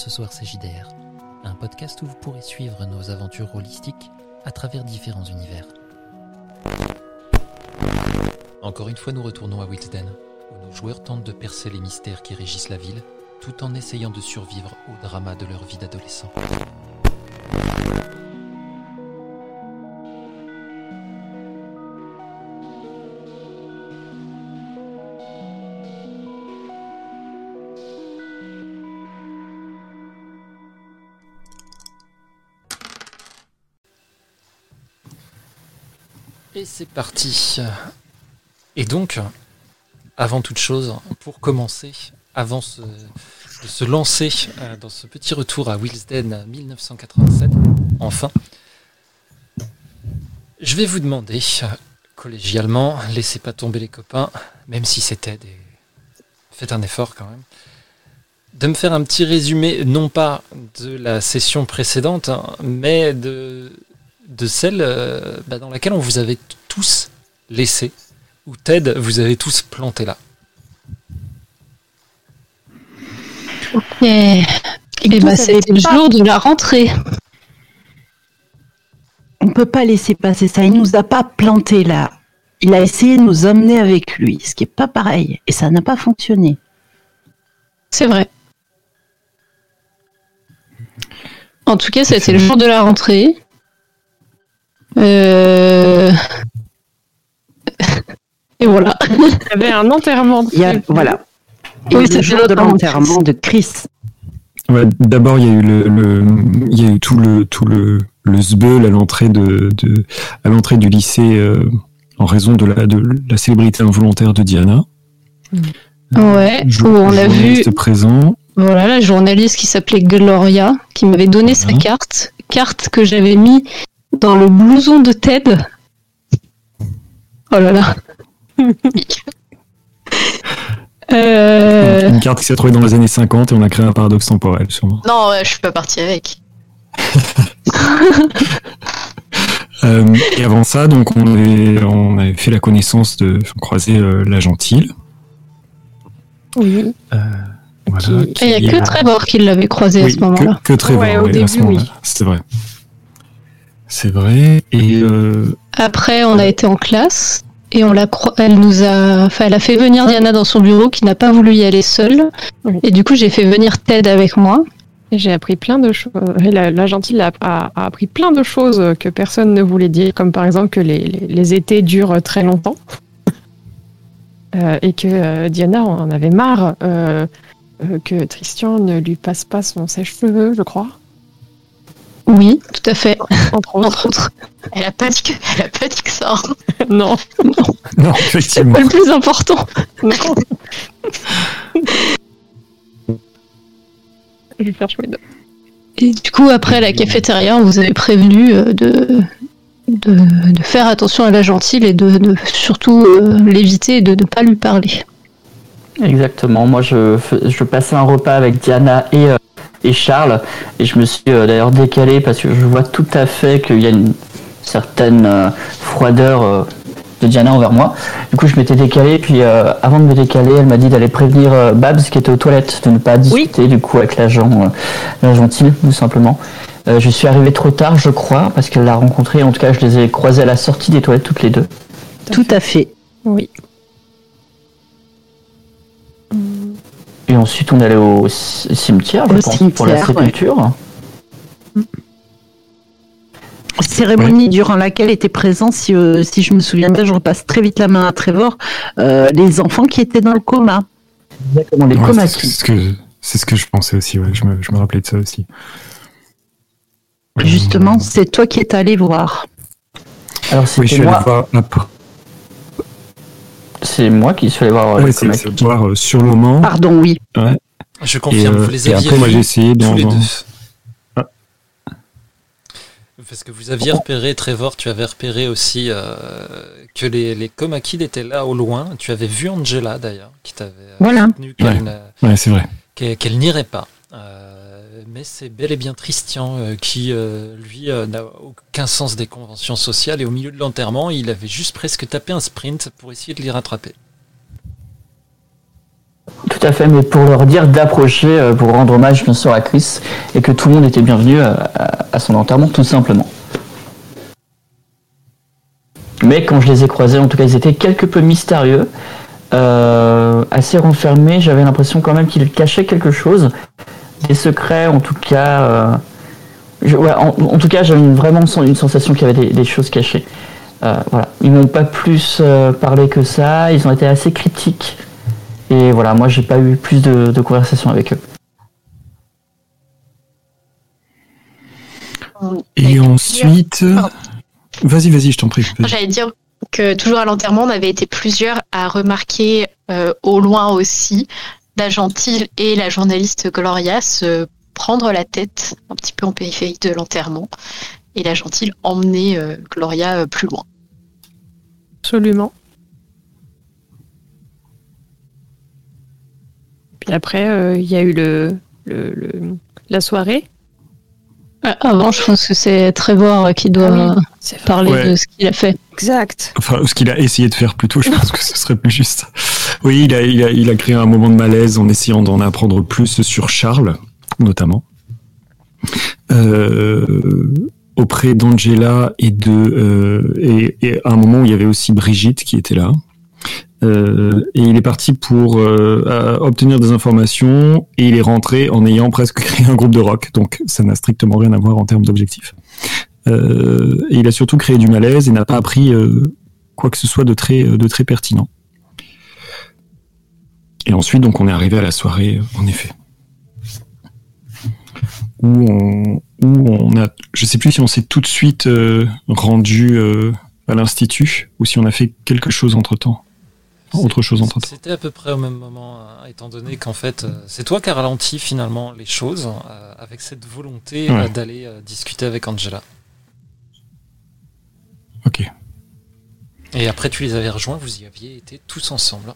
Ce Soir CJDR, un podcast où vous pourrez suivre nos aventures holistiques à travers différents univers. Encore une fois, nous retournons à Wilsden, où nos joueurs tentent de percer les mystères qui régissent la ville, tout en essayant de survivre au drama de leur vie d'adolescent. Et c'est parti. Et donc, avant toute chose, pour commencer, avant de se lancer euh, dans ce petit retour à Wilsden 1987, enfin, je vais vous demander, collégialement, laissez pas tomber les copains, même si c'était des... Faites un effort quand même. De me faire un petit résumé, non pas de la session précédente, hein, mais de, de celle euh, bah, dans laquelle on vous avait tous laissé, ou Ted vous avez tous planté là. Et, Et bah, avait le pas- jour de la rentrée. On peut pas laisser passer ça. Il nous a pas planté là. Il a essayé de nous emmener avec lui, ce qui est pas pareil. Et ça n'a pas fonctionné. C'est vrai. En tout cas, c'était le jour de la rentrée. Euh, Et voilà. Il y avait un enterrement. Il y a, voilà. Et Oui, le c'était jour de l'enterrement de Chris. Ouais, D'abord, il y a eu le, le- il y a eu tout le tout le le sbeul à l'entrée de, de à l'entrée du lycée euh, en raison de la de la célébrité involontaire de Diana. Ouais, Jo- où on a vu journaliste présent. voilà, la journaliste qui s'appelait Gloria, qui m'avait donné sa carte. Carte que j'avais mis dans le blouson de Ted. Oh là là. Euh, Une carte qui s'est trouvée dans les années 50 et on a créé un paradoxe temporel, sûrement. Non, ouais, je suis pas partie avec. Euh, et avant ça, donc, on avait, on avait fait la connaissance de, on croisait euh, la gentille. Oui. Voilà, Il n'y a que Trevor qui l'avait croisé à ce moment-là. Que, que Trevor, Ouais, au ouais, à ce début, oui. C'est vrai. C'est vrai. Et euh, Après, on a été en classe et on l'a cro- elle nous a, enfin, elle a fait venir Diana dans son bureau qui n'a pas voulu y aller seule. Et du coup, j'ai fait venir Ted avec moi. Et J'ai appris plein de choses. Et La, la gentille a, a- a appris plein de choses que personne ne voulait dire, comme par exemple que les, les- les étés durent très longtemps. Euh, et que euh, Diana en avait marre euh, euh, que Christian ne lui passe pas son sèche-cheveux, je crois, Oui, tout à fait. entre autres. Entre autres. Elle a pas dit que, elle a pas dit que ça. non, non, effectivement. Pas le plus important. non. je vais faire jouer. Et du coup, après à la cafétéria, on vous avait prévenu euh, de, de, de faire attention à la gentille et de, de surtout euh, l'éviter et de ne pas lui parler. Exactement. Moi, je, je passais un repas avec Diana et, euh, et Charles, et je me suis euh, d'ailleurs décalé parce que je vois tout à fait qu'il y a une certaine euh, froideur euh, de Diana envers moi. Du coup, je m'étais décalé, puis euh, avant de me décaler, elle m'a dit d'aller prévenir euh, Babs qui était aux toilettes de ne pas discuter du coup avec l'agent, euh, l'agent Tim, tout simplement. Euh, je suis arrivé trop tard, je crois, parce qu'elle l'a rencontré. En tout cas, je les ai croisés à la sortie des toilettes toutes les deux. Tout à fait. Oui. Et ensuite, on allé au cimetière, je Au pense, pour la ouais. sépulture. Cérémonie durant laquelle étaient présents, si, euh, si je me souviens bien, je repasse très vite la main à Trevor, euh, les enfants qui étaient dans le coma. Exactement, les Ouais, comas c'est ce que c'est ce que je pensais aussi. Ouais, je me, je me rappelais de ça aussi. Justement, c'est toi qui es allé voir. Alors, Oui, je c'était suis allé moi, voir après. C'est moi qui suis allé voir euh, Ouais, c'est voir euh, sur le moment. Pardon, oui. Je Et, confirme, euh, vous les et aviez après, moi, vus j'ai essayé. Ah. Parce que vous aviez repéré, Trevor, tu avais repéré aussi euh, que les, les étaient là au loin. Tu avais vu Angela d'ailleurs, qui t'avait Voilà. soutenu qu'elle Ouais. n'irait pas. Euh, mais c'est bel et bien Christian euh, qui, euh, lui, euh, n'a aucun sens des conventions sociales et au milieu de l'enterrement, il avait juste presque tapé un sprint pour essayer de les rattraper. Tout à fait, mais pour leur dire d'approcher, euh, pour rendre hommage bien sûr à Chris, et que tout le monde était bienvenu à, son enterrement, tout simplement. Mais quand je les ai croisés, en tout cas, ils étaient quelque peu mystérieux, assez renfermés. J'avais l'impression quand même qu'ils cachaient quelque chose, des secrets, en tout cas. euh, je- ouais, en, en tout cas, j'avais une- vraiment une, sensation qu'il y avait des, des choses cachées. Euh, voilà, ils m'ont pas plus euh, parlé que ça. Ils ont été assez critiques. Et voilà, moi, j'ai pas eu plus de, de conversations avec eux. Et ensuite. Vas-y, vas-y, je t'en prie. J'allais dire que toujours à l'enterrement, on avait été plusieurs à remarquer euh, au loin aussi la gentille et la journaliste Gloria se prendre la tête un petit peu en périphérie de l'enterrement et la gentille emmener euh, Gloria euh, plus loin. Absolument. Puis après, euh, il y a eu le, la soirée. Ah, Avant, je pense que c'est Trevor qui doit Ah oui, parler Ouais. de ce qu'il a fait. Exact. Enfin, ce qu'il a essayé de faire plus tôt, je pense que ce serait plus juste. Oui, il a, il a, il a créé un moment de malaise en essayant d'en apprendre plus sur Charles, notamment. Euh, auprès d'Angela et de euh, et, et à un moment où il y avait aussi Brigitte qui était là. Euh, et il est parti pour euh, obtenir des informations et il est rentré en ayant presque créé un groupe de rock. Donc ça n'a strictement rien à voir en termes d'objectifs. Euh, et il a surtout créé du malaise et n'a pas appris quoi que ce soit de très, pertinent. Et ensuite, donc, on est arrivé à la soirée, en effet. Où on, a, je sais plus si on s'est tout de suite rendu à l'institut ou si on a fait quelque chose entre temps. Autre chose entre temps. C'était à peu près au même moment, hein, étant donné qu'en fait, euh, c'est toi qui as ralenti finalement les choses euh, avec cette volonté euh, Ouais. d'aller euh, discuter avec Angela. Ok. Et après, tu les avais rejoints, vous y aviez été tous ensemble.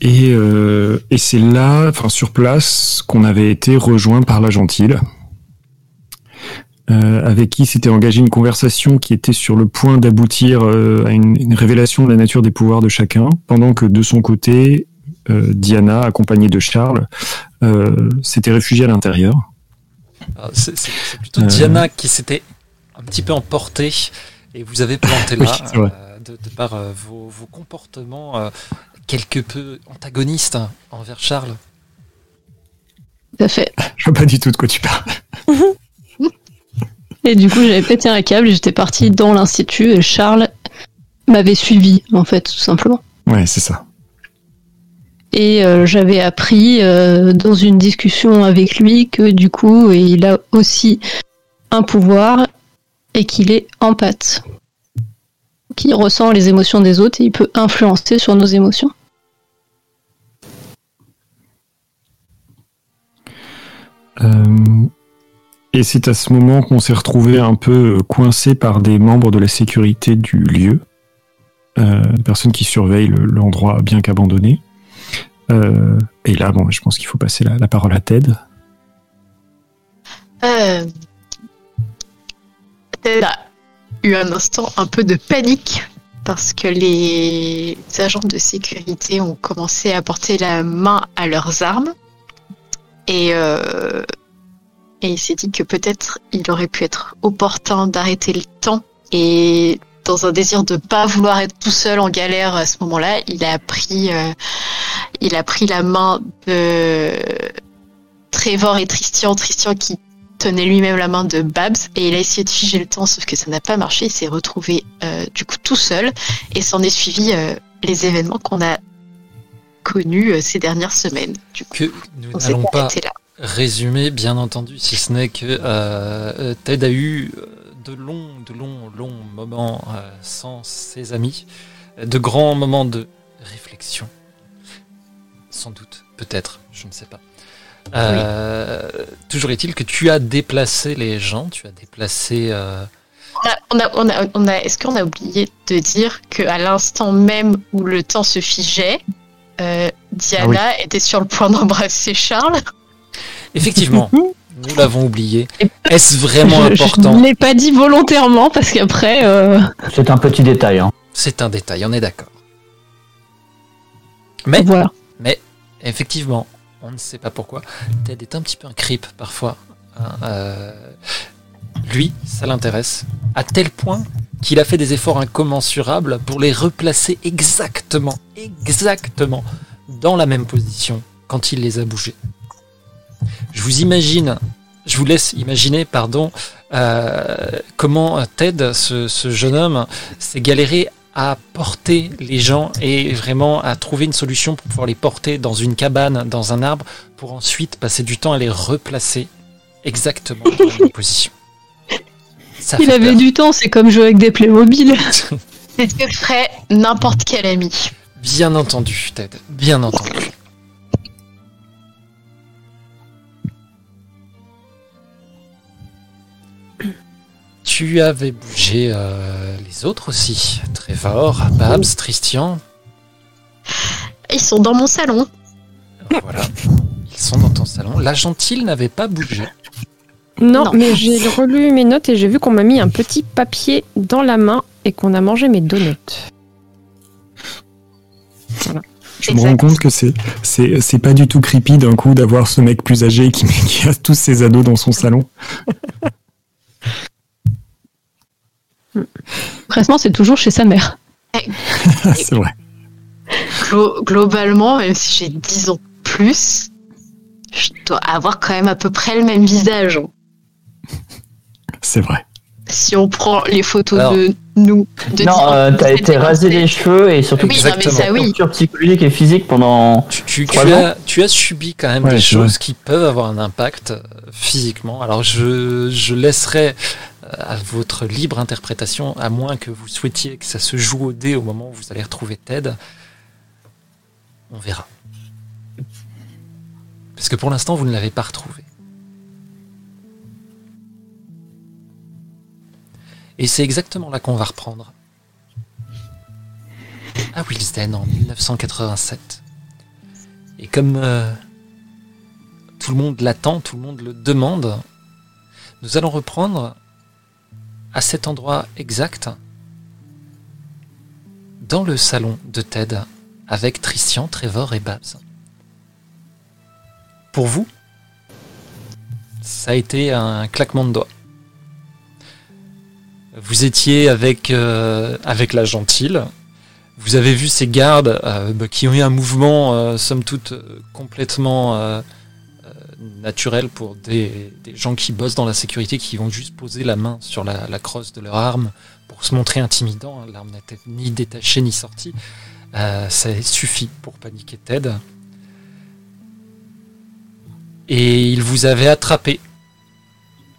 Et, euh, et c'est là, enfin sur place, qu'on avait été rejoint par la gentille, euh, avec qui s'était engagé une conversation qui était sur le point d'aboutir euh, à une, une révélation de la nature des pouvoirs de chacun, pendant que de son côté, euh, Diana, accompagnée de Charles, euh, s'était réfugiée à l'intérieur. Alors, C'est plutôt Euh. Diana qui s'était un petit peu emportée et vous avez planté là euh, de, de par euh, vos, vos comportements euh, quelque peu antagonistes envers Charles. Tout à fait. Je vois pas du tout de quoi tu parles. Et du coup, j'avais pété un câble et j'étais partie dans l'institut et Charles m'avait suivi, en fait, tout simplement. Ouais, c'est ça. Et euh, j'avais appris euh, dans une discussion avec lui que du coup, il a aussi un pouvoir et qu'il est empathe. Qui ressent les émotions des autres et il peut influencer sur nos émotions. Euh, et c'est à ce moment qu'on s'est retrouvé un peu coincé par des membres de la sécurité du lieu, euh, personnes qui surveillent le- l'endroit bien qu'abandonné. Euh, et là, bon, je pense qu'il faut passer la, parole à Ted. Euh, Ted a eu un instant un peu de panique parce que les agents de sécurité ont commencé à porter la main à leurs armes et, euh, et il s'est dit que peut-être il aurait pu être opportun d'arrêter le temps. Et dans un désir de pas vouloir être tout seul en galère à ce moment-là, il a pris euh, il a pris la main de Trevor et Tristian, Tristian qui tenait lui-même la main de Babs. Et il a essayé de figer le temps sauf que ça n'a pas marché, il s'est retrouvé euh, du coup tout seul. Et s'en est suivi euh, les événements qu'on a connus euh, ces dernières semaines. Du coup, Que nous n'allons pas là. Résumer, bien entendu, si ce n'est que euh, Ted a eu euh, de longs, de longs, longs moments euh, sans ses amis, de grands moments de réflexion. Sans doute, peut-être, je ne sais pas. Euh, Toujours est-il que tu as déplacé les gens, tu as déplacé. euh, On a, on a, on a, Est-ce qu'on a oublié de dire qu'à l'instant même où le temps se figeait, euh, Diana était sur le point d'embrasser Charles? Effectivement, nous l'avons oublié. Est-ce vraiment je, je important ne l'ai pas dit volontairement parce qu'après, euh, C'est un petit détail. Hein. C'est un détail, on est d'accord. Mais, Voilà. mais effectivement, on ne sait pas pourquoi. Ted est un petit peu un creep parfois. hein, euh, lui, ça l'intéresse. À tel point qu'il a fait des efforts incommensurables pour les replacer exactement, exactement dans la même position quand il les a bougés. Je vous imagine, je vous laisse imaginer, pardon, euh, comment Ted, ce, ce jeune homme, s'est galéré à porter les gens et vraiment à trouver une solution pour pouvoir les porter dans une cabane, dans un arbre, pour ensuite passer du temps à les replacer exactement dans la même position. Ça Il fait avait peur. du temps, c'est comme jouer avec des Playmobil. C'est ce que ferait n'importe quel ami. Bien entendu, Ted, bien entendu. Tu avais bougé euh, les autres aussi. Trevor, Babs, Tristian. Ils sont dans mon salon. Alors Voilà. Ils sont dans ton salon. La gentille n'avait pas bougé. Non, Non. mais j'ai relu mes notes et j'ai vu qu'on m'a mis un petit papier dans la main et qu'on a mangé mes donuts. Je me rends compte que c'est c'est c'est pas du tout creepy d'un coup d'avoir ce mec plus âgé qui, qui a tous ses ados dans son salon. Concrètement, c'est toujours chez sa mère. c'est vrai. Glo- globalement, même si j'ai 10 ans plus, je dois avoir quand même à peu près le même visage. hein. C'est vrai. Si on prend les photos Alors- de nous. De 10 Non, euh, t'as été rasé les cheveux et surtout Oui, que non, mais Exactement. ça, oui. torture psychologique et physique pendant. Tu, tu- Trois tu ans. as, tu as subi quand même Ouais, des choses qui peuvent avoir un impact euh, physiquement. Alors je, je laisserai à votre libre interprétation, à moins que vous souhaitiez que ça se joue au dé au moment où vous allez retrouver Ted. On verra. Parce que pour l'instant, vous ne l'avez pas retrouvé. Et c'est exactement là qu'on va reprendre. À Wilsden en 1987. Et comme euh, tout le monde l'attend, tout le monde le demande, nous allons reprendre à cet endroit exact, dans le salon de Ted, avec Tristian, Trevor et Babs. Pour vous, ça a été un claquement de doigts. Vous étiez avec, euh, avec la gentille, vous avez vu ces gardes euh, bah, qui ont eu un mouvement, euh, somme toute, complètement naturel pour des, gens qui bossent dans la sécurité, qui vont juste poser la main sur la, crosse de leur arme pour se montrer intimidant. hein. L'arme n'était ni détachée ni sortie. Euh, ça suffit pour paniquer Ted. Et il vous avait attrapé.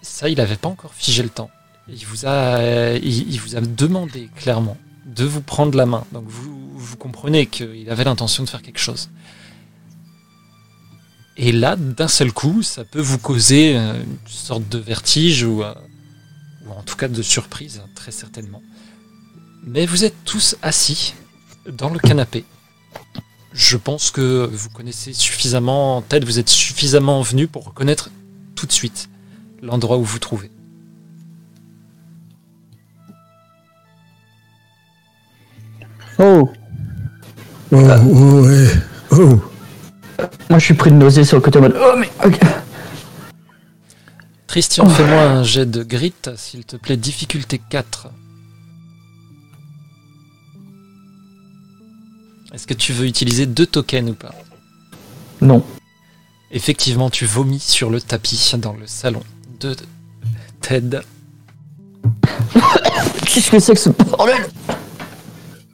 Ça, il n'avait pas encore figé le temps. Il vous a, il vous a demandé clairement de vous prendre la main. Donc vous, vous comprenez qu'il avait l'intention de faire quelque chose. Et là, d'un seul coup, ça peut vous causer euh, une sorte de vertige ou, euh, ou en tout cas de surprise, très certainement. Mais vous êtes tous assis dans le canapé. Je pense que vous connaissez suffisamment, peut-être vous êtes suffisamment venu pour reconnaître tout de suite l'endroit où vous trouvez. Oh, Oh, oh. Oh. Moi je suis pris de nausée sur le côté en mode. Oh, mais. ok. Christian, fais-moi un jet de grit, s'il te plaît, difficulté 4. Est-ce que tu veux utiliser deux tokens ou pas? Non. Effectivement, tu vomis sur le tapis dans le salon de Ted. Qu'est-ce que c'est que ce bordel?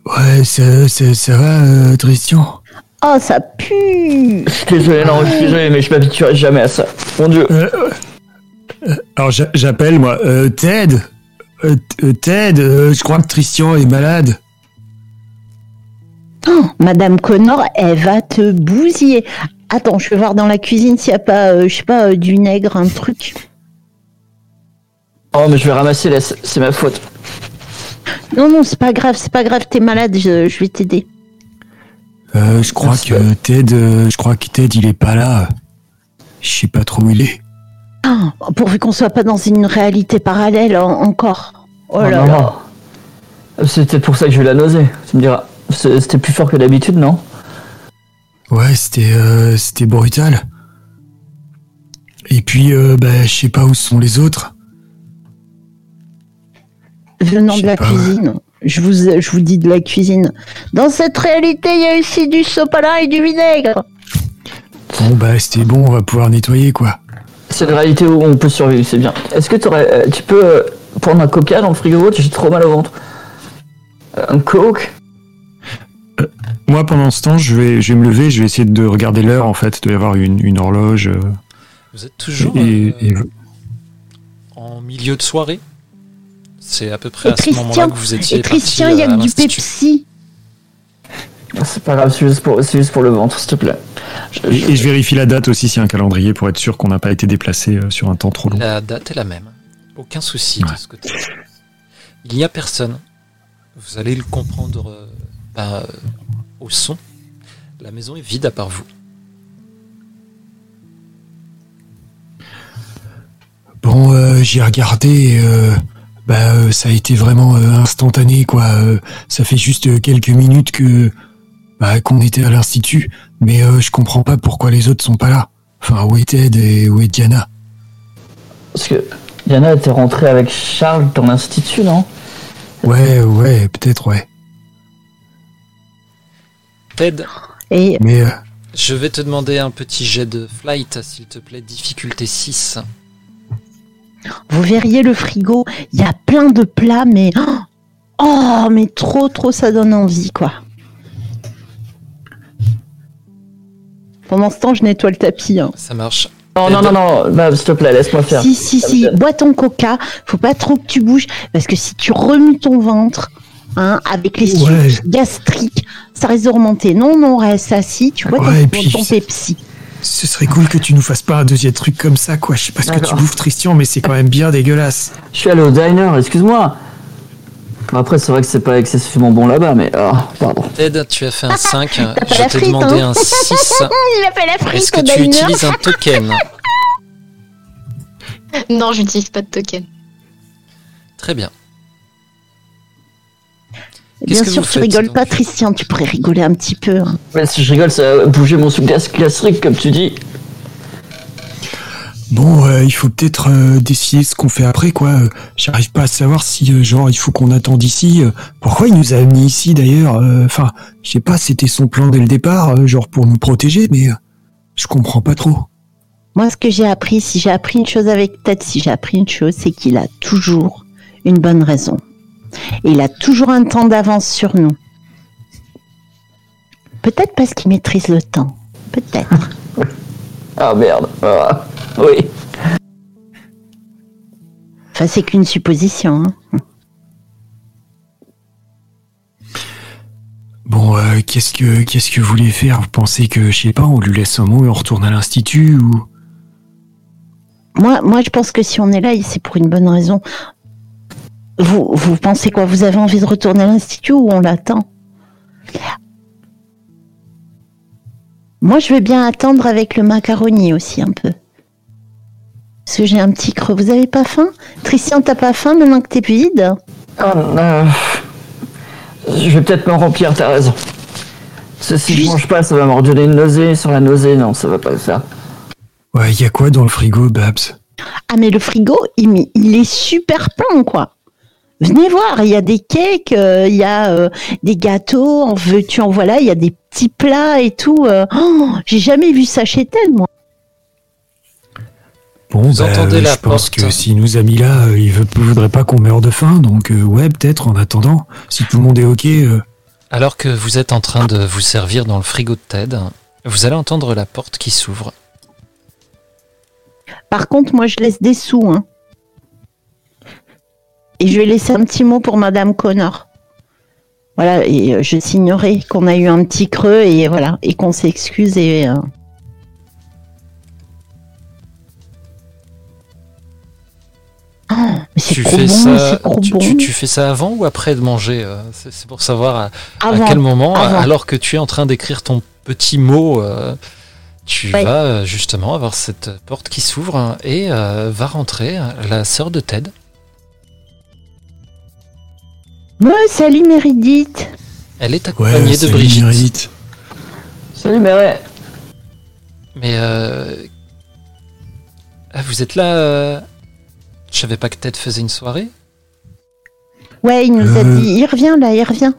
Ouais, ça, ça, ça va, euh, Tristian Oh, ça pue Je suis désolé, non, je suis désolé, mais je m'habituerai jamais à ça. Mon dieu. Euh, euh, Alors j'a- j'appelle moi euh, Ted. Euh, Ted, euh, je crois que Tristian est malade. Oh, Madame Connor, elle va te bousiller. Attends, je vais voir dans la cuisine s'il n'y a pas, euh, je sais pas, euh, du vinaigre, un truc. Oh, mais je vais ramasser, laisse, c'est ma faute. Non, non, c'est pas grave, c'est pas grave, t'es malade, je, je vais t'aider. Euh, je crois Merci. que Ted, euh, je crois que Ted il est pas là. Je sais pas trop où il est. Ah, pourvu qu'on soit pas dans une réalité parallèle en- encore. Oh, Oh là non, là. non. Peut-être pour ça que j'ai eu la nausée. Tu me diras. C'est- C'était plus fort que d'habitude, non? Ouais, c'était euh, c'était brutal. Et puis, euh, bah, je sais pas où sont les autres. Venant Je de la pas. cuisine. Je vous, je vous dis de la cuisine. Dans cette réalité, il y a aussi du sopalin et du vinaigre. Bon, bah, c'était bon, on va pouvoir nettoyer, quoi. C'est une réalité où on peut survivre, c'est bien. Est-ce que t'aurais- euh, tu peux euh, prendre un coca dans le frigo J'ai trop mal au ventre. Euh, Un coke? Moi, pendant ce temps, je vais, je vais me lever, je vais essayer de regarder l'heure, en fait. Il doit y avoir une, une horloge. euh, Vous êtes toujours et, euh, et- en milieu de soirée? C'est à peu près Et à ce moment-là Christian, que vous étiez et Christian, il parti, y a euh, que du. Pepsi. C'est pas grave, c'est juste, pour- c'est juste pour le ventre, s'il te plaît. Je- et- je- et je vérifie la date aussi, s'il y a un calendrier, pour être sûr qu'on n'a pas été déplacé euh, sur un temps trop long. La date est la même. Aucun souci de ce côté. Il n'y a personne. Vous allez le comprendre euh, bah, euh, au son. La maison est vide à part vous. Bon, euh, j'ai regardé, euh, bah, euh, ça a été vraiment euh, instantané, quoi. Euh, ça fait juste quelques minutes que bah, qu'on était à l'institut, mais euh, je comprends pas pourquoi les autres sont pas là. Enfin, où est Ted et où est Diana? Parce que Yana était rentrée avec Charles dans l'institut, non? Ouais, ouais, peut-être, ouais. Ted, Et Mais euh, je vais te demander un petit jet de flight, s'il te plaît, difficulté 6. Vous verriez le frigo, il y a plein de plats, mais oh, mais trop, trop, ça donne envie, quoi. Pendant ce temps, je nettoie le tapis. hein. Ça marche. Non, non, non, non, bah, s'il te plaît, laisse-moi faire. Si, si, Ça si, bois ton coca, faut pas trop que tu bouges, parce que si tu remues ton ventre, hein, avec les Ouais. sucs gastriques, ça risque de remonter. Non, non, reste assis, tu bois ton- Ouais, ton, ton Pepsi. Ce serait cool que tu nous fasses pas un deuxième truc comme ça, quoi. Je sais pas ce que tu bouffes, Christian, mais c'est quand même bien dégueulasse. Je suis allé au diner, excuse-moi. Bon, Après, c'est vrai que c'est pas excessivement bon là-bas, mais. Ah, pardon. Ted, tu as fait un 5. pas Je la t'ai frite, demandé hein. un 6. Il a fait la frite Est-ce que tu diner. utilises un token? Non, j'utilise pas de token. Très bien. Bien sûr, tu faites, rigoles pas, Christian, tu pourrais rigoler un petit peu. hein. Mais si je rigole, ça va bouger mon sous gastrique, comme tu dis. Bon, euh, il faut peut-être euh, décider ce qu'on fait après, quoi. Euh, J'arrive pas à savoir si, euh, genre, il faut qu'on attende ici. Pourquoi il nous a mis ici, d'ailleurs Euh, Enfin, je sais pas, c'était son plan dès le départ, euh, genre pour nous protéger, mais euh, je comprends pas trop. Moi, ce que j'ai appris, si j'ai appris une chose avec Ted, si j'ai appris une chose, c'est qu'il a toujours une bonne raison. Et il a toujours un temps d'avance sur nous. Peut-être parce qu'il maîtrise le temps. Peut-être. Ah merde. Ah, oui. Enfin, c'est qu'une supposition. hein. Bon, euh, qu'est-ce que qu'est-ce que vous voulez faire? Vous pensez que, je sais pas, on lui laisse un mot et on retourne à l'institut ou? Moi, moi, je pense que si on est là, c'est pour une bonne raison. Vous, vous pensez quoi? Vous avez envie de retourner à l'institut ou on l'attend? Moi, je vais bien attendre avec le macaroni aussi un peu. Parce que j'ai un petit creux. Vous avez pas faim? Christian, t'as pas faim maintenant que t'es vide Ah, euh, Je vais peut-être me remplir, t'as raison. Si je mange pas, ça va me redonner une nausée sur la nausée. Non, ça va pas le faire. Ouais, il y a quoi dans le frigo, Babs? Ah, mais le frigo, il, il est super plein, quoi. Venez voir, il y a des cakes, euh, il y a euh, des gâteaux, en veux-tu, en voilà, il y a des petits plats et tout. euh. Oh, J'ai jamais vu ça chez Ted, moi. Bon, Vous bah, entendez euh, la je pense que s'il nous a mis là, euh, il veut, voudrait pas qu'on meure de faim, donc euh, ouais, peut-être en attendant, si tout le monde est ok. euh, Alors que vous êtes en train de vous servir dans le frigo de Ted, vous allez entendre la porte qui s'ouvre. Par contre, moi, je laisse des sous. Hein. Et je vais laisser un petit mot pour Madame Connor. Voilà, et euh, je signerai qu'on a eu un petit creux et voilà, et qu'on s'excuse et. euh, Ah, mais Tu fais, bon, ça, tu, bon. tu- tu fais ça avant ou après de manger euh, C'est pour savoir à, quel moment, avant. alors que tu es en train d'écrire ton petit mot, euh, tu Ouais. vas justement avoir cette porte qui s'ouvre et euh, va rentrer la sœur de Ted. Ouais, salut Méridith. Elle est Ouais, accompagnée de salut, Brigitte. Meredith. Salut Meret Mais euh... ah, vous êtes là euh... Je savais pas que Ted faisait une soirée. Ouais, il nous a Euh. dit, il revient là, il revient.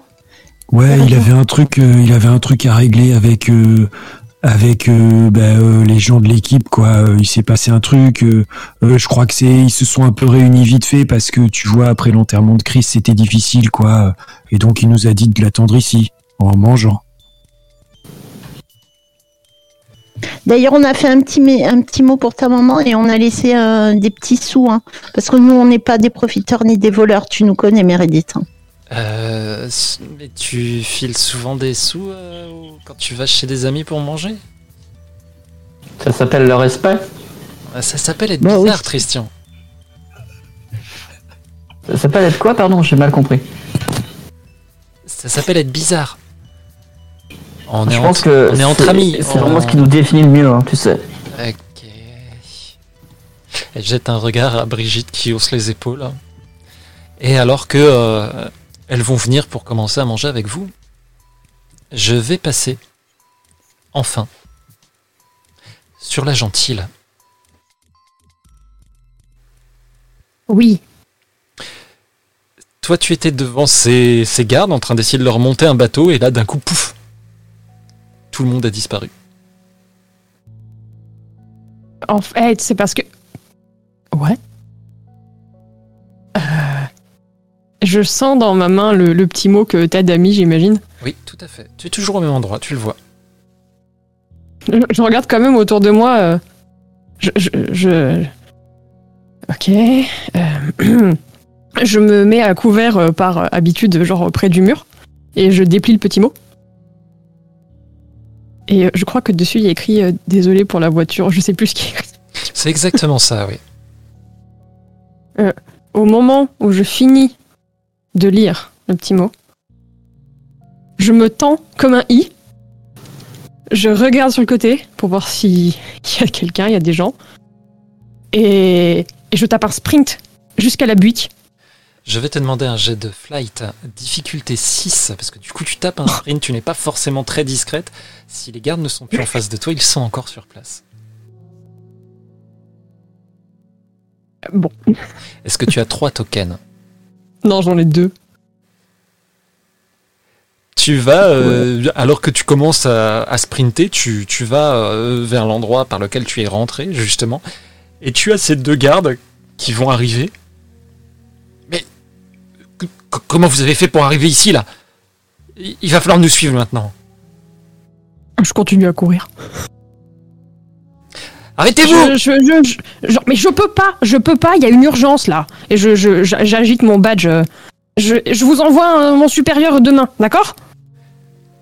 Ouais, il avait un truc, euh, il avait un truc à régler avec euh, avec euh, bah, euh, les gens de l'équipe quoi. Euh, Il s'est passé un truc. je crois que c'est, ils se sont un peu réunis vite fait parce que tu vois après l'enterrement de Chris c'était difficile quoi. Et donc il nous a dit de l'attendre ici en mangeant. D'ailleurs, on a fait un petit, mot pour ta maman et on a laissé des petits sous. Hein, parce que nous, on n'est pas des profiteurs ni des voleurs. Tu nous connais, Meredith. hein. Euh... Mais tu files souvent des sous euh, quand tu vas chez des amis pour manger? Ça s'appelle le respect? Ah, Ça s'appelle être Bah oui. bizarre, Christian. Ça s'appelle être quoi, pardon? J'ai mal compris. Ça s'appelle être bizarre. On est, Je en- pense que on est entre amis. C'est On- vraiment ce qui nous définit le mieux, hein, tu sais. Ok. Elle jette un regard à Brigitte qui hausse les épaules. Et alors que euh, elles vont venir pour commencer à manger avec vous, je vais passer, enfin, sur la gentille. Oui. Toi, tu étais devant ces, ces gardes en train d'essayer de leur monter un bateau, et là, d'un coup, pouf Tout le monde a disparu. En fait, c'est parce que. Ouais. Je sens dans ma main le, le petit mot que Ted a mis, j'imagine. Oui, tout à fait. Tu es toujours au même endroit, tu le vois. Je, je regarde quand même autour de moi. euh, je, je, je- Ok. euh, je me mets à couvert euh, par habitude, genre près du mur, et je déplie le petit mot. Et euh, je crois que dessus il y a écrit euh, désolé pour la voiture. Je sais plus ce qui est écrit. C'est exactement ça, oui. Au moment où je finis de lire le petit mot, je me tends comme un i. Je regarde sur le côté pour voir s'il y a quelqu'un, il y a des gens. Et, et je tape un sprint jusqu'à la butte. Je vais te demander un jet de flight, difficulté 6, parce que du coup tu tapes un sprint, tu n'es pas forcément très discrète. Si les gardes ne sont plus en face de toi, ils sont encore sur place. Bon, Est-ce que tu as trois tokens? Non, j'en ai deux. Tu vas, euh, alors que tu commences à, à sprinter, tu, tu vas euh, vers l'endroit par lequel tu es rentré, justement, et tu as ces deux gardes qui vont arriver. Mais comment vous avez fait pour arriver ici, là? Il va falloir nous suivre maintenant. Je continue à courir. Arrêtez-vous Je, mais je peux pas, je peux pas, il y a une urgence là. Et je, je- j'a- j'agite mon badge. Je, vous envoie mon supérieur demain, d'accord?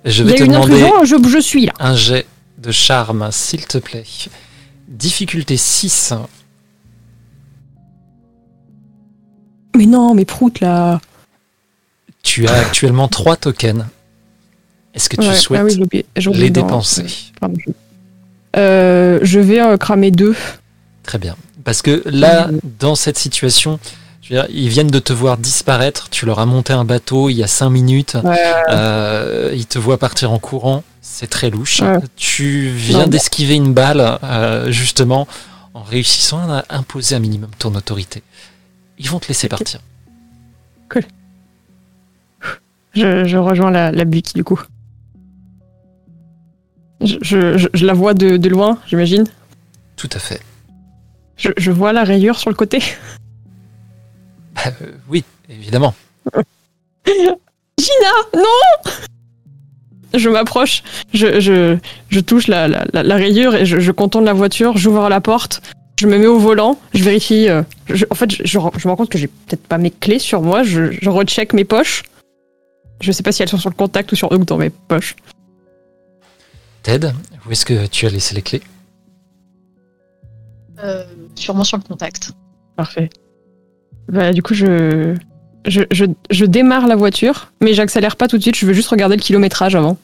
Je y vais a te une demander intrusion, je, je suis là. un jet de charme, s'il te plaît. Difficulté 6. Mais non, mais prout là. Tu as actuellement trois tokens. Est-ce que tu Ouais, souhaites ah oui, oublié les dépenser? Pardon, Euh, je vais euh, cramer deux. Très bien. Parce que là, dans cette situation, je veux dire, ils viennent de te voir disparaître. Tu leur as monté un bateau il y a cinq minutes. Euh, ils te voient partir en courant. C'est très louche. Ouais. Tu viens d'esquiver une balle, justement, en réussissant à imposer un minimum ton autorité. Ils vont te laisser partir. Je, je rejoins la, la butte du coup. Je, je- je- je la vois de, de loin, j'imagine. Tout à fait. Je, je vois la rayure sur le côté. Euh, oui, évidemment. Gina, non Je m'approche, je, je, je touche la, la, la- rayure et je, je contourne la voiture, j'ouvre la porte, je me mets au volant, je vérifie. euh, en fait, je, je, je me rends compte que j'ai peut-être pas mes clés sur moi, je, je recheck mes poches. Je sais pas si elles sont sur le contact ou, sur, ou dans mes poches. Ted, où est-ce que tu as laissé les clés Euh, sûrement sur le contact. Parfait. Bah, du coup, je, je, je, je démarre la voiture, mais j'accélère pas tout de suite, je veux juste regarder le kilométrage avant.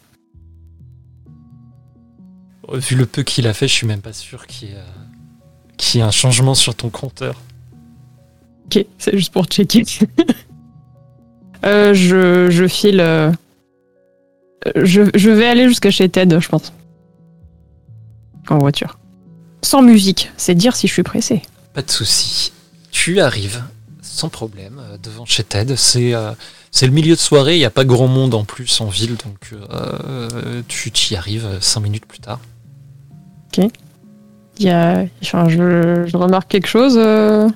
Vu le peu qu'il a fait, je suis même pas sûr qu'il y, ait, euh, qu'il y ait un changement sur ton compteur. Ok, c'est juste pour checker. Euh, je, je file. Je, je vais aller jusqu'à chez Ted, je pense. en voiture. Sans musique, c'est dire si je suis pressé. Pas de souci. Tu arrives sans problème euh, devant chez Ted. C'est euh, c'est le milieu de soirée, il n'y a pas grand monde en plus en ville, donc euh, tu y arrives cinq minutes plus tard. Il y a, enfin, je, je remarque quelque chose euh,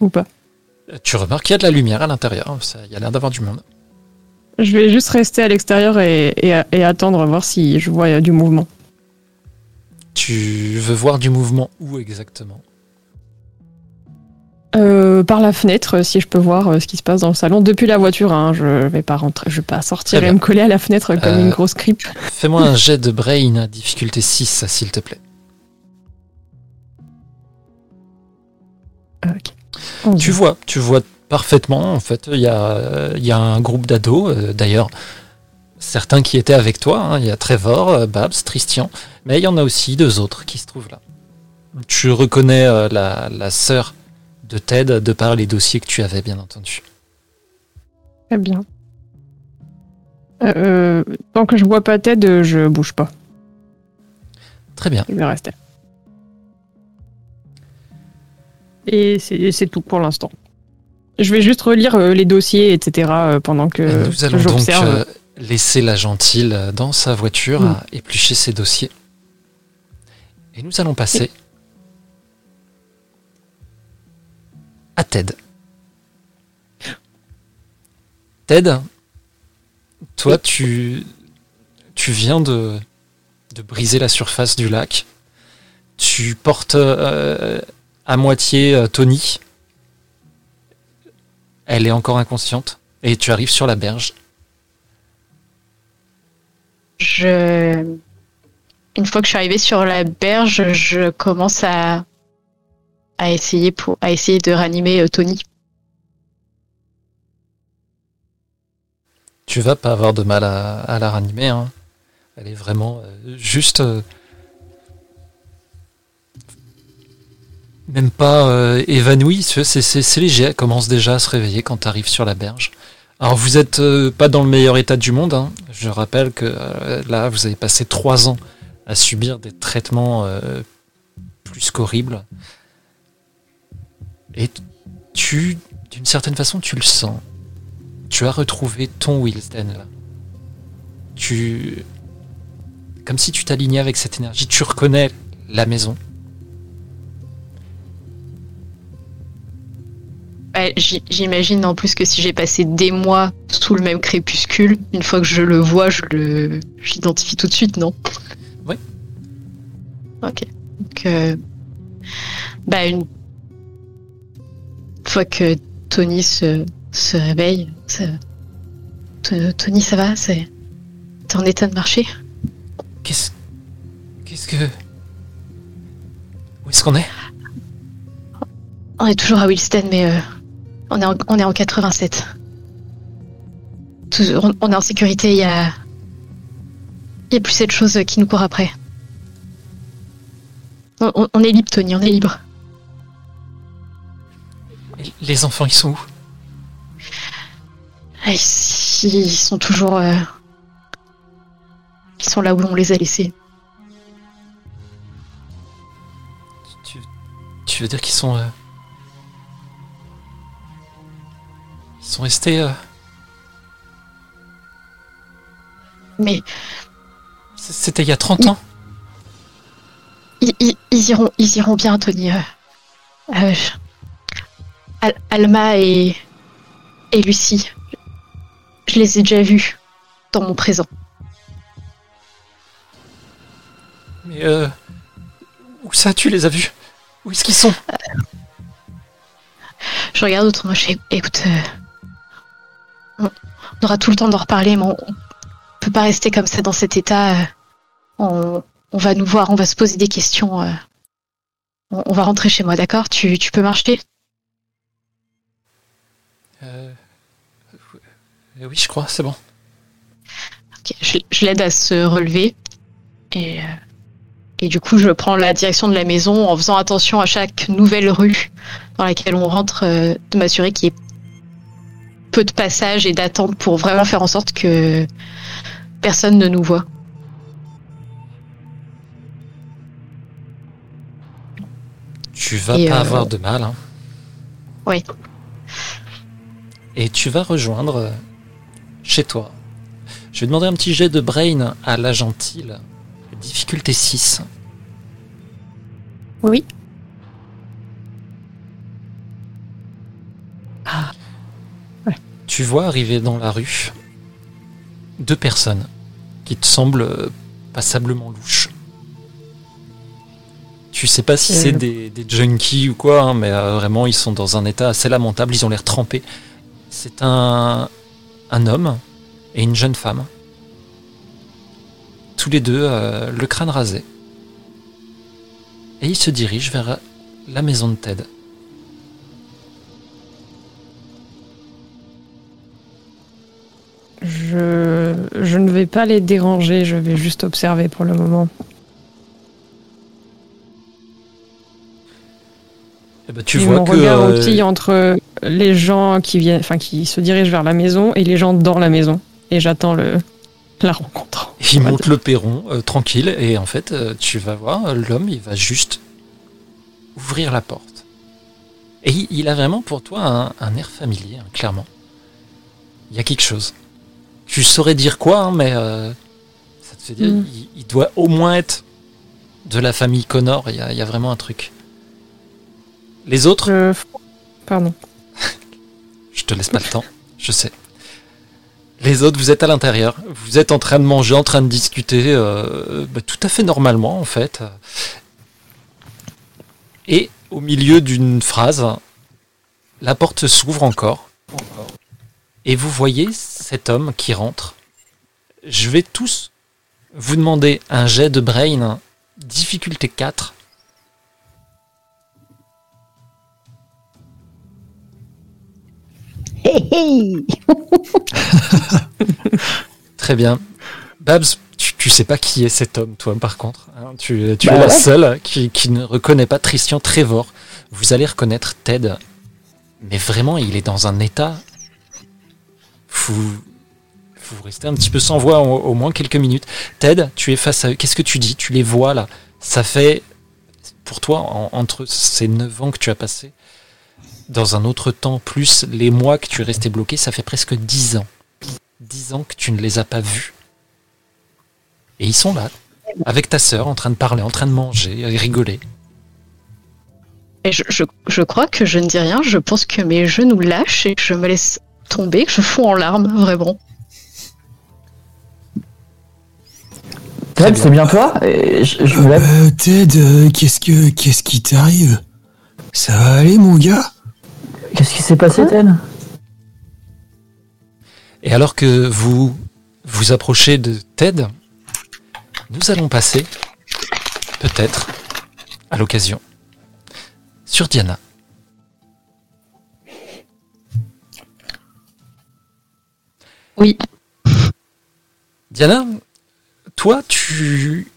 ou pas? Tu remarques qu'il y a de la lumière à l'intérieur, ça- il y a l'air d'avoir du monde. Je vais juste rester à l'extérieur et, et- et attendre voir si je vois euh, du mouvement. Tu veux voir du mouvement où exactement? Euh, par la fenêtre, si je peux voir euh, ce qui se passe dans le salon depuis la voiture. Hein, je vais pas rentrer, je vais pas sortir et me coller à la fenêtre comme Euh, une grosse creep. Fais-moi un jet de brain à difficulté 6, s'il te plaît. Ok. Tu vois, tu vois parfaitement, en fait, il y a, il y a un groupe d'ados, euh, d'ailleurs, certains qui étaient avec toi, hein, il y a Trevor, euh, Babs, Tristian, mais il y en a aussi deux autres qui se trouvent là. Tu reconnais euh, la, la sœur de Ted de par les dossiers que tu avais, bien entendu. Très bien. Tant que je vois pas Ted, je bouge pas. Très bien. Je vais rester. Et c'est tout pour l'instant. Je vais juste relire euh, les dossiers, etc. euh, pendant que Nous allons donc euh, laisser la gentille dans sa voiture Mm. à éplucher ses dossiers. Et nous allons passer à Ted. Ted, toi, tu, tu viens de, de briser la surface du lac. Tu portes euh, à moitié euh, Tony. Elle est encore inconsciente. Et tu arrives sur la berge. Je... Une fois que je suis arrivée sur la berge, je commence à, à, essayer, pour... à essayer de ranimer euh, Tony. Tu vas pas avoir de mal à, à la ranimer. hein. Elle est vraiment euh, juste. Même pas euh, vois, C'est léger. Elle commence déjà à se réveiller quand tu arrives sur la berge. Alors vous êtes euh, pas dans le meilleur état du monde. hein. Je rappelle que euh, là, vous avez passé trois ans à subir des traitements euh, plus qu'horribles. Et tu, d'une certaine façon, tu le sens. Tu as retrouvé ton Wilsden là. Tu. Comme si tu t'alignais avec cette énergie. Tu reconnais la maison. J- J'imagine en plus que si j'ai passé des mois sous le même crépuscule, une fois que je le vois, je le j'identifie tout de suite, non? Oui. Ok. Donc, euh, bah une fois que Tony se, se réveille, ça- Tony, ça va? C'est t'es en état de marcher? Qu'est-ce. Qu'est-ce que. Où est-ce qu'on est? On est toujours à Wilston, mais euh, on, est en, on est en 87. Tout- on, on est en sécurité, il y a. Il y a plus cette chose qui nous court après. On, est libre, Tony, on est libre. Les enfants, ils sont où? Ah, Ils, ils sont toujours. euh, Ils sont là où on les a laissés. tu, tu veux dire qu'ils sont. euh, Ils sont restés. euh, Mais C'était il y a 30 ans ils, ils- ils iront, ils iront bien, Tony. euh. Euh, Al- Alma et, et Lucie, je les ai déjà vus dans mon présent. Mais. euh, Où ça, tu les as vus? Où est-ce qu'ils sont? Je regarde autrement, je fais, écoute, euh, on, aura tout le temps d'en reparler, mais on, on peut pas rester comme ça dans cet état. euh. on, on va nous voir, on va se poser des questions. euh. on, on va rentrer chez moi, d'accord? Tu, tu peux marcher? Euh, Oui, je crois, c'est bon. Ok, Je, je l'aide à se relever. Et, euh, et du coup, je prends la direction de la maison en faisant attention à chaque nouvelle rue dans laquelle on rentre, euh, de m'assurer qu'il y ait peu de passages et d'attente pour vraiment faire en sorte que personne ne nous voit. Tu vas pas euh, avoir de mal. Hein. Oui. Et tu vas rejoindre euh, chez toi. Je vais demander un petit jet de brain à la gentille. Difficulté 6. Oui. Ah, tu vois arriver dans la rue deux personnes qui te semblent euh, passablement louches. Tu sais pas si Euh. c'est des, des junkies ou quoi, hein, mais euh, vraiment ils sont dans un état assez lamentable, ils ont l'air trempés. C'est un, un homme et une jeune femme. Tous les deux, euh, le crâne rasé. Et ils se dirigent vers la maison de Ted. Je, je ne vais pas les déranger, je vais juste observer pour le moment. Eh ben, tu Et vois mon que regard euh, entre les gens qui viennent, enfin qui se dirigent vers la maison et les gens dans la maison. Et j'attends le la rencontre. Il monte dire. le perron euh, tranquille et en fait euh, tu vas voir l'homme il va juste ouvrir la porte et il, il a vraiment pour toi un, un air familier hein, clairement il y a quelque chose tu saurais dire quoi hein, mais euh, ça te fait dire Mm. il, il doit au moins être de la famille Connor il y a, il y a vraiment un truc les autres? Pardon. je te laisse pas le temps je sais les autres, vous êtes à l'intérieur, vous êtes en train de manger, en train de discuter, euh, bah, tout à fait normalement en fait. Et au milieu d'une phrase, la porte s'ouvre encore. Et vous voyez cet homme qui rentre. Je vais tous vous demander un jet de brain, difficulté 4. Hé hé Très bien. Babs, tu, tu sais pas qui est cet homme, toi, par contre. hein. tu tu Bah es la seule qui, qui ne reconnaît pas Christian Trevor. Vous allez reconnaître Ted. Mais vraiment, il est dans un état. Vous, vous restez un petit peu sans voix au, moins quelques minutes. Ted, tu es face à eux. Qu'est-ce que tu dis? Tu les vois là. Ça fait, pour toi, en- entre ces 9 ans que tu as passé, dans un autre temps, plus les mois que tu es resté bloqué, ça fait presque 10 ans. 10 ans que tu ne les as pas vus. Et ils sont là, avec ta sœur, en train de parler, en train de manger, et rigoler. Je, crois que je ne dis rien, je pense que mes genoux lâchent et je me laisse tomber, que je fonds en larmes, vraiment. Ted, bien. c'est bien toi Et je, je. Euh, Ted, euh, qu'est-ce que qu'est-ce qui t'arrive? Ça va aller, mon gars? Qu'est-ce qui s'est passé, Ted? Et alors que vous vous approchez de Ted, nous allons passer, peut-être, à l'occasion, sur Diana. Oui. Diana, toi, tu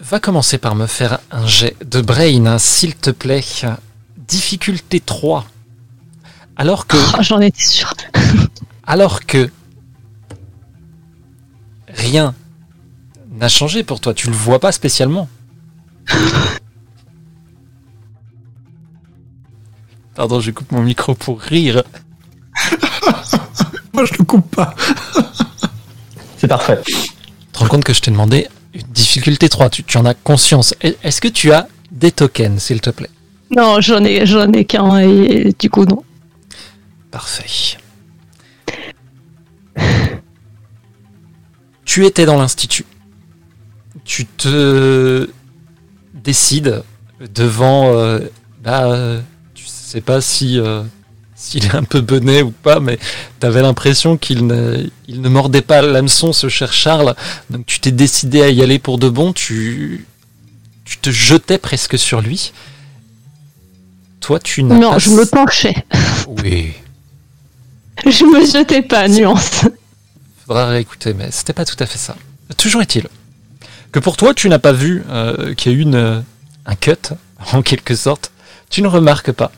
vas commencer par me faire un jet de brain, hein, s'il te plaît. Difficulté 3. Alors que, Oh, J'en étais sûre. alors que rien n'a changé pour toi, tu le vois pas spécialement. Pardon, je coupe mon micro pour rire. Moi, je le coupe pas. C'est parfait. Tu te rends compte que je t'ai demandé une difficulté 3, tu, tu en as conscience. Est- Est-ce que tu as des tokens, s'il te plaît? Non, j'en ai, j'en ai qu'un et du coup non. Parfait. Tu étais dans l'institut. Tu te décides devant. euh, bah, euh, tu sais pas si euh, s'il est un peu bené ou pas, mais t'avais l'impression qu'il ne, il ne mordait pas l'hameçon, ce cher Charles. Donc tu t'es décidé à y aller pour de bon. Tu, tu te jetais presque sur lui. Toi, tu n'as Non, pas. je me penchais. Oui. Je me jetais pas, nuance. Faudra réécouter, mais c'était pas tout à fait ça. Toujours est-il que pour toi, tu n'as pas vu euh, qu'il y a eu une, un cut, en quelque sorte. Tu ne remarques pas.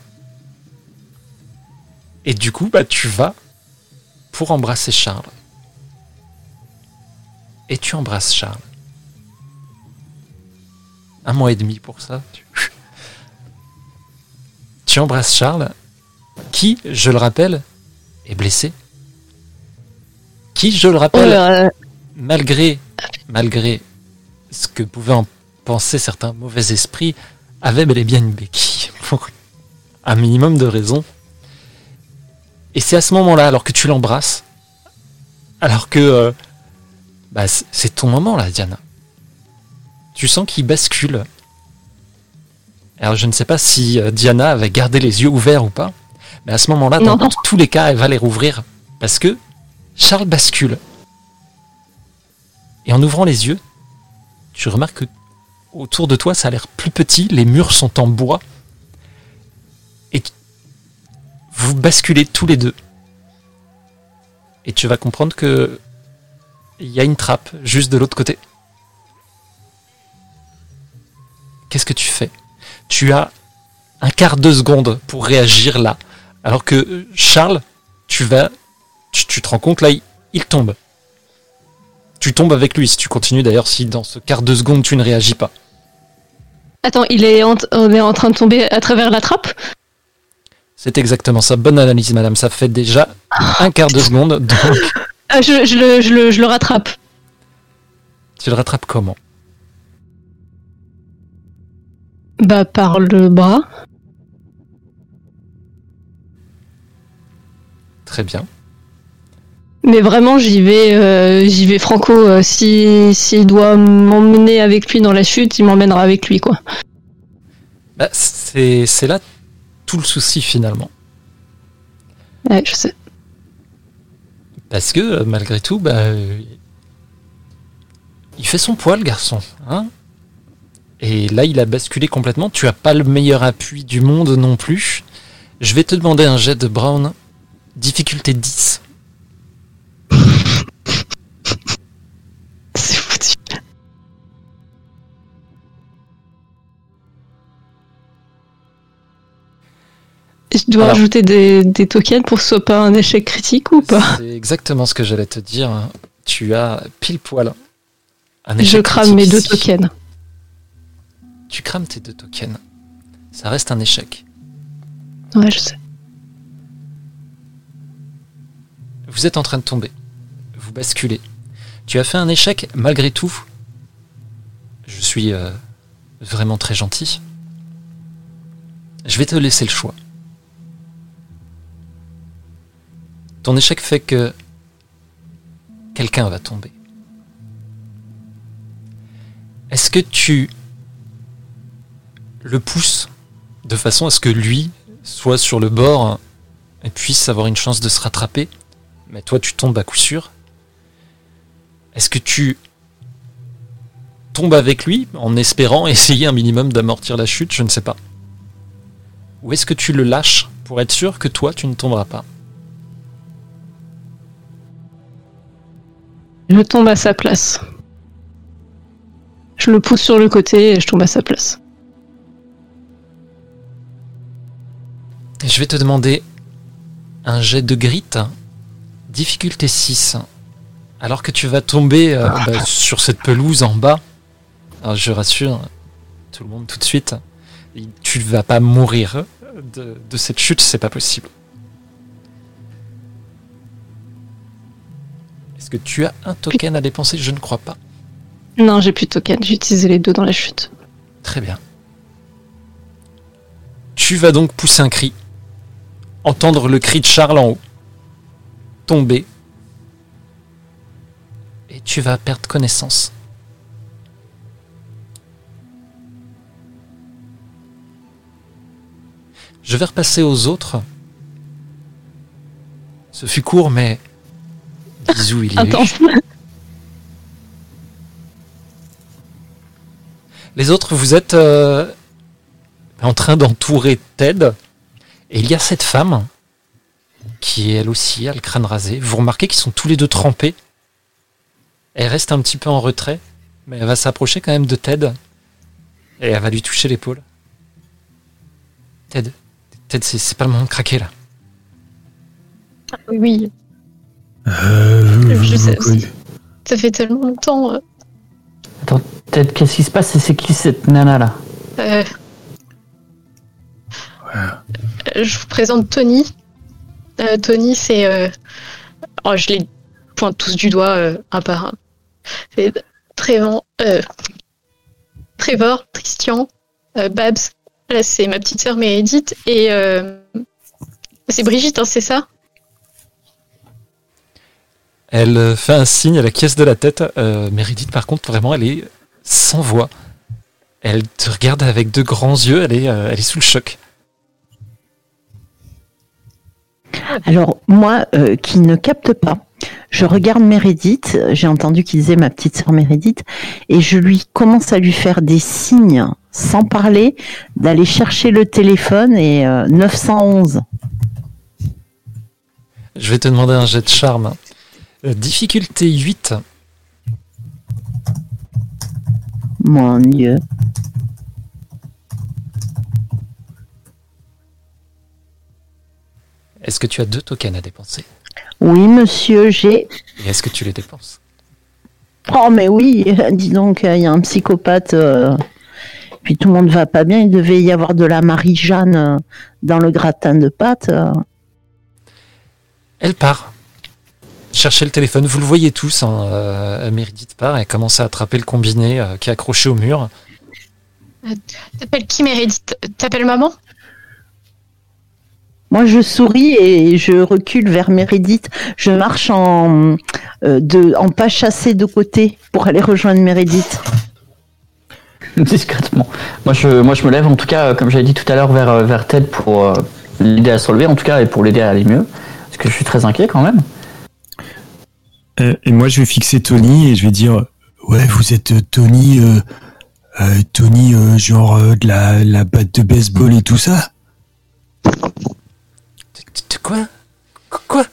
Et du coup, bah, tu vas pour embrasser Charles. Et tu embrasses Charles. Un mois et demi pour ça. tu- tu embrasses Charles, qui, je le rappelle, est blessé. Qui, je le Oh, rappelle, euh, malgré, malgré ce que pouvaient en penser certains mauvais esprits, avait bel et bien une béquille pour un minimum de raison. Et c'est à ce moment-là, alors que tu l'embrasses, alors que euh, bah, c'est ton moment là, Diana. Tu sens qu'il bascule. Alors je ne sais pas si euh, Diana avait gardé les yeux ouverts ou pas, mais à ce moment-là, dans Non. tous les cas, elle va les rouvrir parce que Charles bascule. Et en ouvrant les yeux, tu remarques que autour de toi, ça a l'air plus petit, les murs sont en bois. Vous basculez tous les deux. Et tu vas comprendre que il y a une trappe juste de l'autre côté. Qu'est-ce que tu fais? Tu as un quart de seconde pour réagir là. Alors que euh, Charles, tu vas. Tu, te rends compte là, il, tombe. Tu tombes avec lui si tu continues d'ailleurs, si dans ce quart de seconde tu ne réagis pas. Attends, il on est en train de tomber à travers la trappe? C'est exactement ça. Bonne analyse, madame. Ça fait déjà un quart de seconde. Donc, Ah, je, je le, je, le, je le rattrape. tu le rattrapes comment? Bah, par le bras. Très bien. Mais vraiment, j'y vais, euh, j'y vais franco. euh, si s'il doit m'emmener avec lui dans la chute, il m'emmènera avec lui, quoi. Bah, c'est c'est là tout le souci finalement. Ouais, je sais. Parce que euh, malgré tout, bah, euh, il fait son poids, le garçon. Hein Et là, il a basculé complètement. Tu as pas le meilleur appui du monde non plus. Je vais te demander un jet de Brown. Difficulté 10. Je dois Alors. rajouter des, des tokens pour que ce soit pas un échec critique ou pas C'est exactement ce que j'allais te dire. Tu as pile poil. Un Je échec crame mes deux ici. tokens. Tu crames tes deux tokens. Ça reste un échec. Ouais, je sais. Vous êtes en train de tomber. Vous basculez. Tu as fait un échec malgré tout. Je suis euh, vraiment très gentil. Je vais te laisser le choix. Ton échec fait que quelqu'un va tomber. Est-ce que tu le pousses de façon à ce que lui soit sur le bord et puisse avoir une chance de se rattraper? Mais toi tu tombes à coup sûr. Est-ce que tu tombes avec lui en espérant essayer un minimum d'amortir la chute? Je ne sais pas. Ou est-ce que tu le lâches pour être sûr que toi tu ne tomberas pas? Je tombe à sa place. Je le pousse sur le côté et je tombe à sa place. Et Je vais te demander un jet de grit, difficulté 6. Alors que tu vas tomber euh, bah, sur cette pelouse en bas, alors je rassure tout le monde tout de suite, tu ne vas pas mourir de, de cette chute, c'est pas possible. Que tu as un token à dépenser Je ne crois pas. Non, j'ai plus de tokens. J'ai utilisé les deux dans la chute. Très bien. Tu vas donc pousser un cri, entendre le cri de Charles en haut, tomber, et tu vas perdre connaissance. Je vais repasser aux autres. Ce fut court, mais bisous, il. Les autres, vous êtes euh, en train d'entourer Ted. Et il y a cette femme qui, elle aussi, a le crâne rasé. Vous remarquez qu'ils sont tous les deux trempés. Elle reste un petit peu en retrait, mais elle va s'approcher quand même de Ted. Et elle va lui toucher l'épaule. Ted, Ted, c'est pas le moment de craquer là. Oui. Euh, Je sais oui. Ça fait tellement longtemps. euh, Peut-être qu'est-ce qui se passe? Et c'est qui cette nana là? Euh, Je vous présente Tony. Euh, Tony, c'est. euh, Oh, je les pointe tous du doigt euh, un par un. C'est Trévor, euh, Trevor, Christian, euh, Babs. Là, c'est ma petite sœur Meredith. Et euh, c'est Brigitte, hein, c'est ça? Elle fait un signe, elle acquiesce de la tête. Euh, Meredith, par contre, vraiment, elle est sans voix. Elle te regarde avec de grands yeux, elle est, euh, elle est sous le choc. Alors, moi, euh, qui ne capte pas, je regarde Meredith, j'ai entendu qu'il disait ma petite sœur Meredith, et je lui commence à lui faire des signes, sans parler, d'aller chercher le téléphone et euh, 911. Je vais te demander un jet de charme. Euh, difficulté 8. Mon Dieu. Est-ce que tu as deux tokens à dépenser? Oui, monsieur, j'ai... Et est-ce que tu les dépenses? Oh, mais oui, dis donc, il y a un psychopathe... euh, Puis tout le monde va pas bien, il devait y avoir de la Marie-Jeanne euh, dans le gratin de pâtes. euh. Elle part. Chercher le téléphone. Vous le voyez tous. Hein, euh, Meredith part et commence à attraper le combiné euh, qui est accroché au mur. T'appelles qui Meredith? T'appelles maman? Moi, je souris et je recule vers Meredith. Je marche en, euh, de, en pas chassé de côté pour aller rejoindre Meredith. Discrètement. Moi je, moi, je me lève, en tout cas, euh, comme j'avais dit tout à l'heure, vers, euh, vers Ted pour euh, l'aider à se relever, en tout cas, et pour l'aider à aller mieux. Parce que je suis très inquiet quand même. Euh, et moi, je vais fixer Tony et je vais dire Ouais, vous êtes euh, Tony, euh, euh, Tony, euh, genre euh, de la, la batte de baseball et tout ça De, quoi? Qu- Quoi?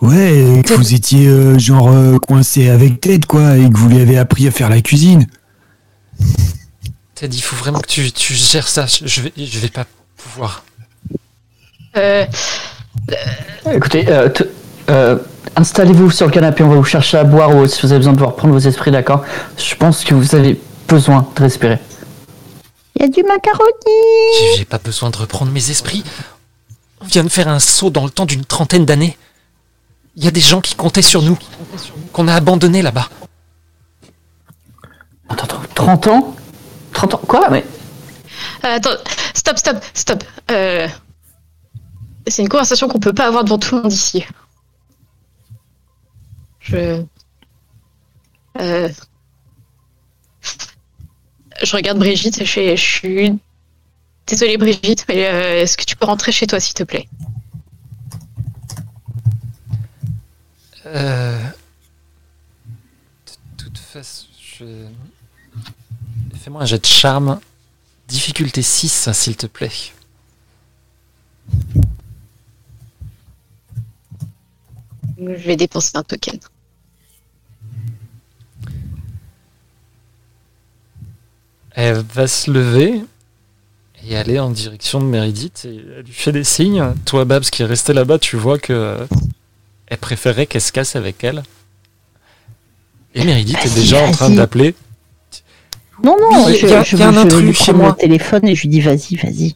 Ouais, que vous étiez euh, genre euh, coincé avec Ted, quoi, et que vous lui avez appris à faire la cuisine. Ted, il faut vraiment que tu, tu gères ça. Je je vais, je vais pas pouvoir. euh, Écoutez, euh, installez-vous sur le canapé, on va vous chercher à boire ou si vous avez besoin de pouvoir prendre vos esprits, d'accord Je pense que vous avez besoin de respirer. Il y a du macaroni J'ai- J'ai pas besoin de reprendre mes esprits. On vient de faire un saut dans le temps d'une trentaine d'années. Il y a des gens qui comptaient sur nous, qu'on a abandonnés là-bas. Attends, attends, 30 ans? 30 ans Quoi? Mais Euh, attends, stop, stop, stop. Euh, c'est une conversation qu'on peut pas avoir devant tout le monde ici. Je. Euh, je regarde Brigitte et je, suis. Désolée Brigitte, mais euh, est-ce que tu peux rentrer chez toi s'il te plaît? Euh... De toute façon, je... Fais-moi un jet de charme. Difficulté 6, s'il te plaît. Je vais dépenser un token. Elle va se lever et aller en direction de Meredith. Et elle lui fait des signes. Toi, Babs, qui est resté là-bas, tu vois que euh, elle préférait qu'elle se casse avec elle. Et Meredith est Vas-y, déjà en train vas-y. d'appeler. Non, non, Oui, je, y a- je, y a un je intrus lui chez prends moi. le téléphone et je lui dis vas-y, vas-y.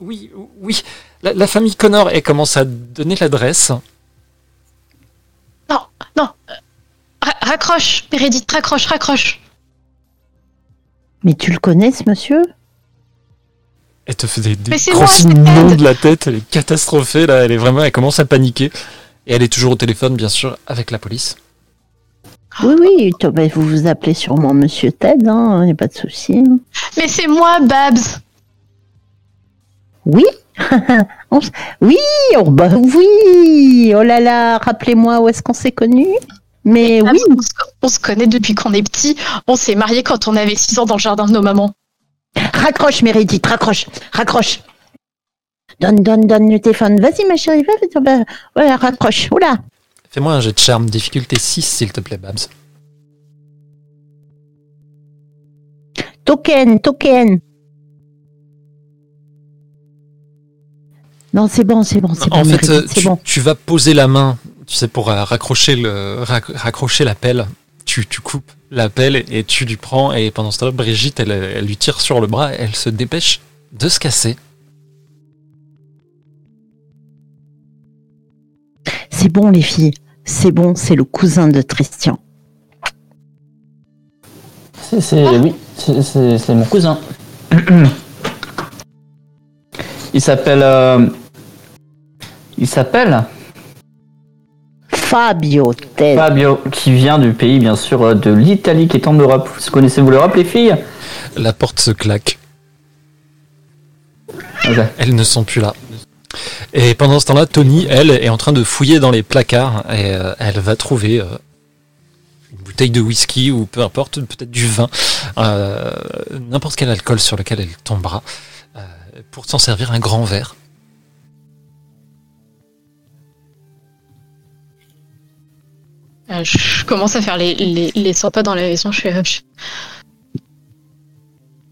Oui, oui. La, la famille Connor, elle commence à donner l'adresse. Non, non. euh, ra- raccroche, Meredith, raccroche, raccroche. Mais tu le connais, ce monsieur? Elle te fait des, des Mais c'est gros signes de la tête. Elle est catastrophée, là. Elle est vraiment, elle commence à paniquer. Et elle est toujours au téléphone, bien sûr, avec la police. Oui, oui, bah, vous vous appelez sûrement monsieur Ted, hein, il n'y a pas de souci. Mais c'est moi, Babs. Oui? Oui, oh, bah oui Oh là là, rappelez-moi où est-ce qu'on s'est connus Mais oui, on, se, on se connaît depuis qu'on est petit. On s'est mariés quand on avait 6 ans dans le jardin de nos mamans. raccroche Meredith, raccroche, raccroche Donne, donne, donne le téléphone. Vas-y ma chérie, va, va, va, ouais, raccroche, oula Fais-moi un jet de charme, difficulté 6, s'il te plaît, Babs. Token, token Non, c'est bon, c'est bon, c'est bon, En fait, euh, tu, bon. tu vas poser la main, tu sais, pour euh, raccrocher le rac- raccrocher l'appel. Tu tu, coupes la pelle et tu lui prends. Et pendant ce temps-là, Brigitte, elle, elle lui tire sur le bras. Elle se dépêche de se casser. C'est bon, les filles. C'est bon, c'est le cousin de Christian. C'est, c'est- oui, c'est, c'est- c'est mon cousin. Il s'appelle. euh, il s'appelle Fabio Ted. Fabio, qui vient du pays, bien sûr, de l'Italie, qui est en Europe. Vous connaissez-vous l'Europe, les filles? La porte se claque. Elles ne sont plus là. Et pendant ce temps-là, Tony, elle, est en train de fouiller dans les placards et euh, elle va trouver euh, une bouteille de whisky ou peu importe, peut-être du vin, euh, n'importe quel alcool sur lequel elle tombera, euh, pour s'en servir un grand verre. Euh, je commence à faire les, les, les 100 pas dans la maison. Je fais. euh, Je,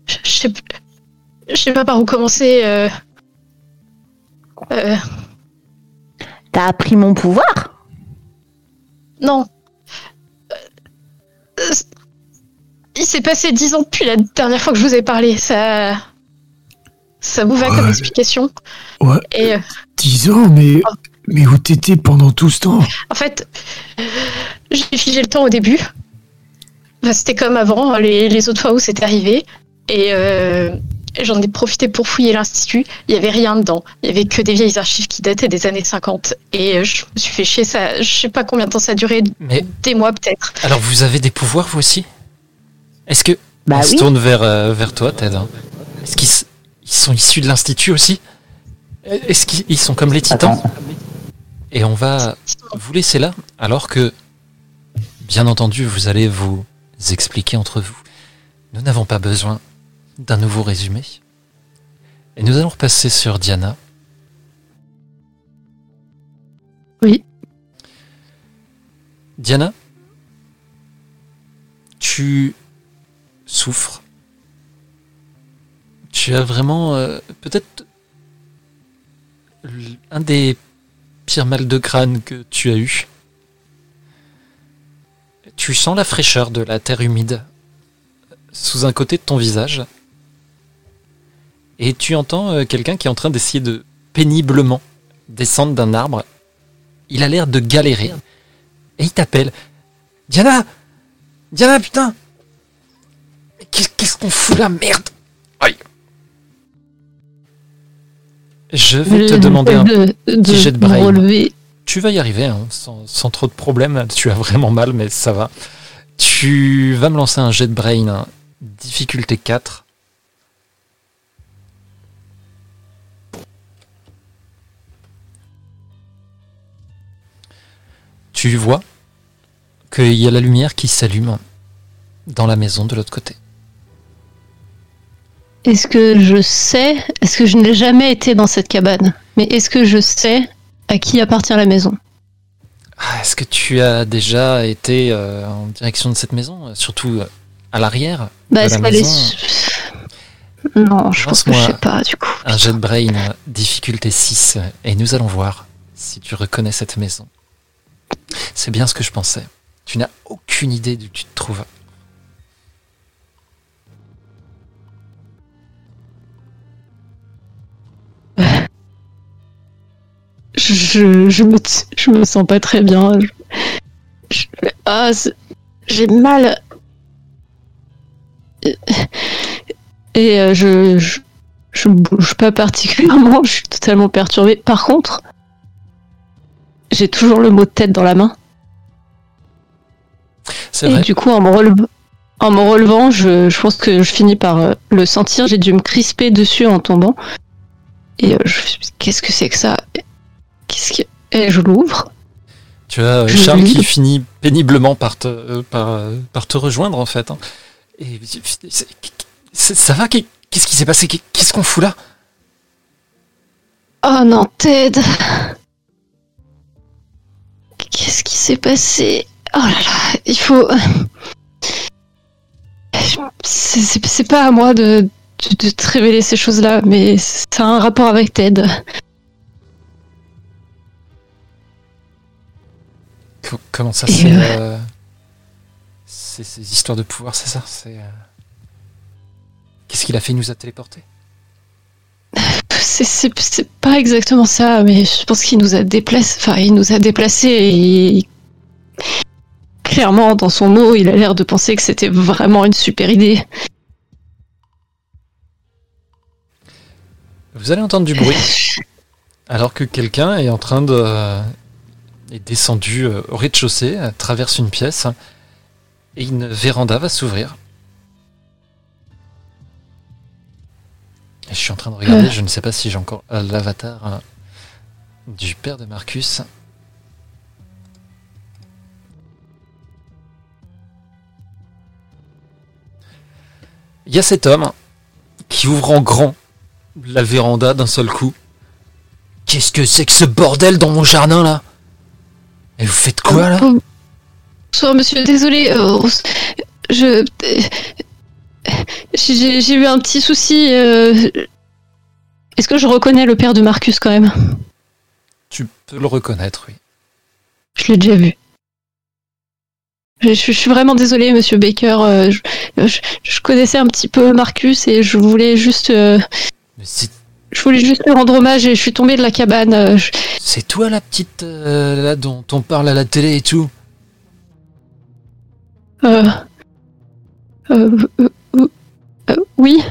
je, je sais, p- je sais pas par où commencer. euh. Euh, T'as appris mon pouvoir? Non. Il s'est passé 10 ans depuis la dernière fois que je vous ai parlé. Ça. Ça vous va comme explication? Ouais. Et euh, 10 ans, mais, mais où t'étais pendant tout ce temps? En fait, j'ai figé le temps au début. C'était comme avant, les, les autres fois où c'était arrivé. Et euh, j'en ai profité pour fouiller l'institut. Il y avait rien dedans. Il y avait que des vieilles archives qui dataient des années 50. Et euh, je me suis fait chier. Ça, je sais pas combien de temps ça a duré, Mais des mois peut-être. alors, vous avez des pouvoirs, vous aussi? Est-ce que. Bah se tourne vers, euh, vers toi, Ted. hein? Est-ce qu'ils s- ils sont issus de l'Institut aussi? Est-ce qu'ils ils sont comme les titans? Attends. Et on va vous laisser là, alors que, bien entendu, vous allez vous expliquer entre vous. Nous n'avons pas besoin d'un nouveau résumé. Et nous allons repasser sur Diana. Oui. Diana, tu souffres. Tu as vraiment euh, peut-être un des mal de crâne que tu as eu. Tu sens la fraîcheur de la terre humide sous un côté de ton visage. Et tu entends euh, quelqu'un qui est en train d'essayer de péniblement descendre d'un arbre. Il a l'air de galérer. Et il t'appelle. Diana Diana, putain Qu'est-ce qu'on fout là Merde Je vais te demander un de, de petit jet de brain. relever. tu vas y arriver, hein, sans, sans trop de problèmes. Tu as vraiment mal, mais ça va. Tu vas me lancer un jet de brain, hein, difficulté 4. Tu vois qu'il y a la lumière qui s'allume dans la maison de l'autre côté. Est-ce que je sais Est-ce que je n'ai jamais été dans cette cabane Mais est-ce que je sais à qui appartient la maison? Ah, Est-ce que tu as déjà été euh, en direction de cette maison, euh, surtout euh, à l'arrière Bah, la maison? su- Non, je pense que je sais pas du coup. Un jet de brain, difficulté 6, euh, et nous allons voir si tu reconnais cette maison. C'est bien ce que je pensais. Tu n'as aucune idée d'où tu te trouves. Je, je, me, je me sens pas très bien. Je- ah, j'ai mal. Et euh, je, je, je bouge pas particulièrement, je suis totalement perturbée. Par contre, j'ai toujours le mot de tête dans la main. C'est Et vrai. du coup, en me, relevant, en me relevant, je, je pense que je finis par euh, le sentir. J'ai dû me crisper dessus en tombant. Et euh, je me suis dit, qu'est-ce que c'est que ça? Qu'est-ce que... Et je l'ouvre. Tu as euh, Je Charles qui finit péniblement par te, euh, par, euh, par te rejoindre en fait. hein. Et ça va Qu'est- Qu'est-ce qui s'est passé Qu'est- Qu'est-ce qu'on fout là? Oh non, Ted Qu'est-ce qui s'est passé? Oh là là, il faut... C'est- pas à moi de, de, de te révéler ces choses-là, mais ça a un rapport avec Ted. Comment ça Et s'est euh, C'est ces histoires de pouvoir, c'est ça C'est. euh, Qu'est-ce qu'il a fait Il nous a téléportés? C'est- C'est c'est pas exactement ça, mais je pense qu'il nous a déplacé. Enfin, il nous a déplacés et. Clairement, dans son mot, il a l'air de penser que c'était vraiment une super idée. Vous allez entendre du bruit alors que quelqu'un est en train de. Est descendu euh, au rez-de-chaussée, euh, traverse une pièce et une véranda va s'ouvrir. Je suis en train de regarder, Euh. je ne sais pas si j'ai encore l'avatar du père de Marcus. Il y a cet homme qui ouvre en grand la véranda d'un seul coup. Qu'est-ce que c'est que ce bordel dans mon jardin là? Et vous faites quoi là Bonsoir, monsieur, désolé. euh, je. J'ai eu un petit souci. euh, Est-ce que je reconnais le père de Marcus quand même? Tu peux le reconnaître, oui. Je l'ai déjà vu. Je, suis vraiment désolée, monsieur Baker. euh, je, je- je connaissais un petit peu Marcus et je voulais juste. euh, Mais c'est je voulais juste lui rendre hommage et je suis tombée de la cabane. euh, je- c'est toi la petite euh, là dont on parle à la télé et tout euh, euh, euh, oui.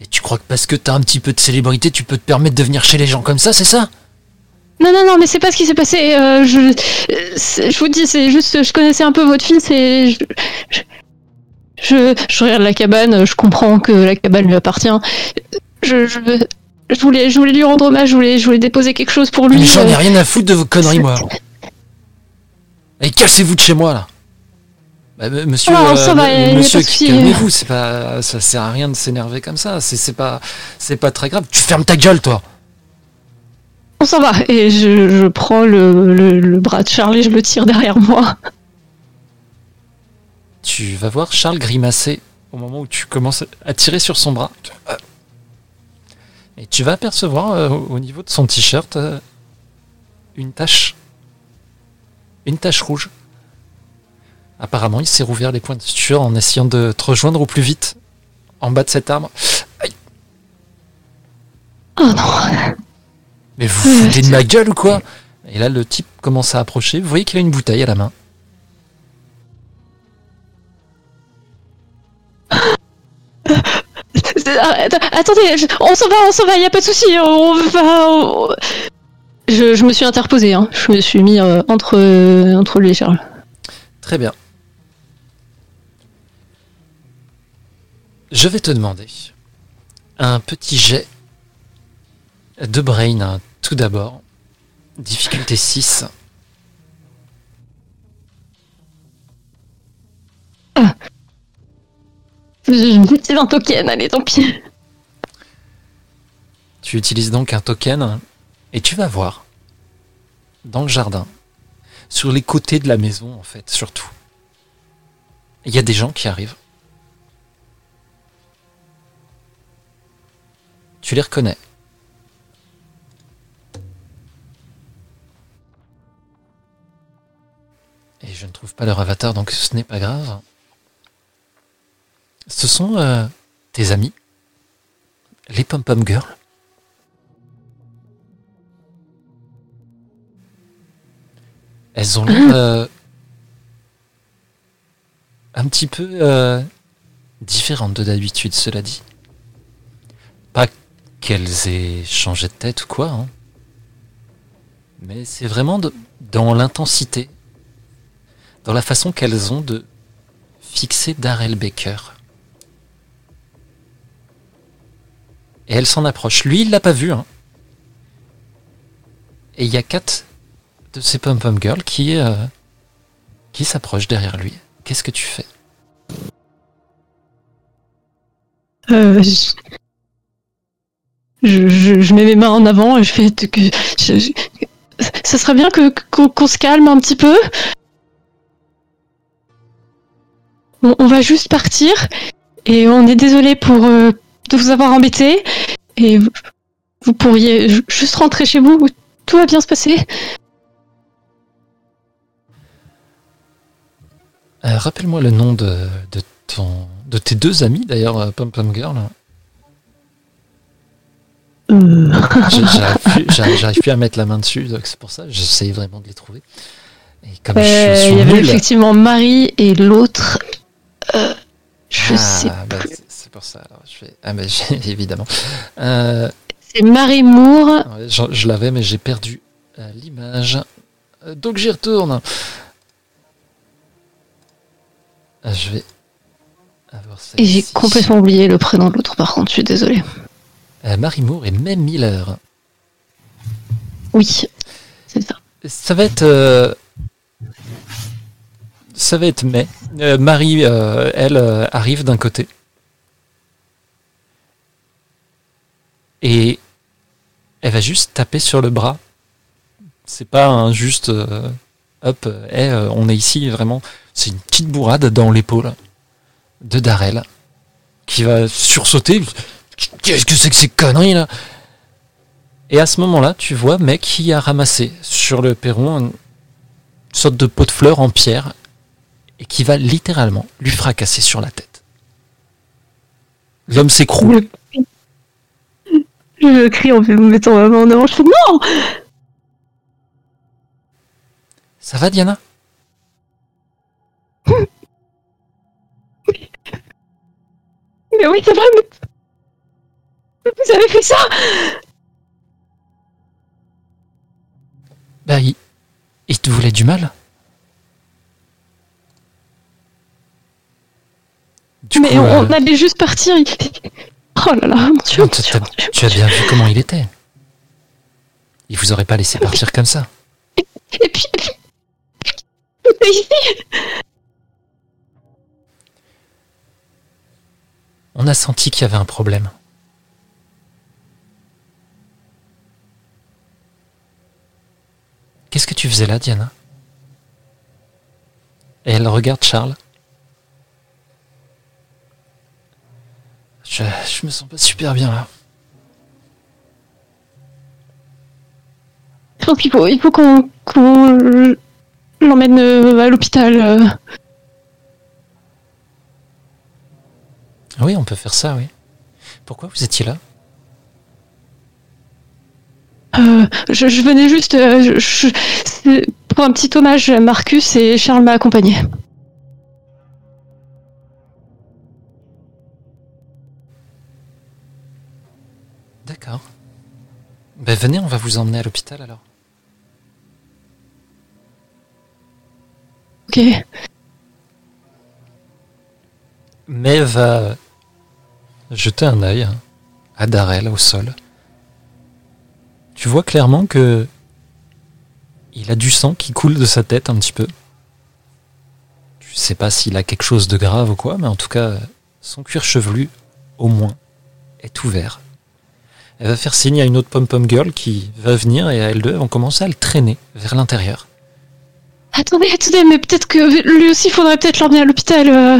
Et tu crois que parce que t'as un petit peu de célébrité, tu peux te permettre de venir chez les gens comme ça, c'est ça Non, non, non, mais c'est pas ce qui s'est passé. euh, je, je vous dis, c'est juste, je connaissais un peu votre fils et je, je, je, je regarde la cabane, je comprends que la cabane lui appartient. Je, je, je voulais, je voulais lui rendre hommage, je voulais, je voulais déposer quelque chose pour lui. Mais j'en ai euh, rien à foutre de vos conneries, moi. Et cassez-vous de chez moi, là. Bah, euh, monsieur, Ah, ça va, monsieur, calmez-vous. C'est pas, ça sert à rien de s'énerver comme ça. C'est, c'est pas, c'est pas très grave. Tu fermes ta gueule, toi. On s'en va. Et je, je prends le, le, le bras de Charlie, je le tire derrière moi. Tu vas voir Charles grimacer au moment où tu commences à tirer sur son bras. Euh. Et tu vas apercevoir euh, au au niveau de son t-shirt euh, une tache. Une tache rouge. Apparemment, il s'est rouvert les points de suture en essayant de te rejoindre au plus vite en bas de cet arbre. Aïe. Oh non. Mais vous vous foutez de ma gueule ou quoi? Et là, le type commence à approcher. Vous voyez qu'il a une bouteille à la main. Arrête, Attendez, je- on s'en va, on s'en va, y a pas de souci. On va. on- Je, je me suis interposée, hein. je me suis mis euh, entre, euh, entre lui et Charles. Très bien. Je vais te demander un petit jet de brain hein, tout d'abord. Difficulté 6. J'utilise un token, allez, tant pis. Tu utilises donc un token et tu vas voir dans le jardin, sur les côtés de la maison en fait, surtout. Il y a des gens qui arrivent. Tu les reconnais. Et je ne trouve pas leur avatar, donc ce n'est pas grave. Ce sont euh, tes amis, les Pom Pom Girls. Elles ont l'air euh, un petit peu euh, différentes de d'habitude, cela dit. Pas qu'elles aient changé de tête ou quoi, hein. mais c'est vraiment de- dans l'intensité, dans la façon qu'elles ont de fixer Darrell Baker. Et elle s'en approche. Lui, il l'a pas vu. Hein. Et il y a quatre de ces pom-pom girls qui, euh, qui s'approchent derrière lui. Qu'est-ce que tu fais? Euh, je, mets mes mains en avant et je fais je- ça serait bien que qu'on se calme un petit peu. On, on va juste partir et on est désolé pour euh, de vous avoir embêté et vous, pourriez ju- juste rentrer chez vous. Tout va bien se passer. Euh, Rappelle-moi le nom de, de, ton, de tes deux amis, d'ailleurs, euh, Pom Pom Girl. Euh, J'arrive plus, plus à mettre la main dessus, donc c'est pour ça. J'essaye vraiment de les trouver. Et comme je suis il y avait nul, effectivement Marie et l'autre. euh, je Ah, sais. bah, c'est pour ça. Alors, je fais... Ah, mais évidemment. Euh, C'est Marie Moore. ouais, je je l'avais, mais j'ai perdu euh, l'image. Euh, donc j'y retourne. Ah, je vais avoir ça. Et j'ai complètement oublié le prénom de l'autre, par contre, je suis désolée. Euh, Marie Moore et même Miller. Oui, c'est ça. Ça va être. euh, Ça va être mai. Euh, Marie, elle, arrive d'un côté. Et elle va juste taper sur le bras. C'est pas un juste. euh, hop, hey, euh, on est ici, vraiment. C'est une petite bourrade dans l'épaule de Darrell. Qui va sursauter. Qu'est-ce que c'est que ces conneries là? Et à ce moment-là, tu vois mec qui a ramassé sur le perron une sorte de pot de fleurs en pierre et qui va littéralement lui fracasser sur la tête. L'homme s'écroule. Je crie en me mettant ma main en avant. Je fais non Ça va Diana? Mais oui, c'est vrai, mais. Vous avez fait ça Bah il, il te voulait du mal. Du Mais coup, on, euh, on allait juste partir. Oh là là, mon dieu, non, mon tu, dieu, t'as- mon dieu. tu as bien vu comment il était. Il vous aurait pas laissé partir comme ça. Et puis. et puis- Tout est ici On a senti qu'il y avait un problème. Qu'est-ce que tu faisais là, Diana? Et elle regarde Charles. Je, je me sens pas super bien là. Je pense qu'il faut, il faut qu'on l'emmène euh, à l'hôpital. euh. Oui, on peut faire ça, oui. Pourquoi vous étiez là? Euh, je, je venais juste euh, je- pour un petit hommage. Marcus et Charles m'a accompagné. Ben venez, on va vous emmener à l'hôpital alors. Ok. Mais va jeter un œil à Darrell au sol. Tu vois clairement que il a du sang qui coule de sa tête un petit peu. Tu sais pas s'il a quelque chose de grave ou quoi, mais en tout cas, son cuir chevelu, au moins, est ouvert. Elle va faire signe à une autre pom-pom girl qui va venir et elles deux vont commencer à le traîner vers l'intérieur. Attendez, attendez, mais peut-être que lui aussi, il faudrait peut-être l'emmener à l'hôpital. euh.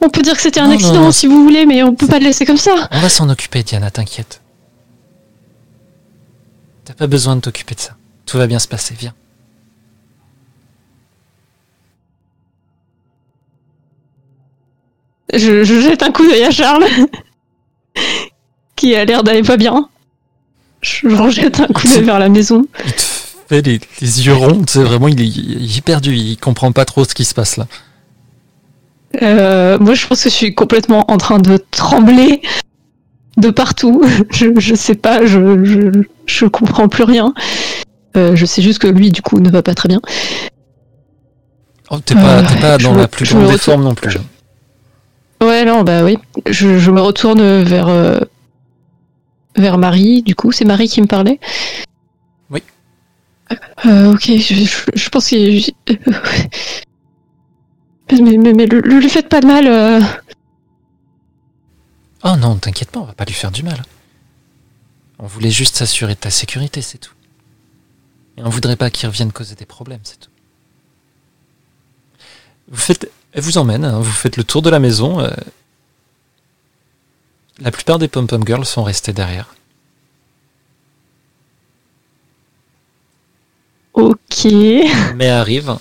On peut dire que c'était un Non, non, accident non. si vous voulez, mais on peut pas le laisser comme ça. On va s'en occuper, Diana, t'inquiète. T'as pas besoin de t'occuper de ça. Tout va bien se passer, viens. Je, je jette un coup d'œil à Charles, qui a l'air d'aller pas bien. Je rejette un coup d'œil vers la maison. Il te fait les, les yeux ronds, c'est vraiment, il est, il est perdu, il comprend pas trop ce qui se passe là. Euh, moi, je pense que je suis complètement en train de trembler de partout. Je, je sais pas, je, je, je comprends plus rien. Euh, je sais juste que lui, du coup, ne va pas très bien. Oh, t'es pas, Euh, t'es pas je dans la plus grande des formes non plus. Ouais, non, bah oui. Je, me retourne vers euh, vers Marie. Du coup, c'est Marie qui me parlait? Oui. Euh, ok, je, je, je pense que mais mais, le- lui faites pas de mal. euh. Oh non, t'inquiète pas, on va pas lui faire du mal. On voulait juste s'assurer de ta sécurité, c'est tout. Et on voudrait pas qu'il revienne causer des problèmes, c'est tout. Vous faites, elle vous emmène, hein, vous faites le tour de la maison. euh, La plupart des pom-pom girls sont restées derrière. Ok. Mais arrive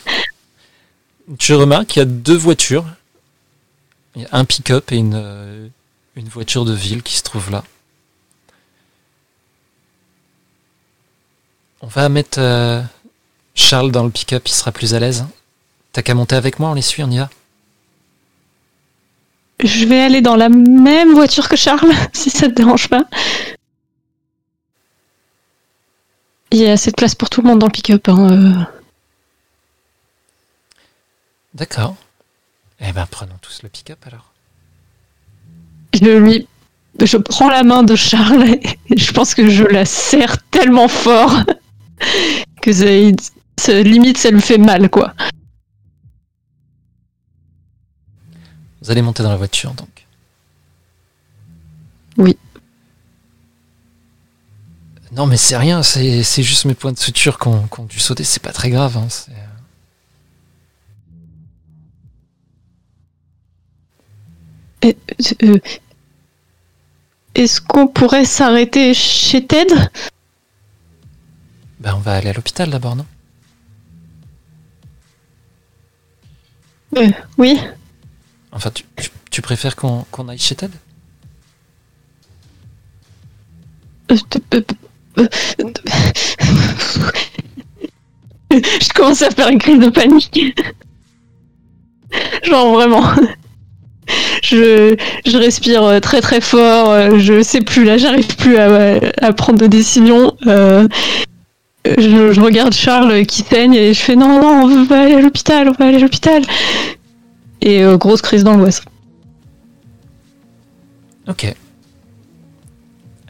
tu remarques qu'il y a deux voitures. Il y a un pick-up et une, euh, une voiture de ville qui se trouve là. On va mettre euh, Charles dans le pick-up, il sera plus à l'aise. T'as qu'à monter avec moi, on les suit, on y va. Je vais aller dans la même voiture que Charles, si ça te dérange pas. Il y a assez de place pour tout le monde dans le pick-up. hein, euh. D'accord. Eh ben, prenons tous le pick-up alors. Je lui. Je prends la main de Charles et je pense que je la serre tellement fort que ça, limite ça lui fait mal quoi. Vous allez monter dans la voiture donc. Oui. Non mais c'est rien, c'est c'est juste mes points de suture qui ont, qui ont dû sauter, c'est pas très grave. hein, c'est- Et- euh, Est-ce qu'on pourrait s'arrêter chez Ted? Ben on va aller à l'hôpital d'abord, non? Euh, Oui. Enfin, tu, préfères qu'on aille chez Ted? Je commence à faire une crise de panique. Genre vraiment. Je, je respire très très fort, je sais plus là, j'arrive plus à, prendre de décision. Euh, je, je regarde Charles qui saigne et je fais non, non, on va aller à l'hôpital, on va aller à l'hôpital. Et euh, grosse crise d'angoisse. Ok.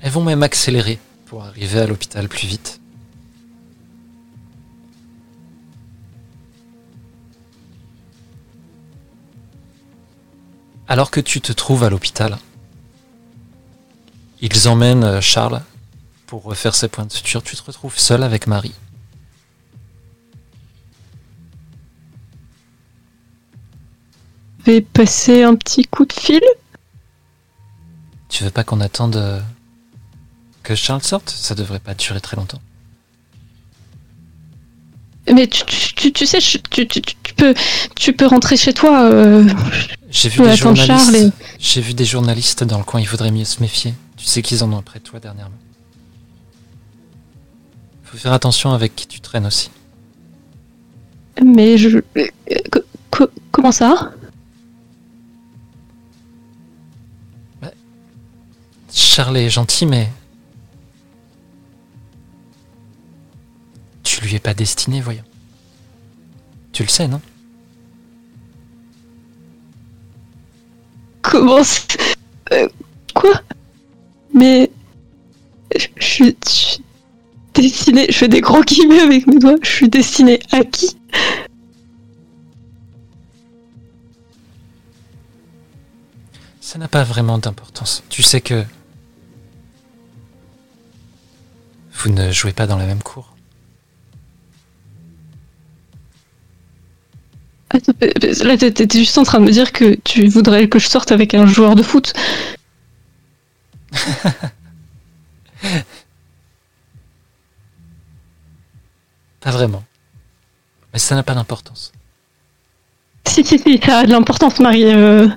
Elles vont même accélérer pour arriver à l'hôpital plus vite. Alors que tu te trouves à l'hôpital, ils emmènent euh, Charles pour refaire ses points de suture. Tu te retrouves seul avec Marie. Vais passer un petit coup de fil. Tu veux pas qu'on attende euh, que Charles sorte? Ça devrait pas durer très longtemps. Mais tu, tu, sais, tu, tu, peux, tu peux rentrer chez toi. euh, J'ai vu des journalistes. Charles et- J'ai vu des journalistes dans le coin. Il faudrait mieux se méfier. Tu sais qu'ils en ont après toi dernièrement. Faut faire attention avec qui tu traînes aussi. Mais je. euh, co- co- comment ça? Charles est gentil, mais tu lui es pas destiné, voyons. Tu le sais, non? Comment ça- euh, Quoi? Mais. Je je suis. je suis destinée. Je fais des gros guillemets avec mes doigts. Je suis destinée à qui? Ça n'a pas vraiment d'importance. Tu sais que vous ne jouez pas dans la même cour. Attends, euh, euh, Là, t'étais juste en train de me dire que tu voudrais que je sorte avec un joueur de foot. Pas vraiment. Mais ça n'a pas d'importance. Si, si, si, ça a de l'importance, Marie. euh,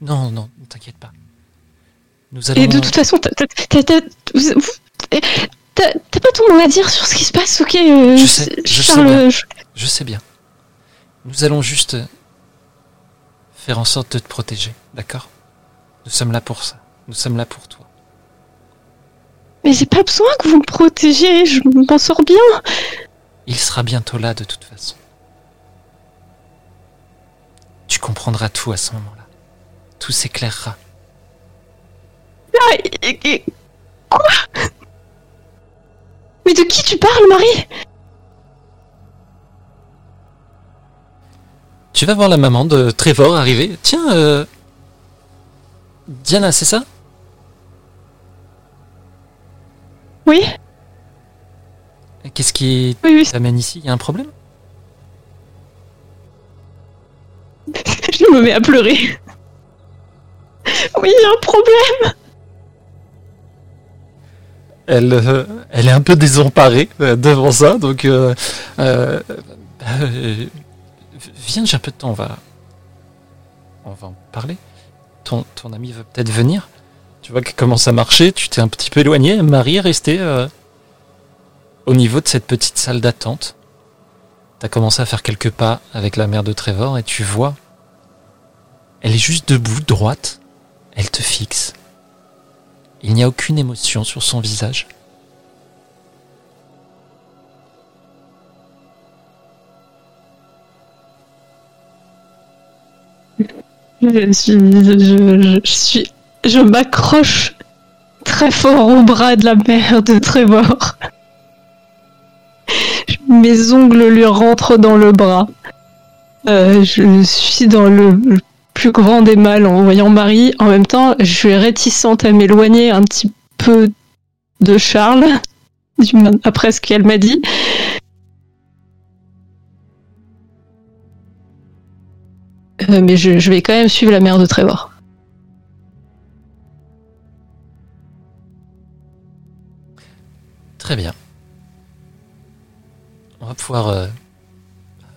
Non, non, ne t'inquiète pas. Nous allons. Et de toute façon, vous- t'as pas ton mot à dire sur ce qui se passe, ok euh, Je sais, je sais bien. je- Je sais bien. Nous allons juste faire en sorte de te protéger, d'accord? Nous sommes là pour ça. Nous sommes là pour toi. Mais j'ai pas besoin que vous me protégiez, je m'en sors bien. Il sera bientôt là de toute façon. Tu comprendras tout à ce moment-là. Tout s'éclairera. Ah, et- et- Quoi? Mais de qui tu parles, Marie? Tu vas voir la maman de Trevor arriver. Tiens, euh... Diana, c'est ça? Oui, Qu'est-ce qui oui, oui, t'amène ici? Il y a un problème? Je me mets à pleurer. Oui, il y a un problème. Elle, euh, elle est un peu désemparée euh, devant ça, donc euh, euh, viens, j'ai un peu de temps, on va, on va en parler. Ton, ton ami veut peut-être venir. Tu vois qu'elle commence à marcher, tu t'es un petit peu éloigné. Marie est restée au niveau de cette petite salle d'attente. T'as commencé à faire quelques pas avec la mère de Trevor et tu vois, elle est juste debout, droite. Elle te fixe. Il n'y a aucune émotion sur son visage. Je suis, je, suis, je m'accroche très fort au bras de la mère de Trevor. Mes ongles lui rentrent dans le bras. Euh, je suis dans le plus grand des mal en voyant Marie. En même temps, je suis réticente à m'éloigner un petit peu de Charles, après ce qu'elle m'a dit. Euh, mais je, je vais quand même suivre la mère de Trevor. Très bien. On va pouvoir euh,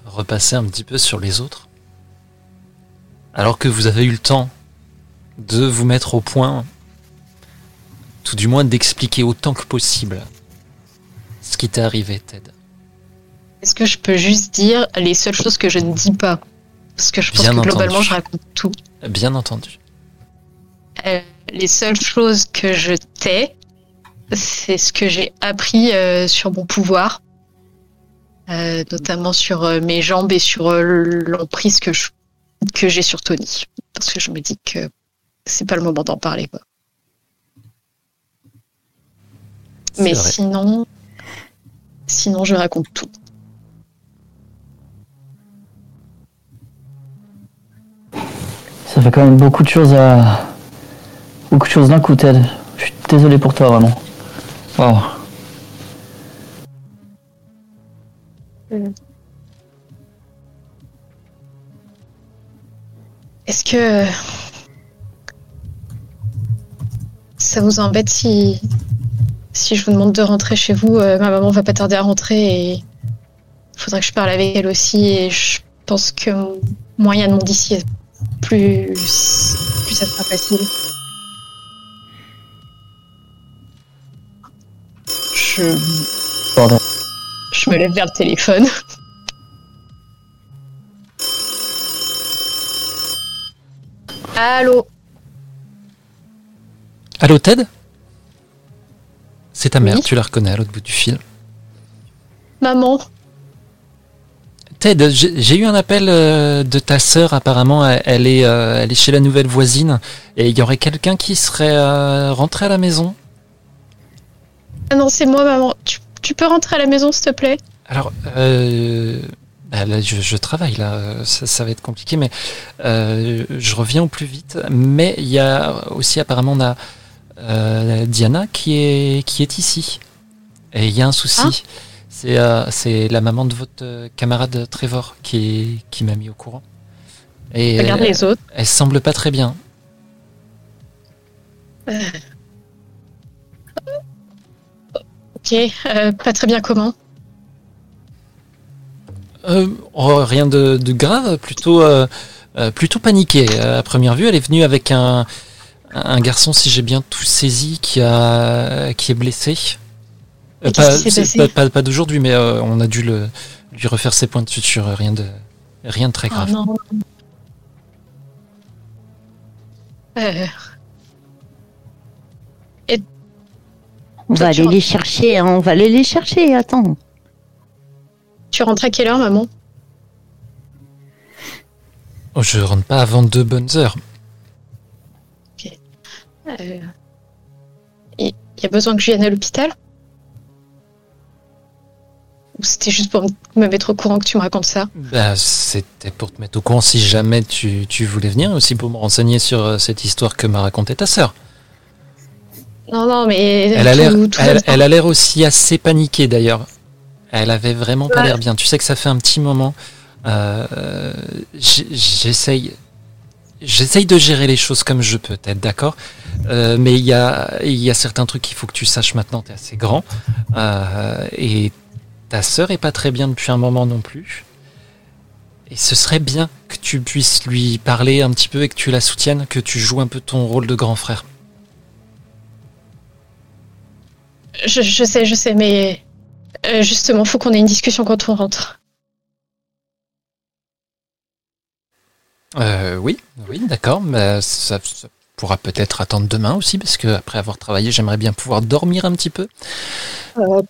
repasser un petit peu sur les autres. Alors que vous avez eu le temps de vous mettre au point, tout du moins d'expliquer autant que possible ce qui t'est arrivé, Ted. Est-ce que je peux juste dire les seules choses que je ne dis pas? Parce que je pense Bien que globalement, je raconte tout. Bien entendu. Euh, les seules choses que je tais, c'est ce que j'ai appris euh, sur mon pouvoir, Euh, notamment sur mes jambes et sur l'emprise que je- que j'ai sur Tony, parce que je me dis que c'est pas le moment d'en parler. Quoi. Mais vrai. sinon, sinon je raconte tout. Ça fait quand même beaucoup de choses à. Beaucoup de choses d'un coup, Ted. Je suis désolé pour toi, vraiment. Wow. Est-ce que ça vous embête si si je vous demande de rentrer chez vous euh, Ma maman va pas tarder à rentrer et il faudrait que je parle avec elle aussi. Et je pense que a de monde ici, plus plus ça sera facile. Je Pardon. je me lève vers le téléphone. Allô Allô, Ted C'est ta mère, Oui. tu la reconnais à l'autre bout du fil. Maman Ted, j'ai eu un appel euh, de ta sœur, apparemment, elle, est, euh, elle est chez la nouvelle voisine, et il y aurait quelqu'un qui serait euh, rentré à la maison? Ah non, c'est moi, maman. Tu, tu peux rentrer à la maison, s'il te plaît? Alors, euh, là, je, je travaille là, euh, ça, ça va être compliqué, mais euh, je reviens au plus vite. Mais il y a aussi apparemment on a euh, Diana qui est qui est ici. Et il y a un souci. Ah. C'est euh, c'est la maman de votre euh, camarade Trevor qui qui m'a mis au courant. Et Regarde euh, les autres. elle semble pas très bien. Ok, euh, pas très bien comment? Euh, oh, rien de, de grave, plutôt, euh, euh, plutôt paniqué. Euh, À première vue, elle est venue avec un, un garçon, si j'ai bien tout saisi, qui, a, qui est blessé. Euh, pas qui s'est c'est passé pas, pas- pas d'aujourd'hui, mais euh, on a dû le, lui refaire ses points de suture. Rien de, rien de très Oh grave. non. Euh, On va aller les chercher, hein, on va aller les chercher, attends. Tu rentres à quelle heure, maman? Oh, je rentre pas avant deux bonnes heures. Euh, Il y a besoin que je vienne à l'hôpital? Ou c'était juste pour me mettre au courant que tu me racontes ça? Bah, c'était pour te mettre au courant si jamais tu, tu voulais venir, aussi pour me renseigner sur euh, cette histoire que m'a racontée ta sœur. Non, non, mais. A l'air, elle a l'air aussi assez paniquée d'ailleurs. Elle avait vraiment pas Ouais. l'air bien. Tu sais que ça fait un petit moment. Euh, j'essaye, j'essaye de gérer les choses comme je peux, peut-être, d'accord? Euh, mais il y a, il y a certains trucs qu'il faut que tu saches maintenant. T'es assez grand euh, et ta sœur est pas très bien depuis un moment non plus. Et ce serait bien que tu puisses lui parler un petit peu et que tu la soutiennes, que tu joues un peu ton rôle de grand frère. Je, je sais, je sais, mais euh, justement, faut qu'on ait une discussion quand on rentre. Euh, oui, oui, d'accord, mais ça, ça pourra peut-être attendre demain aussi, parce que après avoir travaillé, j'aimerais bien pouvoir dormir un petit peu. Euh,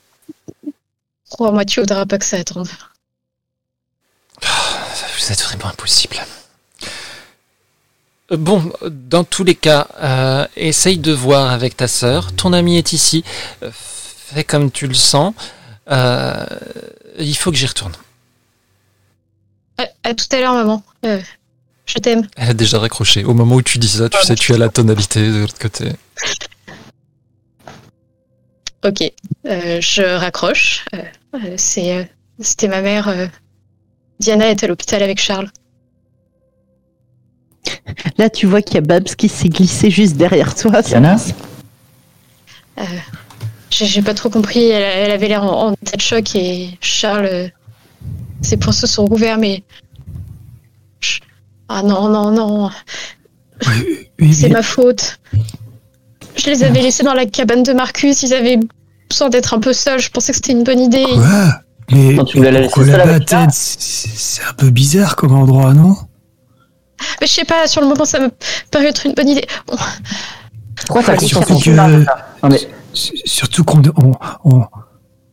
Crois-moi, tu voudras pas que ça attende. Vous êtes vraiment impossible. Euh, Bon, dans tous les cas, euh, essaye de voir avec ta sœur. Ton ami est ici. Fais comme tu le sens. Euh, il faut que j'y retourne. À, à tout à l'heure, maman. Euh, je t'aime. Elle a déjà raccroché. Au moment où tu dis ça, tu sais, tu as la tonalité de l'autre côté. Ok, Euh, je raccroche. Euh, euh, c'est, euh, c'était ma mère. euh, Diana est à l'hôpital avec Charles. Là, tu vois qu'il y a Babs qui s'est glissé juste derrière toi. Diana J'ai, j'ai pas trop compris. Elle, elle avait l'air en, en état de choc et Charles, ses poings se sont ouverts, mais. Ah non, non, non, oui, c'est oui. ma faute. Je les avais laissés dans la cabane de Marcus. Ils avaient besoin d'être un peu seuls. Je pensais que c'était une bonne idée. Quoi? Mais Quand tu voulais la pourquoi Clara Ted? C'est un peu bizarre comme endroit, non? Mais je sais pas, sur le moment, ça me paraît être une bonne idée. Bon, Pourquoi t'as confiance en que- Non mais Surtout qu'on on, on,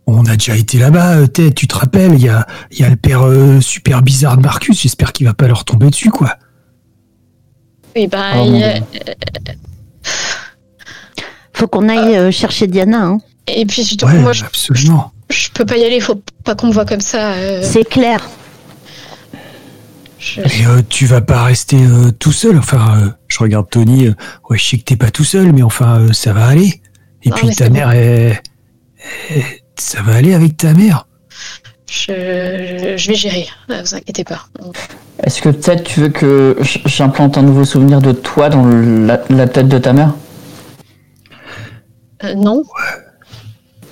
on a déjà été là-bas, euh, Ted, tu te rappelles Il y a, il y a le père euh, super bizarre de Marcus, j'espère qu'il va pas leur tomber dessus, quoi. oui, ben, Oh, il- Dieu. Faut qu'on aille euh, chercher Diana. Hein. et puis surtout, Ouais, moi, je, absolument. je peux pas y aller. Faut pas qu'on me voit comme ça. euh, C'est clair. je- Et euh, tu vas pas rester euh, tout seul. Enfin, euh, je regarde Tony. euh, ouais, je sais que t'es pas tout seul, mais enfin, euh, ça va aller. Et Non, puis ta mère, est, est- ça va aller avec ta mère? Je, je vais gérer, ne vous inquiétez pas. est-ce que peut-être tu veux que j'implante un nouveau souvenir de toi dans la, la tête de ta mère? Euh, non,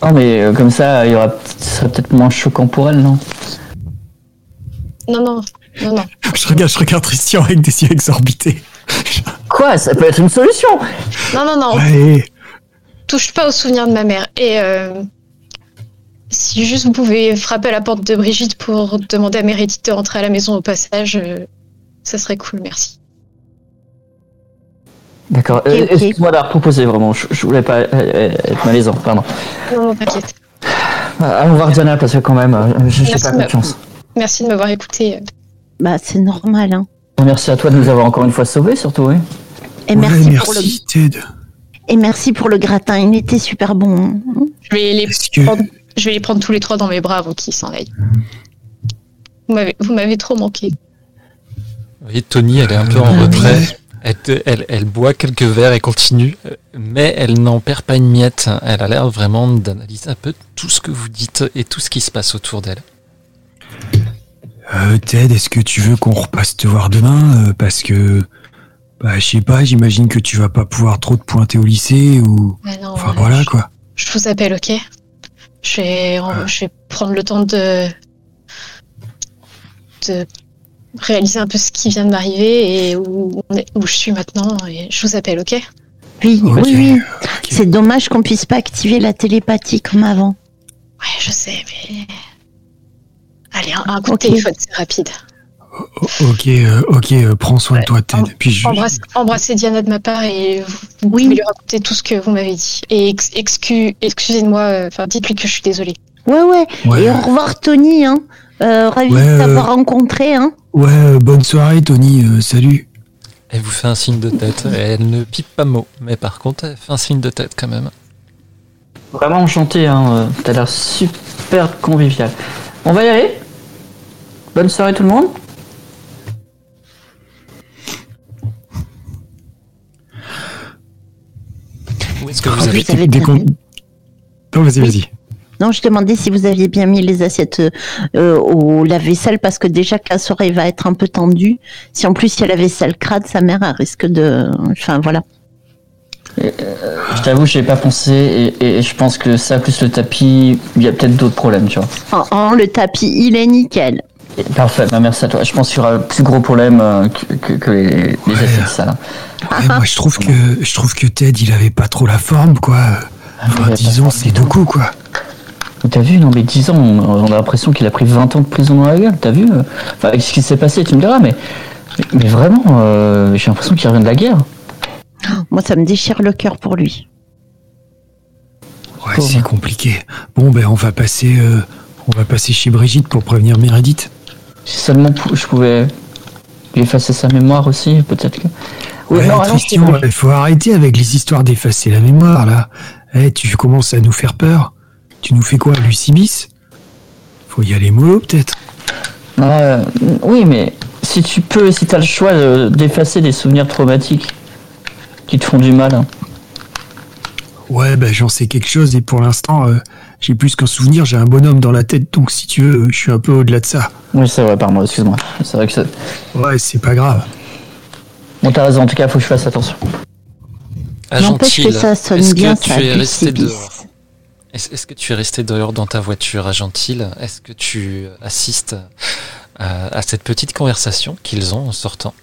Non mais euh, comme ça, il y aura, ce serait peut-être moins choquant pour elle, non? Non, non, non, non. Je regarde, je regarde Christian avec des yeux exorbités. Quoi? Ça peut être une solution Non, non, non, Ouais. Touche pas au souvenir de ma mère. Et euh, si juste vous pouvez frapper à la porte de Brigitte pour demander à Meredith de rentrer à la maison au passage, euh, ça serait cool, merci. D'accord, Ok, euh, ok. excuse-moi d'avoir proposé vraiment, je, je voulais pas être malaisant, pardon. Non, non, t'inquiète. Allons voir Diana parce que quand même, je j'ai Merci, pas confiance. Merci de m'avoir écouté. Bah, c'est normal. Hein. Merci à toi de nous avoir encore une fois sauvés, surtout, oui. Et merci, merci, pour le Ted. Et merci pour le gratin. Il était super bon. Je vais les, prendre, je vais les prendre tous les trois dans mes bras avant qu'ils s'en aillent. Vous m'avez, vous m'avez trop manqué. Vous voyez, Tony, elle est un peu en Euh, retrait. Elle, elle, elle boit quelques verres et continue, mais elle n'en perd pas une miette. Elle a l'air vraiment d'analyser un peu tout ce que vous dites et tout ce qui se passe autour d'elle. Euh, Ted, est-ce que tu veux qu'on repasse te voir demain euh, Parce que, bah, je sais pas, j'imagine que tu vas pas pouvoir trop te pointer au lycée ou. Ouais, non, Enfin ouais, voilà je- quoi. Je vous appelle, ok? Je vais, je vais prendre le temps de, de réaliser un peu ce qui vient de m'arriver et où, on est- où je suis maintenant. Et je vous appelle, ok? Oui, oui, oui. C'est dommage qu'on puisse pas activer la télépathie comme avant. Ouais, je sais, mais. Allez, un, un coup de téléphone, c'est rapide. O- Ok, euh, ok, euh, prends soin de toi, Ted. Puis je, Embrasse- embrassez Diana de ma part et vous, Oui. pouvez lui raconter tout ce que vous m'avez dit. Et ex- excu- excusez-moi, euh, enfin, dites-lui que je suis désolée. Ouais, ouais. ouais, Et au revoir, Tony. Hein. Euh, ravi Ouais, de euh, t'avoir rencontré. Hein. ouais, bonne soirée, Tony. euh, salut. Elle vous fait un signe de tête. Elle ne pipe pas mot, mais par contre, elle fait un signe de tête quand même. Vraiment enchanté, hein. T'as l'air super convivial. On va y aller Bonne soirée tout le monde Où est-ce que Oh, vous avez vous avez Non, vas-y, Oui. vas-y. Non, je demandais si vous aviez bien mis les assiettes euh, au lave-vaisselle parce que déjà que la soirée va être un peu tendue. Si en plus il y a la vaisselle crade, sa mère elle risque de. Enfin voilà. Je t'avoue, j'ai pas pensé et, et je pense que ça plus le tapis, il y a peut-être d'autres problèmes, tu vois. En, en, le tapis, il est nickel. Parfait, bah, merci à toi. Je pense qu'il y aura un plus gros problème euh, que, que, que les, les Ouais. effets de ça. là. Ouais, moi, je trouve que je trouve que Ted, il avait pas trop la forme, quoi. Enfin, il a pas disons, forme c'est deux coups, quoi. Mais T'as vu, non mais 10 ans, on, a l'impression qu'il a pris 20 ans de prison dans la gueule, t'as vu euh, Enfin, avec ce qui s'est passé, tu me diras, mais, mais vraiment, euh, j'ai l'impression qu'il revient de la guerre. Moi, ça me déchire le cœur pour lui. Ouais, c'est compliqué. Bon, ben, on va passer, euh, on va passer chez Brigitte pour prévenir Meredith. Si seulement je pouvais lui effacer sa mémoire aussi, peut-être que... Oui, ouais, non, il faut arrêter avec les histoires d'effacer la mémoire, là. Eh, tu commences à nous faire peur. Tu nous fais quoi, Lucie bis Faut y aller mollo, peut-être. Euh, oui, mais si tu peux, si t'as le choix de- d'effacer des souvenirs traumatiques qui te font du mal, hein. Ouais, ben, j'en sais quelque chose, et pour l'instant, euh, j'ai plus qu'un souvenir, j'ai un bonhomme dans la tête, donc si tu veux, je suis un peu au-delà de ça. Oui, c'est vrai, pardon, excuse-moi. C'est vrai que c'est... Ouais, c'est pas grave. Bon, t'as raison, en tout cas, faut que je fasse attention. N'empêche que Agentile, ça sonne est-ce bien, que tu ça, es resté dehors Est-ce que tu es resté dehors dans ta voiture, Agentile Est-ce que tu assistes à, à cette petite conversation qu'ils ont en sortant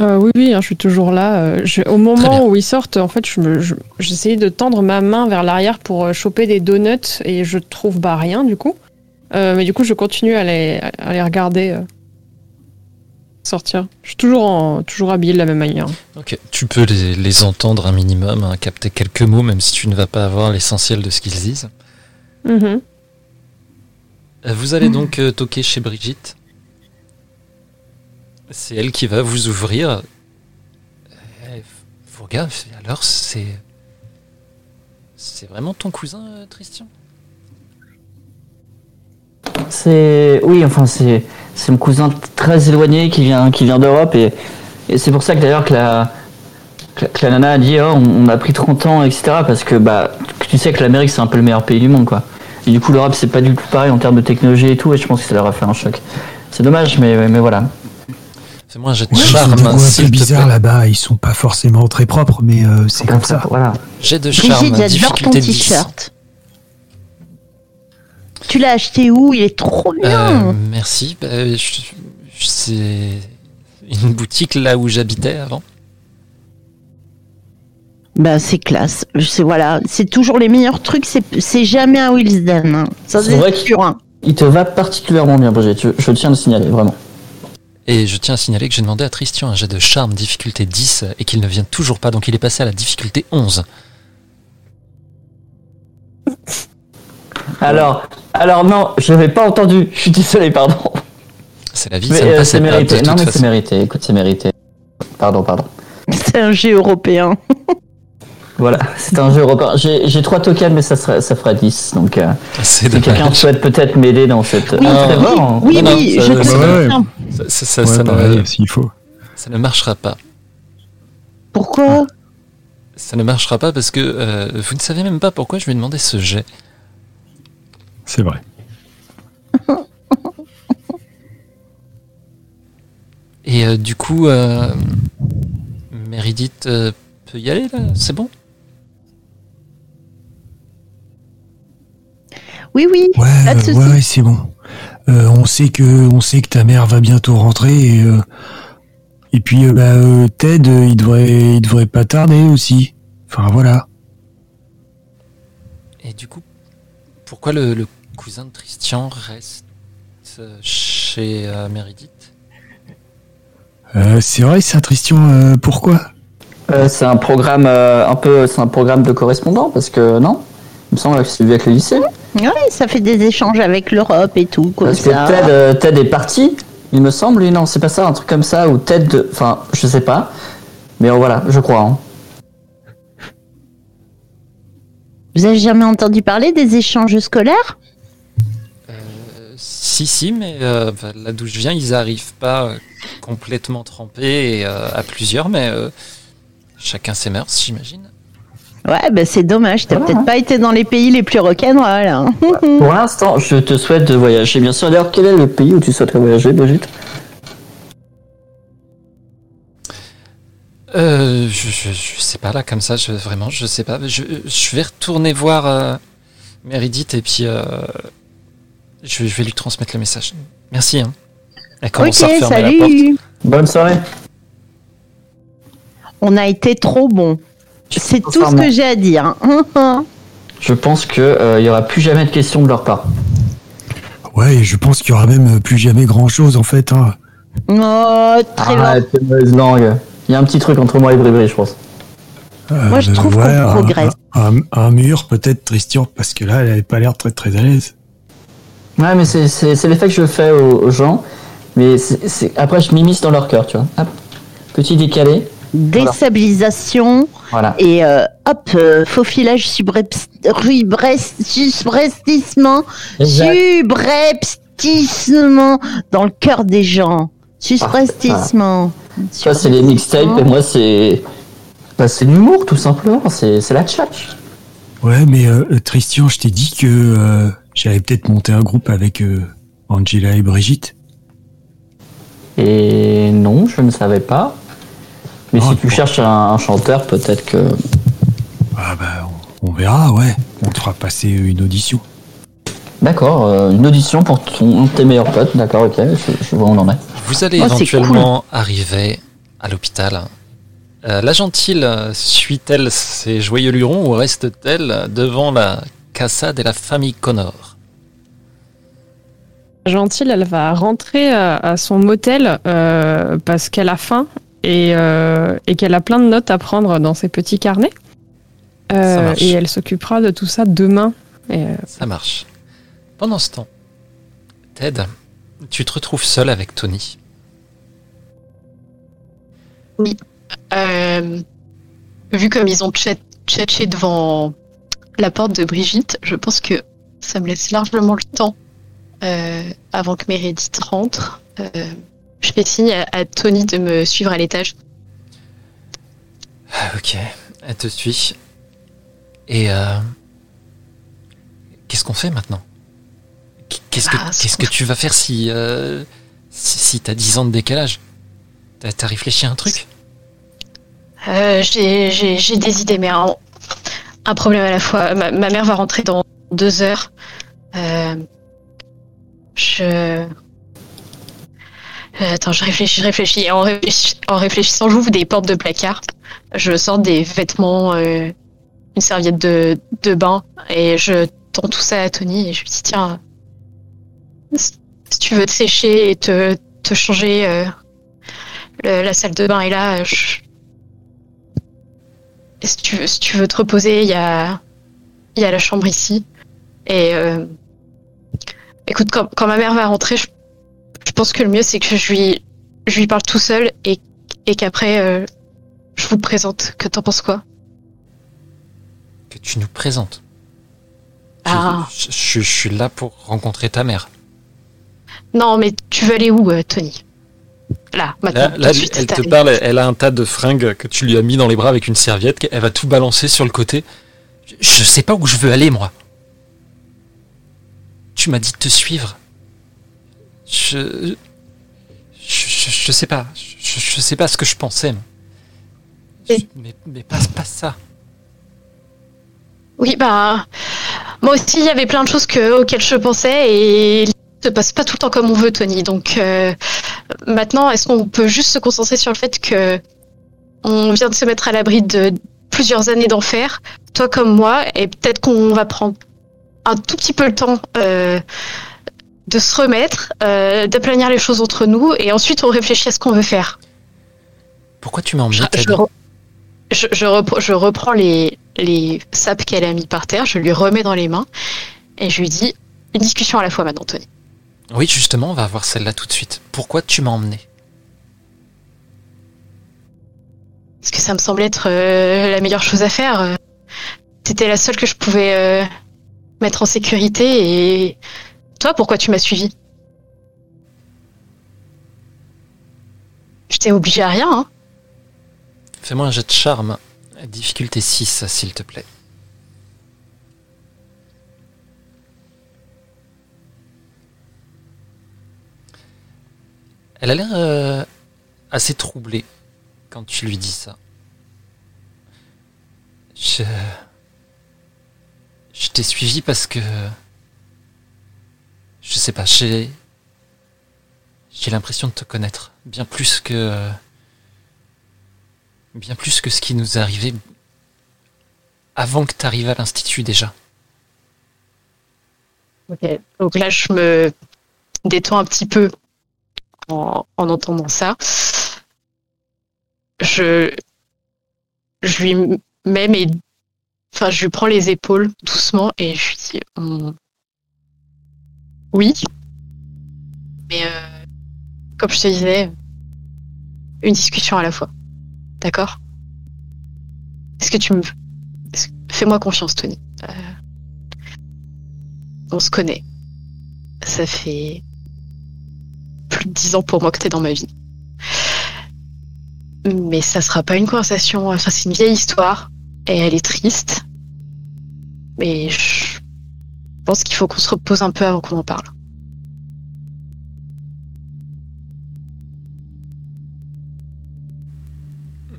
Euh, oui, oui, hein, je suis toujours là. euh, je- au moment où ils sortent, en fait, je me- je- j'essayais de tendre ma main vers l'arrière pour euh, choper des donuts et je trouve bah, rien du coup. Euh, mais du coup, je continue à les, à les regarder euh, sortir. Je suis toujours, en, toujours habillée de la même manière. Ok, tu peux les, les entendre un minimum, hein, capter quelques mots, même si tu ne vas pas avoir l'essentiel de ce qu'ils disent. Mhm. Euh, Vous allez donc toquer chez Brigitte. C'est elle qui va vous ouvrir. Eh, Faut alors c'est. C'est vraiment ton cousin, euh, Tristan? C'est oui, enfin c'est c'est mon cousin très éloigné qui vient qui vient d'Europe et, et c'est pour ça que d'ailleurs que la que la- nana a dit oh, on, a pris 30 ans etc parce que bah tu sais que l'Amérique c'est un peu le meilleur pays du monde quoi et du coup l'Europe c'est pas du tout pareil en termes de technologie et tout et je pense que ça leur a fait un choc c'est dommage mais mais voilà Fais-moi un jet de Ouais, charme, bizarres plaît. là-bas, ils sont pas forcément très propres, mais euh, c'est comme ça. voilà Jet de charme, Brigitte, j'adore ton difficulté 10. t-shirt. Tu l'as acheté où? Il est trop bien. Euh, merci. Bah, c'est une boutique là où j'habitais avant. Bah c'est classe. C'est voilà, c'est toujours les meilleurs trucs. C'est c'est jamais un Wilsden. hein. Ça C'est vrai c'est sûr. hein. il te va particulièrement bien Brigitte je, je tiens à le signaler vraiment Et je tiens à signaler que j'ai demandé à Tristan un jet de charme difficulté 10 et qu'il ne vient toujours pas, donc il est passé à la difficulté 11. alors alors non je n'avais pas entendu. Je suis désolé pardon. C'est la vie, mais ça euh, passait c'est pas de mérité non mais c'est mérité. Écoute c'est mérité. Pardon pardon. C'est un jeu européen. Voilà, c'est un jeu européen. J'ai trois tokens, mais ça, sera, ça fera 10. Donc, euh, C'est si quelqu'un souhaite peut-être m'aider dans cette. Oui, Ah, oui. Oui, non, oui, ça- je te ça-. Ça, ça- ça- Ouais, ça pareil, ne, s'il faut. ça ne marchera pas. Pourquoi Ça ne marchera pas parce que euh, vous ne savez même pas pourquoi je lui ai demandé ce jet. C'est vrai. Et euh, du coup, euh, Meredith euh, peut y aller là? C'est bon? Oui, oui. Ouais, Pas de euh, souci. ouais, c'est bon. Euh, on sait que on sait que ta mère va bientôt rentrer et euh, et puis euh, bah, euh, Ted, il devrait il devrait pas tarder aussi. Enfin voilà. Et du coup, pourquoi le, le cousin de Tristan reste chez euh, Meredith? Euh, c'est vrai ça, Christian. euh, pourquoi? Euh, c'est un programme euh, un peu. C'est un programme de correspondant parce que non? Il me semble que c'est vu avec le lycée. Oui, ça fait des échanges avec l'Europe et tout, comme Parce que. Ted, euh, Ted est parti, il me semble. non, c'est pas ça, un truc comme ça. Ou Ted. de- Enfin, je sais pas. Mais euh, voilà, je crois. hein. Vous avez jamais entendu parler des échanges scolaires? Euh, Si, si, mais euh, là d'où je viens, ils arrivent pas euh, complètement trempés et, euh, à plusieurs, mais euh, chacun ses mœurs, j'imagine. Ouais, bah c'est dommage. T'as Voilà, peut-être hein. pas été dans les pays les plus rock'n'roll. Hein. Pour l'instant, je te souhaite de voyager. Bien sûr, d'ailleurs, quel est le pays où tu souhaiterais voyager, Brigitte? Euh, je, je, je sais pas là, comme ça, je, vraiment, je sais pas. Je, je vais retourner voir euh, Meredith et puis euh, Je, je vais lui transmettre le message. Merci. Hein. Elle commence à refermer la porte. salut. Bonne soirée. On a été trop bon. C'est tout ce que j'ai à dire. hein. Je pense que euh, il y aura plus jamais de questions de leur part. Ouais, et je pense qu'il y aura même plus jamais grand chose en fait. Hein. oh, très mauvaises langues. Il y a un petit truc entre moi et Bribri, je pense. Moi, je trouve qu'on Euh, un- progresse. Un, un mur peut-être, Tristian, parce que là, elle avait pas l'air très très à l'aise. Ouais, mais c'est- l'effet que je fais aux, aux gens. Mais après, je m'immisce dans leur cœur, tu vois. Hop. Petit décalé. Déstabilisation Voilà. et euh, hop, euh, faufilage subrepst- rubrest- subreptissement, subreptissement dans le cœur des gens. Subreptissement. Ça, c'est les mixtapes et moi, c'est. Bah, c'est l'humour, tout simplement. C'est c'est la tchatch. Ouais, mais euh, euh, Tristian, je t'ai dit que euh, j'allais peut-être monter un groupe avec euh, Angela et Brigitte. Et non, je ne savais pas. Mais Oh, si tu bon. cherches un, un chanteur, peut-être que. Ah bah, on, on verra, ouais. On te fera passer une audition. D'accord, euh, une audition pour ton, tes meilleurs potes. D'accord, ok, je, je vois où on en est. Vous allez Oh, c'est éventuellement arriver à l'hôpital. Euh, la gentille euh, suit-elle ses joyeux lurons ou reste-t-elle devant la Casa de la famille Connor? Gentille, elle va rentrer à, à son motel euh, parce qu'elle a faim et, euh, et qu'elle a plein de notes à prendre dans ses petits carnets. Euh, et elle s'occupera de tout ça demain. Et, euh, Ça marche. Pendant ce temps, Ted, tu te retrouves seul avec Tony. Euh, vu comme ils ont tchat- tchatché devant la porte de Brigitte, je pense que ça me laisse largement le temps euh, avant que Meredith rentre. Euh, je fais signe à, à Tony de me suivre à l'étage. Ah, ok, elle te suit. Et euh, qu'est-ce qu'on fait maintenant? Qu'est-ce que, Ah, qu'est-ce que tu vas faire si, euh, si, si t'as 10 ans de décalage? T'as, t'as réfléchi à un truc? Euh, j'ai, j'ai, j'ai des idées, mais un, un problème à la fois. Ma, ma mère va rentrer dans deux heures. Euh, je. Euh, Attends, je réfléchis, je réfléchis. En, en réfléchissant, j'ouvre des portes de placard. Je sors des vêtements, euh, une serviette de, de bain, et je tends tout ça à Tony et je lui dis tiens, si tu veux te sécher et te, te changer, euh, la salle de bain est là. je- et si tu veux, si tu veux te reposer, il y a, y a la chambre ici. Et euh, écoute, quand, quand ma mère va rentrer, je, je pense que le mieux c'est que je lui, je lui parle tout seul et, et qu'après euh, je vous présente. Que t'en penses quoi? Que tu nous présentes. Je- Ah. Je, je- je suis là pour rencontrer ta mère. Non, mais tu veux aller où, euh, Tony? Là, maintenant. Là, suite, elle te parle, elle- elle a un tas de fringues que tu lui as mis dans les bras avec une serviette, elle va tout balancer sur le côté. Je, je sais pas où je veux aller, moi. Tu m'as dit de te suivre. Je. Je, je, sais pas. Je, je sais pas ce que je pensais. moi. Je- Et- mais mais pas, pas ça. Oui, bah. Moi aussi, il y avait plein de choses que, auxquelles je pensais et il se passe pas tout le temps comme on veut, Tony. Donc, euh, maintenant, est-ce qu'on peut juste se concentrer sur le fait que on vient de se mettre à l'abri de plusieurs années d'enfer, toi comme moi, et peut-être qu'on va prendre un tout petit peu le temps euh, de se remettre, euh, d'aplanir les choses entre nous, et ensuite on réfléchit à ce qu'on veut faire. Pourquoi tu m'as emmené Je, Ted je re- je- je repre- je reprends les, les sapes qu'elle a mis par terre, je lui remets dans les mains et je lui dis une discussion à la fois maintenant, Tony. Oui, justement, on va voir celle-là tout de suite. Pourquoi tu m'as emmené? Parce que ça me semblait être euh, la meilleure chose à faire. euh. T'étais la seule que je pouvais euh, mettre en sécurité et toi, pourquoi tu m'as suivi Je t'ai obligé à rien, hein Fais-moi un jet de charme. Difficulté 6, s'il te plaît. Elle a l'air euh, assez troublée quand tu lui dis ça. Je. Je t'ai suivi parce que. Je sais pas, j'ai. J'ai l'impression de te connaître. Bien plus que. Bien plus que ce qui nous est arrivé. Avant que tu arrives à l'Institut déjà. Ok. Donc là, je me détends un petit peu en, en entendant ça. Je, je lui mets mes, enfin, je lui prends les épaules doucement et je lui dis, oui, mais euh, comme je te disais, une discussion à la fois. D'accord? Est-ce que tu me, fais-moi confiance, Tony. Euh, on se connaît. Ça fait plus de dix ans pour moi que t'es dans ma vie. Mais ça sera pas une conversation. Enfin, c'est une vieille histoire et elle est triste. Mais je pense qu'il faut qu'on se repose un peu avant qu'on en parle.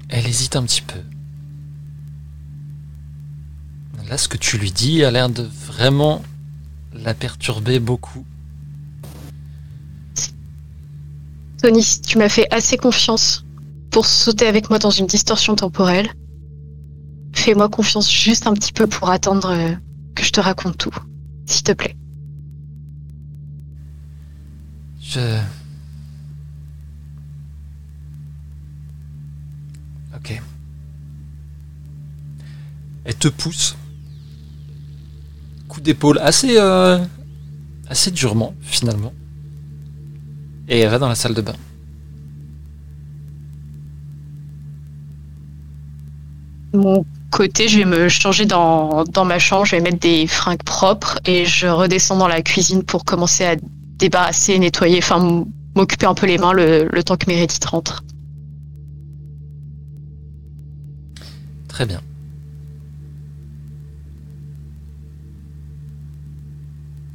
Elle hésite un petit peu. Là, ce que tu lui dis a l'air de vraiment la perturber beaucoup. Tony, si tu m'as fait assez confiance pour sauter avec moi dans une distorsion temporelle, fais-moi confiance juste un petit peu pour attendre euh, que je te raconte tout. S'il te plaît. Je. Ok. Elle te pousse. Coup d'épaule assez. euh, assez durement, finalement. Et elle va dans la salle de bain. Mon côté, je vais me changer dans, ma chambre, je vais mettre des fringues propres et je redescends dans la cuisine pour commencer à débarrasser, nettoyer, enfin m'occuper un peu les mains le, le temps que Meredith rentre. Très bien.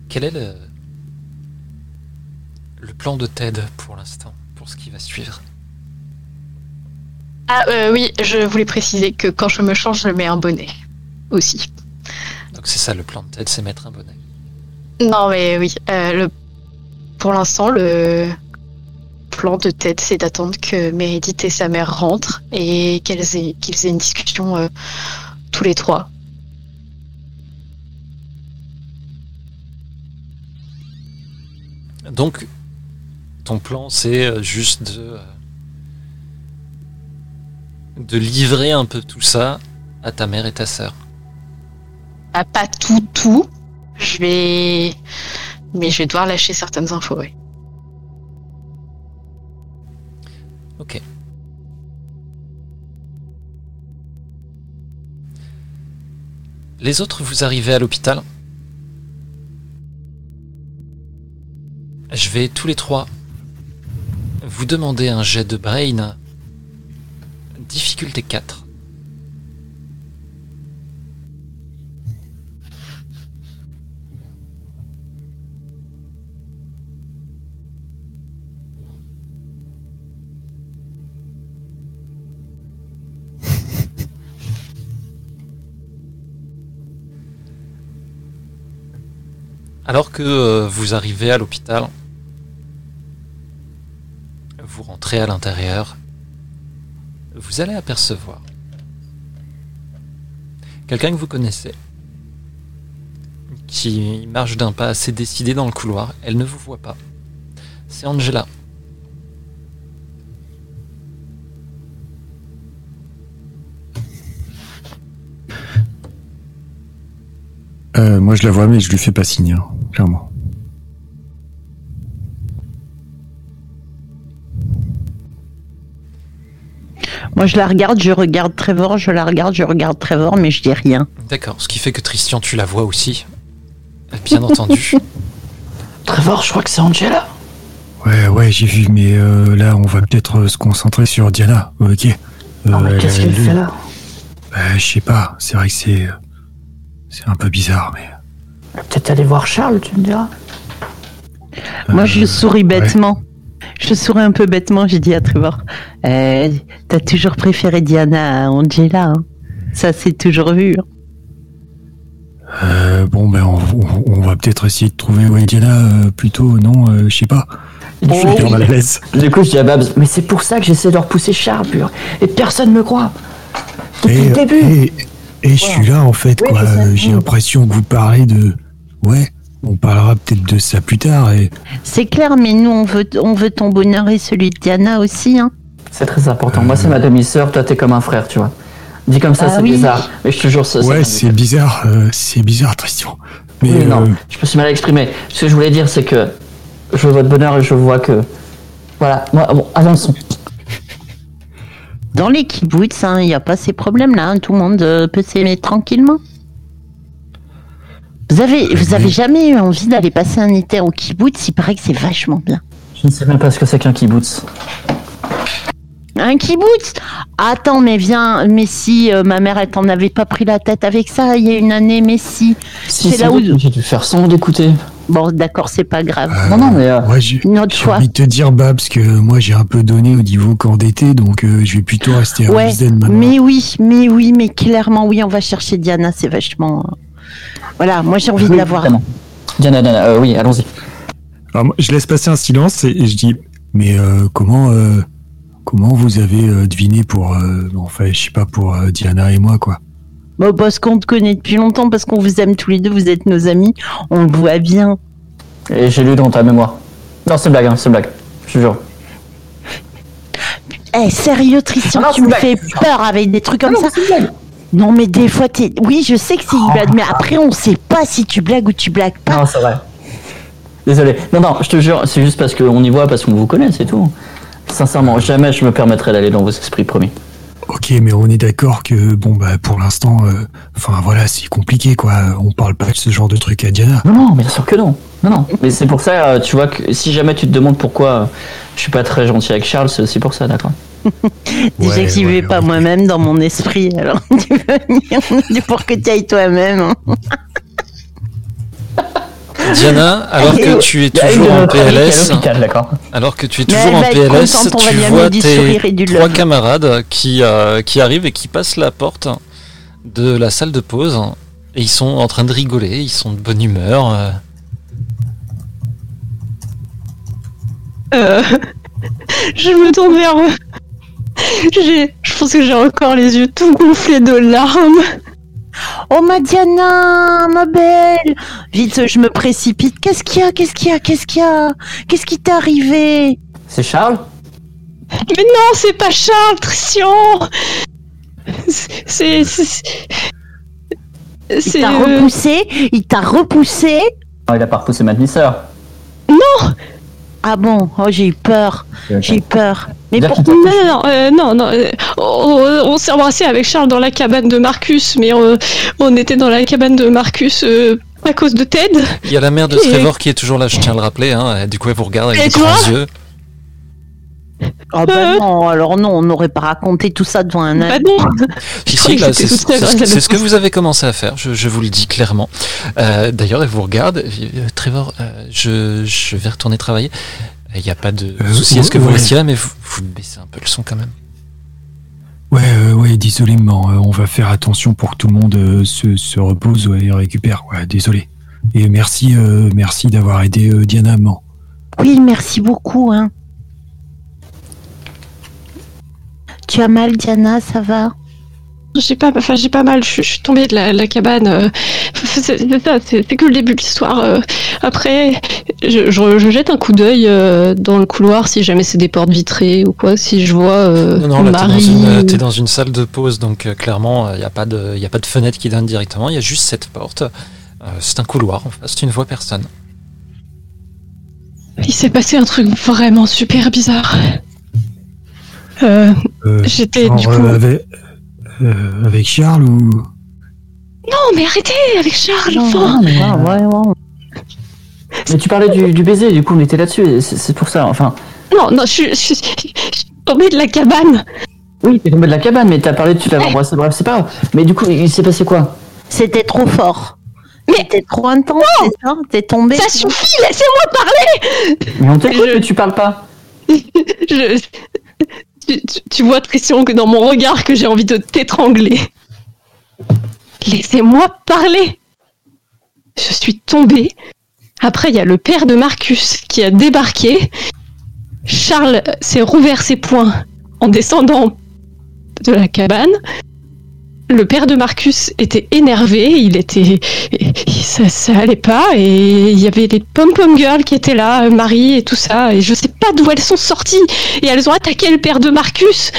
Quel est le. le plan de Ted pour l'instant, pour ce qui va suivre? Ah euh, oui, je voulais préciser que quand je me change, je mets un bonnet aussi. Donc c'est ça le plan de Ted, c'est mettre un bonnet. Non mais oui, euh, le... pour l'instant, le plan de Ted, c'est d'attendre que Meredith et sa mère rentrent et qu'elles aient, qu'ils aient une discussion euh, tous les trois. Donc, ton plan, c'est euh, juste de, de livrer un peu tout ça à ta mère et ta sœur. Ah, pas tout, tout. Je vais. Mais je vais devoir lâcher certaines infos, ouais. Ok. Les autres, vous arrivez à l'hôpital. Je vais tous les trois vous demander un jet de brain. Difficulté 4. Alors que euh, vous arrivez à l'hôpital, vous rentrez à l'intérieur, vous allez apercevoir quelqu'un que vous connaissez qui marche d'un pas assez décidé dans le couloir. Elle ne vous voit pas. C'est Angela. Euh, moi, je la vois, mais je lui fais pas signe, hein, clairement. Moi, je la regarde, je regarde Trevor, je la regarde, je regarde Trevor, mais je dis rien. D'accord, ce qui fait que Christian, tu la vois aussi. Bien entendu. Trevor, je crois que c'est Angela. Ouais, ouais, j'ai vu, mais euh, là, on va peut-être euh, se concentrer sur Diana. Ok. Euh, Non, mais qu'est-ce qu'elle fait là Bah, je sais pas. C'est vrai que c'est, euh, c'est un peu bizarre, mais. Elle va Peut-être aller voir Charles, tu me diras. Moi, je souris bêtement. Je souris un peu bêtement, j'ai dit à Trevor. Euh, T'as toujours préféré Diana à Angela. hein. Ça, c'est toujours vu. hein. Euh, bon, ben, on, on- on va peut-être essayer de trouver ouais, Diana euh, plutôt, non, euh, je sais pas. Oh, Je suis mal à l'aise. Du coup, je dis à Babs, mais c'est pour ça que j'essaie de repousser Charles, pur. Et personne me croit. Depuis Et, le début. et, et je suis là, en fait, Oui, quoi. J'ai l'impression que vous parlez de. Ouais, on parlera peut-être de ça plus tard. Et... C'est clair, mais nous, on veut, on veut ton bonheur et celui de Diana aussi. Hein. C'est très important. Moi, c'est ma demi-sœur, toi, t'es comme un frère, tu vois. Dit comme ça, Ah c'est oui. bizarre. Mais je te jure, ça, ouais, c'est bizarre, euh, c'est bizarre, Tristan. Mais Oui, non, euh, je me suis mal exprimé. Ce que je voulais dire, c'est que je veux votre bonheur et je vois que. Voilà, moi, bon, avançons. Dans les kibbutz, hein, il n'y a pas ces problèmes-là. hein. Tout le monde euh, peut s'aimer tranquillement. Vous avez, vous avez jamais eu envie d'aller passer un été au kibbutz Il paraît que c'est vachement bien. Je ne sais même pas ce que c'est qu'un kibbutz. Un kibbutz Attends, mais viens, mais si euh, ma mère, elle t'en avait pas pris la tête avec ça il y a une année, mais si. Si, C'est là où- J'ai dû faire sans d'écouter. Bon, d'accord, c'est pas grave. euh, Non, non, mais. euh, moi, j'ai Une autre j'ai fois. envie de te dire, Babs, que moi, j'ai un peu donné au niveau camp d'été, donc euh, je vais plutôt rester à Ouais, Wiesden maintenant. mais oui, mais oui, mais clairement, oui, on va chercher Diana, c'est vachement. Voilà, moi j'ai envie de oui, la voir. évidemment. Diana, Diana, euh, oui, allons-y. Alors, je laisse passer un silence et, et je dis, mais euh, comment, euh, comment vous avez euh, deviné pour, euh, enfin, je sais pas, pour euh, Diana et moi, quoi? Bon, parce qu'on te connaît depuis longtemps, parce qu'on vous aime tous les deux, vous êtes nos amis, on le voit bien. Et j'ai lu dans ta mémoire. Non, c'est blague, hein, c'est blague. Je te jure. Eh, sérieux, Tristan, Ah non, tu me fais peur avec des trucs comme Ah non, ça. Non, mais des fois, t'es. Oui, je sais que c'est une blague, mais après, on sait pas si tu blagues ou tu blagues pas. Non, c'est vrai. Désolé. Non, non, je te jure, c'est juste parce qu'on y voit, parce qu'on vous connaît, c'est tout. Sincèrement, jamais je me permettrai d'aller dans vos esprits, promis. Ok, mais on est d'accord que, bon, bah, pour l'instant, euh, enfin, voilà, c'est compliqué, quoi. On parle pas de ce genre de truc à Diana. Non, non, bien sûr que non. Non, non. Mais c'est pour ça, euh, tu vois, que si jamais tu te demandes pourquoi euh, je suis pas très gentil avec Charles, c'est aussi pour ça, d'accord Déjà Ouais, que j'y ouais, vais pas moi-même dans mon esprit, alors tu veux venir pour que tu ailles toi-même. hein. Diana, alors que tu es toujours en PLS, alors que tu es toujours en PLS, tu vois tes trois camarades qui, euh, qui arrivent et qui passent la porte de la salle de pause. Et ils sont en train de rigoler, ils sont de bonne humeur. euh. Euh, je me tourne vers eux. J'ai- Je pense que j'ai encore les yeux tout gonflés de larmes. Oh ma Diana, ma belle Vite, je me précipite. Qu'est-ce qu'il y a Qu'est-ce qu'il y a Qu'est-ce qu'il y a? Qu'est-ce qui t'est arrivé? C'est Charles? Mais non, c'est pas Charles, Tristian C'est. C'est. C'est. Il c'est, t'a euh, repoussé Il t'a repoussé? Non, il a pas repoussé ma demi-sœur. Ah bon? Oh, j'ai eu peur. J'ai eu peur. Mais Dire pour... qu'il t'a Non, non, non, euh, non, non, euh, on, on s'est embrassé avec Charles dans la cabane de Marcus, mais euh, on était dans la cabane de Marcus euh, à cause de Ted. Il y a la mère de Et- Trevor qui est toujours là, je tiens à le rappeler. Hein. et Du coup, elle vous regarde avec Et des grands yeux. Ah bah non, alors non, on n'aurait pas raconté tout ça devant un Bah ami. non Si, c'est ce que- vous avez commencé à faire, je, je vous le dis clairement. Euh, D'ailleurs, elle vous regarde. Euh, Trevor, euh, je, je vais retourner travailler. Il n'y a pas de Euh, souci à ce que vous ouais. restiez là, mais vous, vous baissez un peu le son quand même. Ouais, euh, ouais, désolé, maman, euh, on va faire attention pour que tout le monde euh, se, se repose ouais, et récupère. Ouais, désolé. Et merci, euh, merci d'avoir aidé euh, Diana, maman. Oui, merci beaucoup. Hein. Tu as mal, Diana, ça va J'ai pas, enfin, j'ai pas mal, je, je suis tombée de la, la cabane. euh, c'est c'est ça, c'est c'est que le début de l'histoire. euh. Après, je, je- je jette un coup d'œil euh, dans le couloir si jamais c'est des portes vitrées ou quoi, si je vois euh, Non, non, là, t'es dans, Marie. une, dans une salle de pause, donc euh, clairement, il n'y a, pas de- y a pas de fenêtre qui donne directement, il y a juste cette porte. Euh, c'est un couloir, en face, tu ne vois personne. Il s'est passé un truc vraiment super bizarre. Euh, J'étais genre, du coup. euh, avec, euh, avec Charles ou? Non, mais arrêtez avec Charles, Non, enfin. ouais, ouais, ouais. Mais tu parlais du, du baiser, du coup, on était là-dessus, c'est pour ça, enfin. Non, non, je suis- je suis je suis tombée de la cabane. Oui, t'es tombé de la cabane, mais t'as parlé de tu l'avais embrassé, bref, c'est pas grave. Mais du coup, il s'est passé quoi? C'était trop fort. C'était trop intense, c'est ça? T'es tombé Ça suffit, laissez-moi parler. Mais on t'écoute, Je- mais tu parles pas. Je- tu, vois, Christian, que dans mon regard, que j'ai envie de t'étrangler. Laissez-moi parler. je suis tombée. Après, il y a le père de Marcus qui a débarqué. Charles s'est rouvert ses poings en descendant de la cabane. Le père de Marcus était énervé, il était, ça, ça allait pas, et il y avait des pom-pom girls qui étaient là, Marie et tout ça, et je sais pas d'où elles sont sorties, et elles ont attaqué le père de Marcus,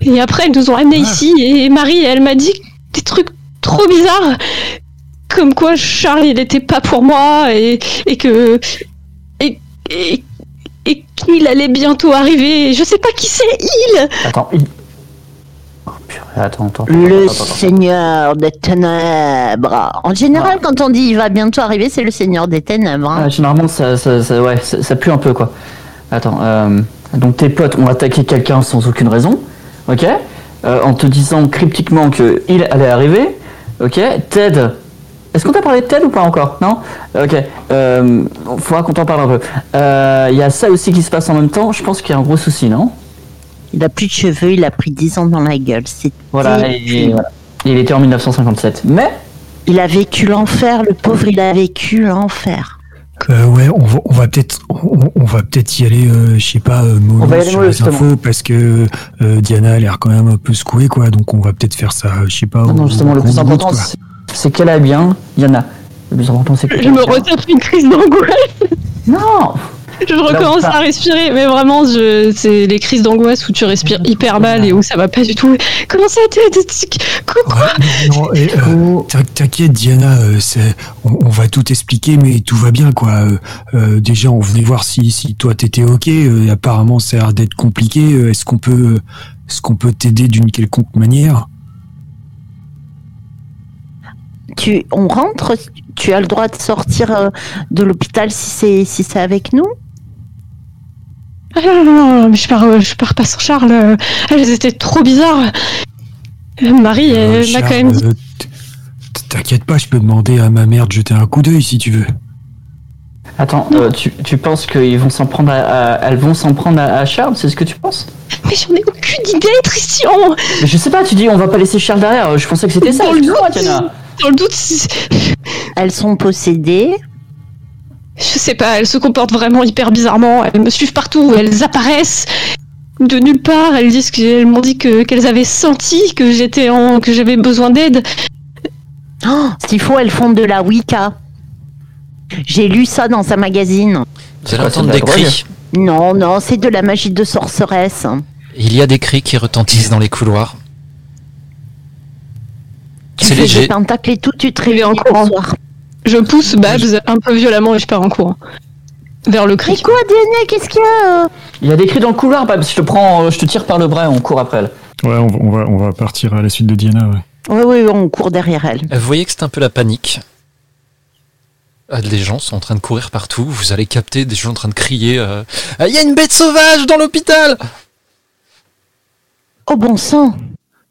et après elles nous ont amenés Ah. ici, et Marie, elle m'a dit des trucs trop bizarres, comme quoi Charles il était pas pour moi, et, et que, et, et, et qu'il allait bientôt arriver, et je sais pas qui c'est, il Attends, il... Purée, attends, attends. Le. Seigneur des Ténèbres. En général, quand on dit il va bientôt arriver, c'est le Seigneur des Ténèbres. hein. Ah, généralement, ça, ça, ça- ouais, ça, ça pue un peu, quoi. Attends, euh, donc tes potes ont attaqué quelqu'un sans aucune raison, ok? Euh, En te disant cryptiquement que il allait arriver, ok? Ted, est-ce qu'on t'a parlé de Ted ou pas encore? Non? Ok, euh, faudra qu'on t'en parle un peu. Euh, Il y a ça aussi qui se passe en même temps, je pense qu'il y a un gros souci, non? Il a plus de cheveux, il a pris 10 ans dans la gueule. C'est Voilà, et, et voilà. Il était en 1957. Mais, Il a vécu l'enfer, le pauvre, il a vécu l'enfer. Euh, ouais, on va, on va peut-être, on, on va peut-être y aller, euh, je sais pas, euh, On va y aller sur les justement. infos parce que euh, Diana a l'air quand même un peu secouée, quoi. Donc on va peut-être faire ça, je sais pas. non, justement, le plus important, c'est- qu'elle aille bien, Yana. Le plus important, c'est que Je me retape une crise d'angoisse. Non Je recommence à respirer, mais vraiment, je... c'est les crises d'angoisse où tu respires hyper mal et où ça va pas du tout. Comment ça a été Coucou Ouais, euh, t'in- T'inquiète, Diana, euh, on, on va tout expliquer, mais tout va bien, quoi. Euh, euh, déjà, on venait voir si, si toi t'étais ok. euh, apparemment, ça a l'air d'être compliqué. Euh, Est-ce qu'on peut, est-ce qu'on peut t'aider d'une quelconque manière? Tu, on rentre, tu as le droit de sortir de l'hôpital si c'est si c'est avec nous? Ah non, non, non, je pars, euh, je pars pas sans Charles. Elles étaient trop bizarres. Euh, Marie, Euh, elle m'a quand même dit. euh, T'inquiète pas, je peux demander à ma mère de jeter un coup d'œil si tu veux. Attends, euh, tu, tu penses qu'ils vont s'en prendre à, à- elles vont s'en prendre à, à Charles, c'est ce que tu penses? Mais j'en ai aucune idée, Christian Mais je sais pas, tu dis on va pas laisser Charles derrière, je pensais que c'était ça, Dans le doute. Dans le doute, si- Elles sont possédées. Je sais pas, elles se comportent vraiment hyper bizarrement. Elles me suivent partout, elles apparaissent de nulle part. Elles disent qu'elles m'ont dit que qu'elles avaient senti que j'étais en que j'avais besoin d'aide. Oh, S'il faut, elles font de la Wicca. J'ai lu ça dans un magazine. Vous allez entendre des cris. Non, non, c'est de la magie de sorceresse. Il y a des cris qui retentissent dans les couloirs. Tu C'est fais léger. des pentacles et tout, tu te réveilles en courant. Je pousse Babs un peu violemment et je pars en courant vers le Mais cri. quoi, Diana, qu'est-ce qu'il y a Il y a des cris dans le couloir, Babs, je te prends, euh, je te tire par le bras et on court après elle. Ouais, on va, on va, on va partir à la suite de Diana, ouais. Oui, oui, on court derrière elle. Vous voyez que c'est un peu la panique. Euh, Les gens sont en train de courir partout. Vous allez capter des gens en train de crier euh, Ah, Il y a une bête sauvage dans l'hôpital Oh bon sang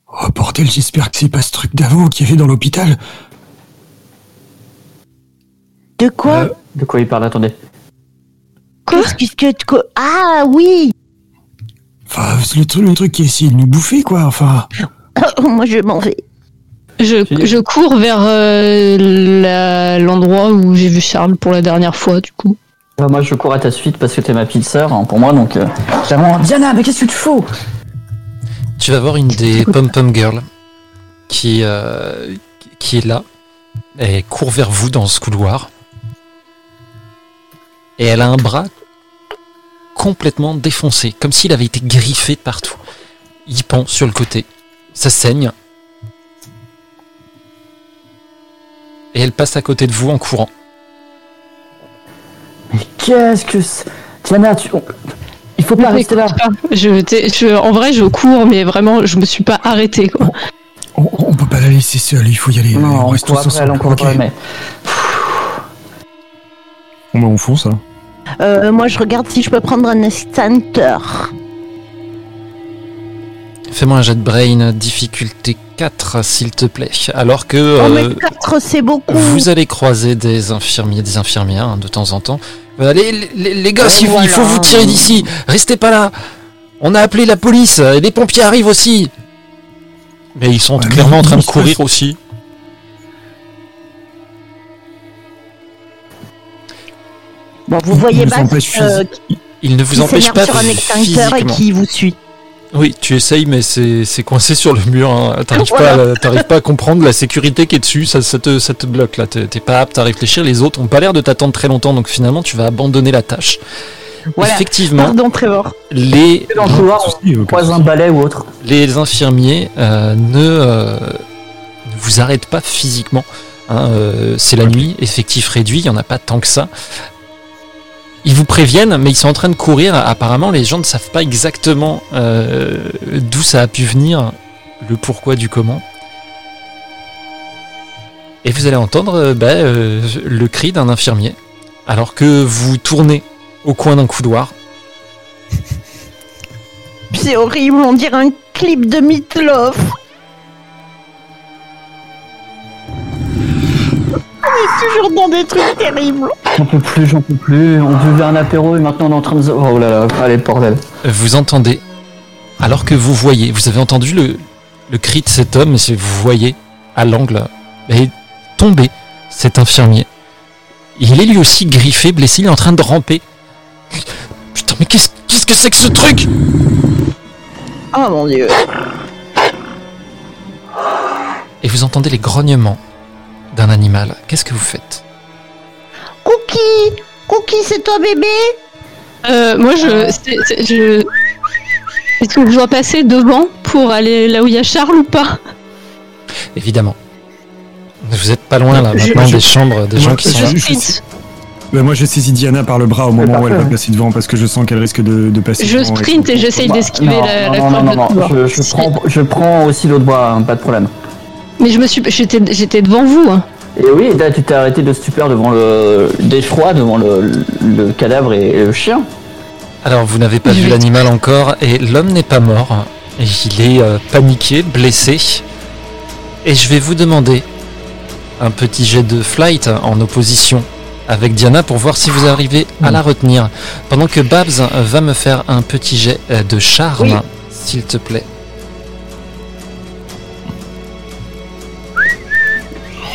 Oh bordel, j'espère que c'est pas ce truc d'avant qu'il y avait dans l'hôpital. De quoi Euh, De quoi il parle, attendez. Quoi Qu'est-ce que... que- Ah oui Enfin, c'est le, truc- le truc qui a essayé de nous bouffer, quoi. Enfin, Moi, je m'en vais. Je, je cours vers euh, l'endroit où j'ai vu Charles pour la dernière fois, du coup. Euh, moi je cours à ta suite parce que t'es ma petite sœur hein, pour moi donc. Euh, clairement, Diana, mais qu'est-ce que tu fous? Tu vas voir une des pom-pom girls qui, euh, qui est là. Elle court vers vous dans ce couloir. Et elle a un bras complètement défoncé, comme s'il avait été griffé de partout. Il pend sur le côté. Ça saigne. Et elle passe à côté de vous en courant. Mais qu'est-ce que c'est? Diana, tu... on- il faut pas rester là. Je, je- en vrai, je cours, mais vraiment, je me suis pas arrêtée. Quoi. on, on peut pas la laisser seule, il faut y aller. on Non, on reste tous après elle, on court Ok. après elle, mais. Bon, bah, on fonce, hein. Euh, moi, je regarde si je peux prendre un extincteur. Fais-moi un jet de brain, difficulté 4, s'il te plaît. Alors que Oh, euh, mais 4, c'est beaucoup. vous allez croiser des infirmiers, des infirmières hein, de temps en temps. Allez, les, les- les gars, il faut vous tirer d'ici. Restez pas là. On a appelé la police et les pompiers arrivent aussi. Mais ils sont Ouais, clairement en train de courir aussi. Bon, vous Il voyez empêche euh, Il ne vous qui empêche pas sur un extincteur et qui vous suit. Oui, tu essayes, mais c'est c'est coincé sur le mur. hein. T'arrives Voilà. pas, pas à comprendre la sécurité qui est dessus. Ça, ça te, ça te bloque là. T'es pas apte à réfléchir. Les autres ont pas l'air de t'attendre très longtemps, donc finalement, tu vas abandonner la tâche. Voilà. Effectivement, Pardon, Trevor. les, Dans le couloir, souci, on aucun croise un balai ou autre. les infirmiers euh, ne, euh, ne vous arrêtent pas physiquement. hein, euh, c'est la nuit, effectif réduit, il n'y en a pas tant que ça. Ils vous préviennent, mais ils sont en train de courir. Apparemment, les gens ne savent pas exactement euh, d'où ça a pu venir, le pourquoi du comment. Et vous allez entendre euh, bah, euh, le cri d'un infirmier, alors que vous tournez au coin d'un couloir. C'est horrible, on dirait un clip de Meatloaf. Est toujours dans des trucs terribles. J'en peux plus, j'en peux plus. On buvait un apéro et maintenant on est en train de. Oh là là, allez, bordel. vous entendez, alors que vous voyez, vous avez entendu le, le cri de cet homme, et vous voyez à l'angle, et tomber cet infirmier. Il est lui aussi griffé, blessé, il est en train de ramper. Putain, mais qu'est-ce qu'est-ce que c'est que ce truc? Oh mon dieu. Et vous entendez les grognements d'un animal. Qu'est-ce que vous faites? Cookie Cookie, c'est toi bébé? Euh, moi, je, c'est- c'est- je. Est-ce que je dois passer devant pour aller là où il y a Charles ou pas? Évidemment. Vous êtes pas loin là Je- maintenant je- des chambres, des gens qui sont je- là. je- sprint. Bah, moi, je saisis Diana par le bras au moment où elle va passer devant parce que je sens qu'elle risque de, de passer Je devant sprint et j'essaye Bah, d'esquiver non, la, non, la non, corde non, de non, je, je prends, je prends aussi l'autre bras, hein, pas de problème. Mais je me suis, j'étais, j'étais devant vous. hein. Et oui, là, tu t'es arrêté de stupeur devant le d'effroi devant le, le cadavre et le chien. Alors vous n'avez pas Je vu vais- l'animal encore et l'homme n'est pas mort. Il est euh, paniqué, blessé. Et je vais vous demander un petit jet de flight en opposition avec Diana pour voir si vous arrivez à la retenir. Pendant que Babs va me faire un petit jet euh, de charme, Oui. s'il te plaît.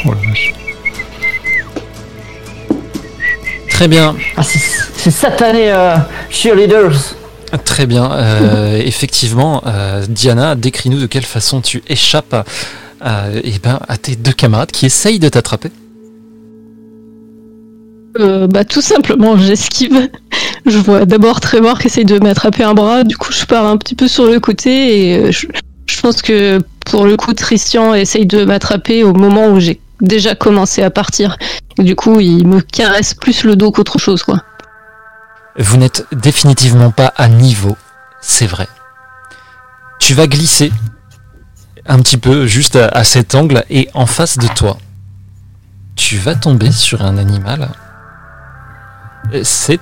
Oh la vache. Très bien, Ah, c'est satané euh, cheerleaders. très bien. Euh, effectivement, euh, Diana, décris-nous de quelle façon tu échappes euh, eh ben, à tes deux camarades qui essayent de t'attraper. Euh, bah tout simplement, j'esquive. Je vois d'abord Trevor qui essaye de m'attraper un bras, du coup je pars un petit peu sur le côté et je, je pense que pour le coup Christian essaye de m'attraper au moment où j'ai déjà commencé à partir. Du coup il me caresse plus le dos qu'autre chose quoi. Vous n'êtes définitivement pas à niveau, c'est vrai. Tu vas glisser un petit peu juste à, à cet angle et en face de toi, tu vas tomber sur un animal. Euh, C'est...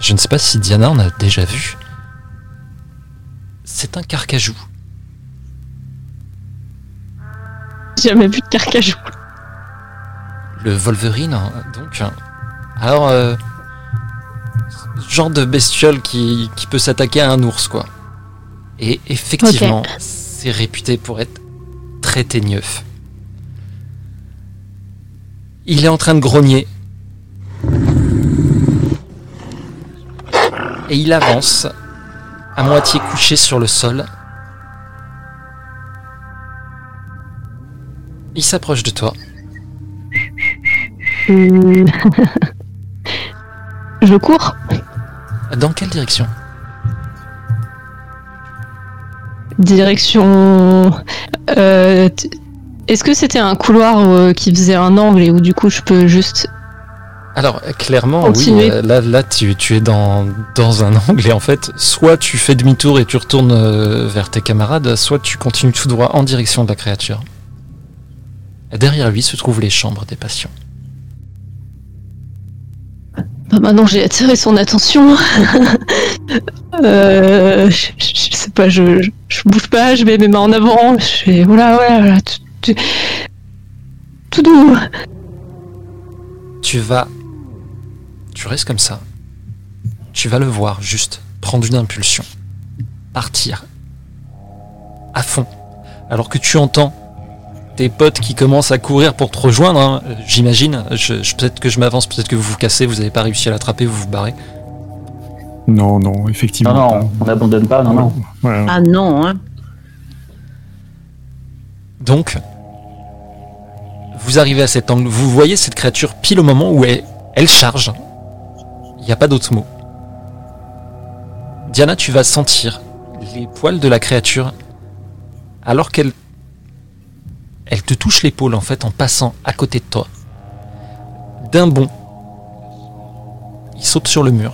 Je ne sais pas si Diana en a déjà vu. C'est un carcajou. jamais vu de carcajou. Le Wolverine, hein, donc. hein. Alors, euh, ce genre de bestiole qui, qui peut s'attaquer à un ours, quoi. Et effectivement, c'est réputé pour être très teigneux. Il est en train de grogner. Et il avance, à moitié couché sur le sol. Il s'approche de toi. Je cours. Dans quelle direction? Direction. euh, Est-ce que c'était un couloir euh, qui faisait un angle et où du coup je peux juste. Alors, clairement, oui, euh, là, là tu, tu es dans, dans un angle et en fait, soit tu fais demi-tour et tu retournes vers tes camarades, soit tu continues tout droit en direction de la créature. Derrière lui se trouvent les chambres des patients. Bah maintenant j'ai attiré son attention. euh, je, je- je sais pas, je, je, bouge pas, je mets mes mains en avant, je fais voilà, voilà, voilà, tout, tout, tout doux. Tu vas. Tu restes comme ça. Tu vas le voir juste prendre une impulsion. Partir. À fond. Alors que tu entends tes potes qui commencent à courir pour te rejoindre, hein, j'imagine. Je, je- peut-être que je m'avance, peut-être que vous vous cassez, vous n'avez pas réussi à l'attraper, vous vous barrez. Non, non, effectivement. Non, non, on n'abandonne pas, non, non. Ah non, hein. Donc, vous arrivez à cet angle, vous voyez cette créature pile au moment où elle, elle charge. Il n'y a pas d'autre mot. Diana, tu vas sentir les poils de la créature alors qu'elle elle te touche l'épaule en fait en passant à côté de toi. D'un bond, il saute sur le mur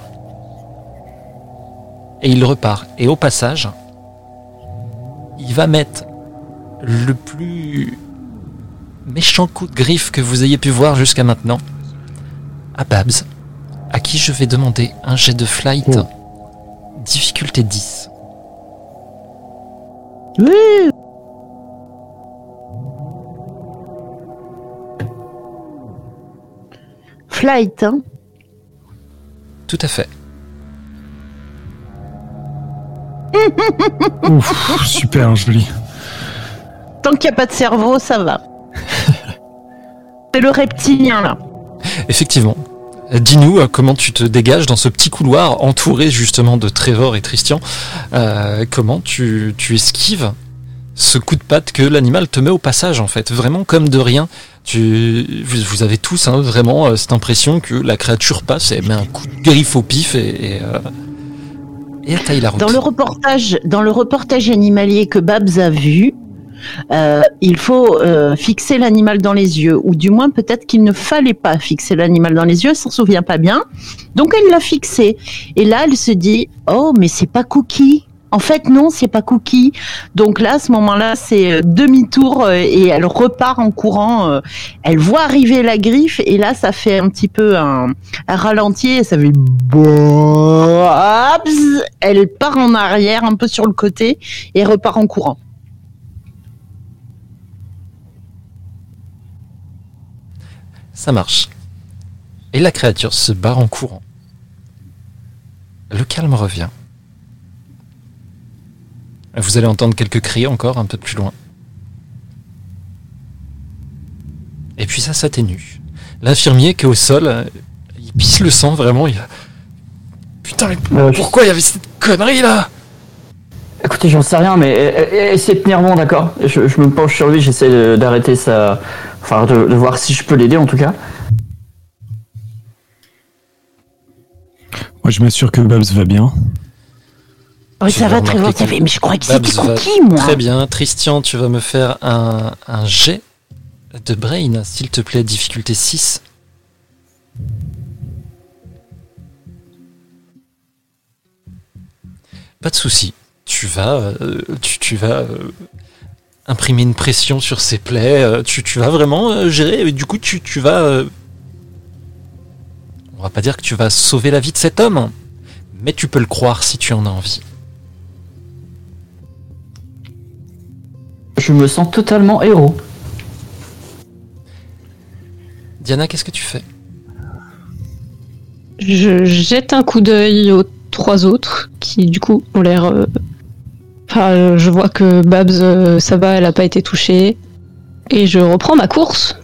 et il repart. Et au passage, il va mettre le plus méchant coup de griffe que vous ayez pu voir jusqu'à maintenant à Babs, à qui je vais demander un jet de flight difficulté 10. Oui. Flight, hein. Tout à fait. Ouf, super joli. Tant qu'il n'y a pas de cerveau, ça va. C'est le reptilien, là. Effectivement. Dis-nous euh, comment tu te dégages dans ce petit couloir entouré justement de Trevor et Christian. Euh, comment tu, tu esquives? Ce coup de patte que l'animal te met au passage en fait, vraiment comme de rien. Tu, vous, avez tous hein, vraiment euh, cette impression que la créature passe et met un coup de griffe au pif et, et, euh, et taille la route. Dans le reportage, dans le reportage animalier que Babs a vu, euh, il faut euh, fixer l'animal dans les yeux, ou du moins peut-être qu'il ne fallait pas fixer l'animal dans les yeux, elle s'en souvient pas bien. Donc elle l'a fixé, et là elle se dit oh mais c'est pas Cookie. En fait non, c'est pas Cookie. Donc là à ce moment-là c'est euh, demi-tour euh, et elle repart en courant. euh, elle voit arriver la griffe et là ça fait un petit peu un, ralenti et ça fait. Elle part en arrière un peu sur le côté et repart en courant. Ça marche. Et la créature se barre en courant. Le calme revient. Vous allez entendre quelques cris encore un peu plus loin. Et puis ça s'atténue. L'infirmier qui est au sol, euh, il pisse le sang vraiment. Il... Putain, mais Euh, pourquoi il y avait cette connerie là? Écoutez, j'en sais rien, mais euh, essayez de tenir bon, d'accord? Je, je me penche sur lui, j'essaie d'arrêter sa. Enfin, de, de voir si je peux l'aider en tout cas. Moi, je m'assure que Babs va bien. Oui, ça va très bien. que Mais je crois que c'était Cookie, moi. Très bien. Christian, tu vas me faire un, un jet de brain, s'il te plaît, difficulté 6. Pas de souci. Tu vas, euh, tu, tu vas euh, imprimer une pression sur ses plaies. euh, tu, tu vas vraiment gérer. Et du coup, tu, tu vas. on va pas dire que tu vas sauver la vie de cet homme, mais tu peux le croire si tu en as envie. Je me sens totalement héros. Diana, qu'est-ce que tu fais? Je jette un coup d'œil aux trois autres qui, du coup, ont l'air. euh, Enfin, euh, je vois que Babs, euh, ça va, elle a pas été touchée. Et je reprends ma course.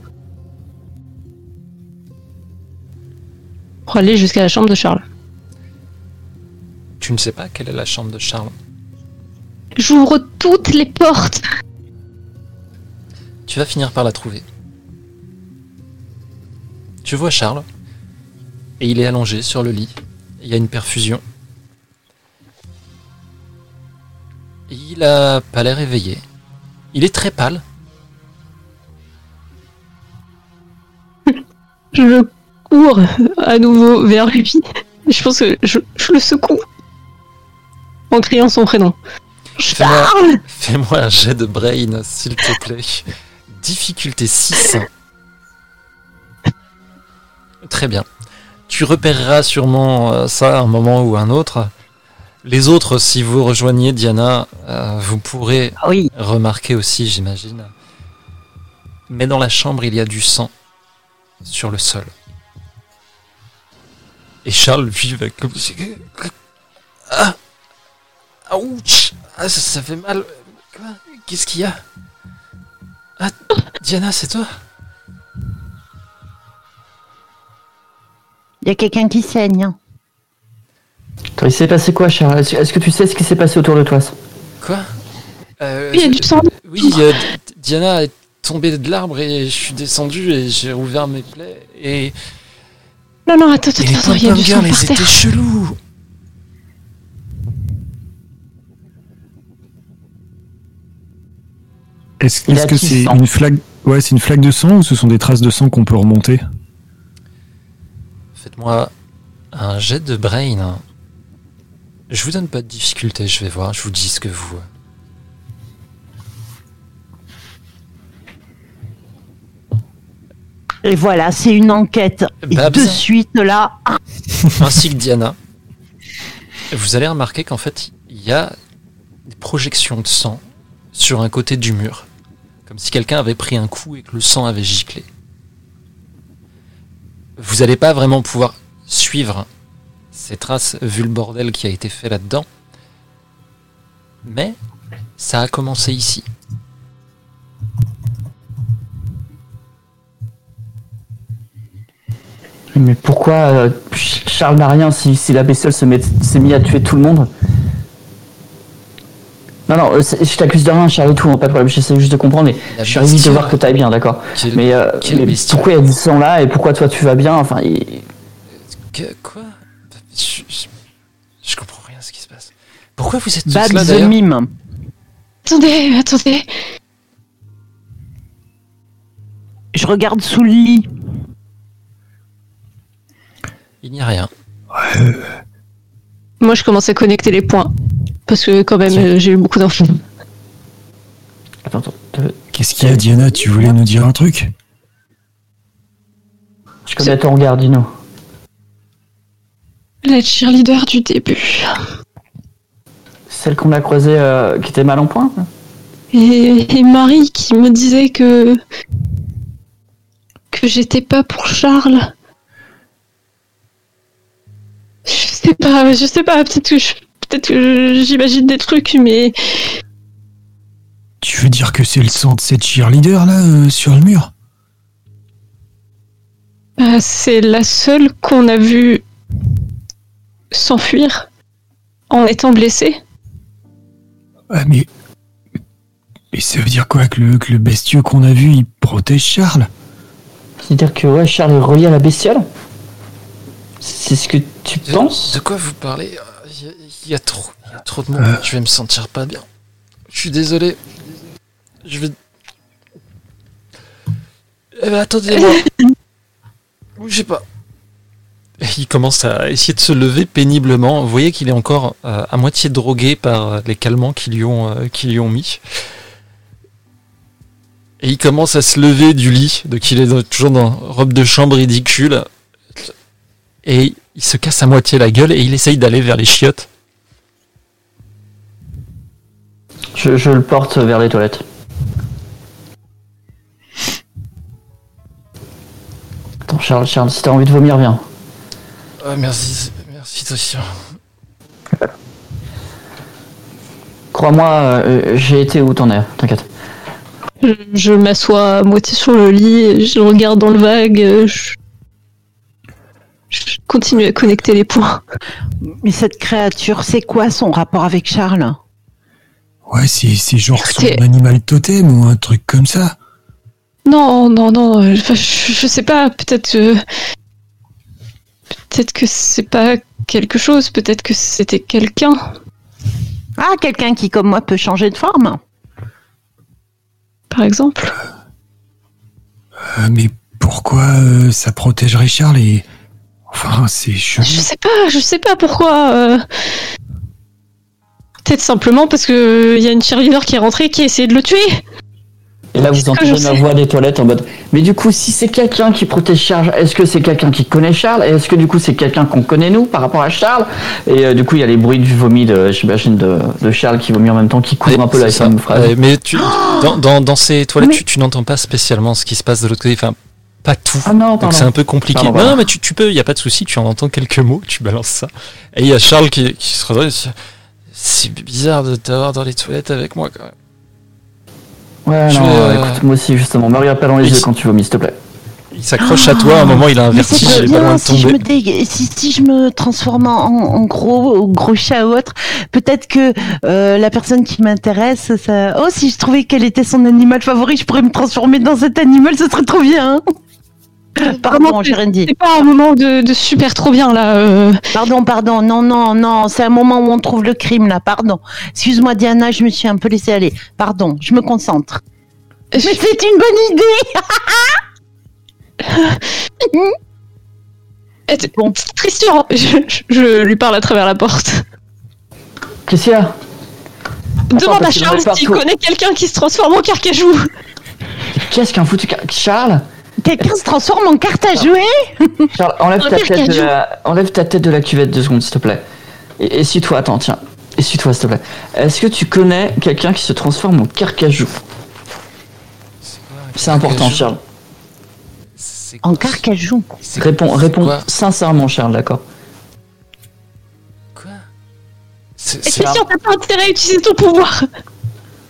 Pour aller jusqu'à la chambre de Charles. Tu ne sais pas quelle est la chambre de Charles? J'ouvre toutes les portes. Tu vas finir par la trouver. Tu vois Charles, et il est allongé sur le lit. Il y a une perfusion. Il a pas l'air éveillé. Il est très pâle. Je cours à nouveau vers lui. Je pense que je, je le secoue. En criant son prénom. Fais-moi un jet de brain, s'il te plaît. Difficulté 6. Très bien. Tu repéreras sûrement euh, ça à un moment ou un autre. Les autres, si vous rejoignez Diana, euh, vous pourrez Ah Oui. remarquer aussi, j'imagine. Mais dans la chambre, il y a du sang sur le sol. Et Charles, va comme... Ah Ouch ah, ça, ça fait mal. Qu'est-ce qu'il y a? Diana, c'est toi? Il y a quelqu'un qui saigne. hein. Attends, il s'est passé quoi, Charles? Est-ce que tu sais ce qui s'est passé autour de toi Quoi? Euh, Il y a du sang. Oui, euh, Diana est tombée de l'arbre et je suis descendu et j'ai rouvert mes plaies et, Non, non, attends, attends, attends, il y a du sang girls, par terre. chelous. Est-ce Il est-ce a que qui c'est une flaque Ouais, c'est une flaque de sang ou ce sont des traces de sang qu'on peut remonter? Faites-moi un jet de brain. Je vous donne pas de difficulté, je vais voir, je vous dis ce que vous. Et voilà, c'est une enquête. Et de suite, là, ainsi que Diana, vous allez remarquer qu'en fait, il y a des projections de sang sur un côté du mur. Comme si quelqu'un avait pris un coup et que le sang avait giclé. Vous n'allez pas vraiment pouvoir suivre ces traces vu le bordel qui a été fait là-dedans. Mais ça a commencé ici. Mais pourquoi euh, Ch- Charles n'a rien si, si la bestiole se met- s'est mis à tuer tout le monde? Non, non, euh, je t'accuse de rien, Charles et tout, hein, pas de problème, j'essaie juste de comprendre, mais La je suis ravi de voir que t'ailles bien, d'accord. Mais, euh, mais pourquoi il y a du sang là et pourquoi toi tu vas bien Enfin, il- Que- quoi? Je, je- je comprends rien à ce qui se passe. Pourquoi vous êtes tous Babs là the mime. Attendez, attendez. Je regarde sous le lit. Il n'y a rien. Moi, je commence à connecter les points. Parce que, quand même, euh, j'ai eu beaucoup d'infos. Attends, attends, Qu'est-ce qu'il y a, Diana? Tu voulais nous dire un truc? Je connais ton regard, dis-nous. La cheerleader du début. Celle qu'on a croisée euh, qui était mal en point Et, et Marie qui me disait que. que j'étais pas pour Charles. Sais pas, je sais pas, peut-être que je- peut-être que j'imagine des trucs, mais. Tu veux dire que c'est le sang de cette cheerleader là euh, sur le mur? Bah, c'est la seule qu'on a vue s'enfuir en étant blessée. Ah mais. Mais ça veut dire quoi que le, que le bestieux qu'on a vu il protège Charles? C'est-à-dire que ouais, Charles est relié à la bestiole? C'est ce que tu De- penses De quoi vous parlez Il y, a- il y a trop, il y a trop de monde. Je vais me sentir pas bien. Je suis désolé. Je vais. Eh ben, attendez-moi. Bougez pas. Il commence à essayer de se lever péniblement. Vous voyez qu'il est encore euh, à moitié drogué par euh, les calmants qui lui ont, euh, qui lui ont mis. Et il commence à se lever du lit, donc il est toujours dans une robe de chambre ridicule. Et il se casse à moitié la gueule et il essaye d'aller vers les chiottes. je, je le porte vers les toilettes. Attends, Charles, Charles, si t'as envie de vomir, viens. Ah, merci, merci Tosia. Crois-moi, euh, j'ai été où t'en es, t'inquiète. Je, je m'assois à moitié sur le lit, je regarde dans le vague, euh, je, je continue à connecter les points. Mais cette créature, c'est quoi son rapport avec Charles? Ouais, c'est c'est genre son animal totem ou un truc comme ça. Non, non, non, euh, je, je sais pas, peut-être que. Peut-être que c'est pas quelque chose, peut-être que c'était quelqu'un. Ah, quelqu'un qui, comme moi, peut changer de forme Par exemple. Euh, mais pourquoi euh, ça protégerait Charles et. Enfin, c'est chelou. Je sais pas, je sais pas pourquoi. euh, Peut-être simplement parce que y a une cheerleader qui est rentrée qui a essayé de le tuer. Et là, vous entendez sais voix des toilettes en mode. Mais du coup, si c'est quelqu'un qui protège Charles, est-ce que c'est quelqu'un qui connaît Charles? Et est-ce que du coup, c'est quelqu'un qu'on connaît nous par rapport à Charles? Et euh, du coup, il y a les bruits du vomi, de, j'imagine, de, de Charles qui vomit en même temps, qui couvre un peu la même phrase. Ouais, mais tu, dans, dans, dans ces toilettes, Mais- tu, tu n'entends pas spécialement ce qui se passe de l'autre côté. Enfin, pas tout. Ah non, Donc c'est un peu compliqué. Pardon, non, non, mais tu, tu peux, il n'y a pas de souci, tu en entends quelques mots, tu balances ça. Et il y a Charles qui, qui se redresse. C'est bizarre de t'avoir dans les toilettes avec moi quand même. Ouais, Je non, euh, écoute, moi aussi, justement. Me regarde pas dans les yeux quand tu vomis, s'il te plaît. Il s'accroche à toi, à un moment il a un vertige, pas il est pas loin de si je, me dé- si, si je me transforme en, en gros, gros chat ou autre, peut-être que euh, la personne qui m'intéresse, ça... oh si je trouvais quel était son animal favori, je pourrais me transformer dans cet animal, ce serait trop bien. Pardon, Vraiment, j'ai rien dit. C'est pas un moment de, de super trop bien là. euh. Pardon, pardon, non, non, non, c'est un moment où on trouve le crime là, pardon. Excuse-moi Diana, je me suis un peu laissé aller. Pardon, je me concentre. Mais c'est une bonne idée t- Tristan, je, je- je lui parle à travers la porte. Qu'est-ce qu'il y a Demande à Charles s'il connaît quelqu'un qui se transforme en carcajou. Qu'est-ce qu'un foutu. Charles? Quelqu'un se transforme en carte à jouer Charles, enlève ta, tête de la... enlève ta tête de la cuvette deux secondes, s'il te plaît. Et essuie-toi, attends, tiens. Essuie-toi, s'il te plaît. Est-ce que tu connais quelqu'un qui se transforme en carcajou C'est important. Charles. C'est En carcajou. Réponds, réponds sincèrement, Charles, d'accord? Quoi Et c'est sûr, t'as pas intérêt à utiliser ton pouvoir?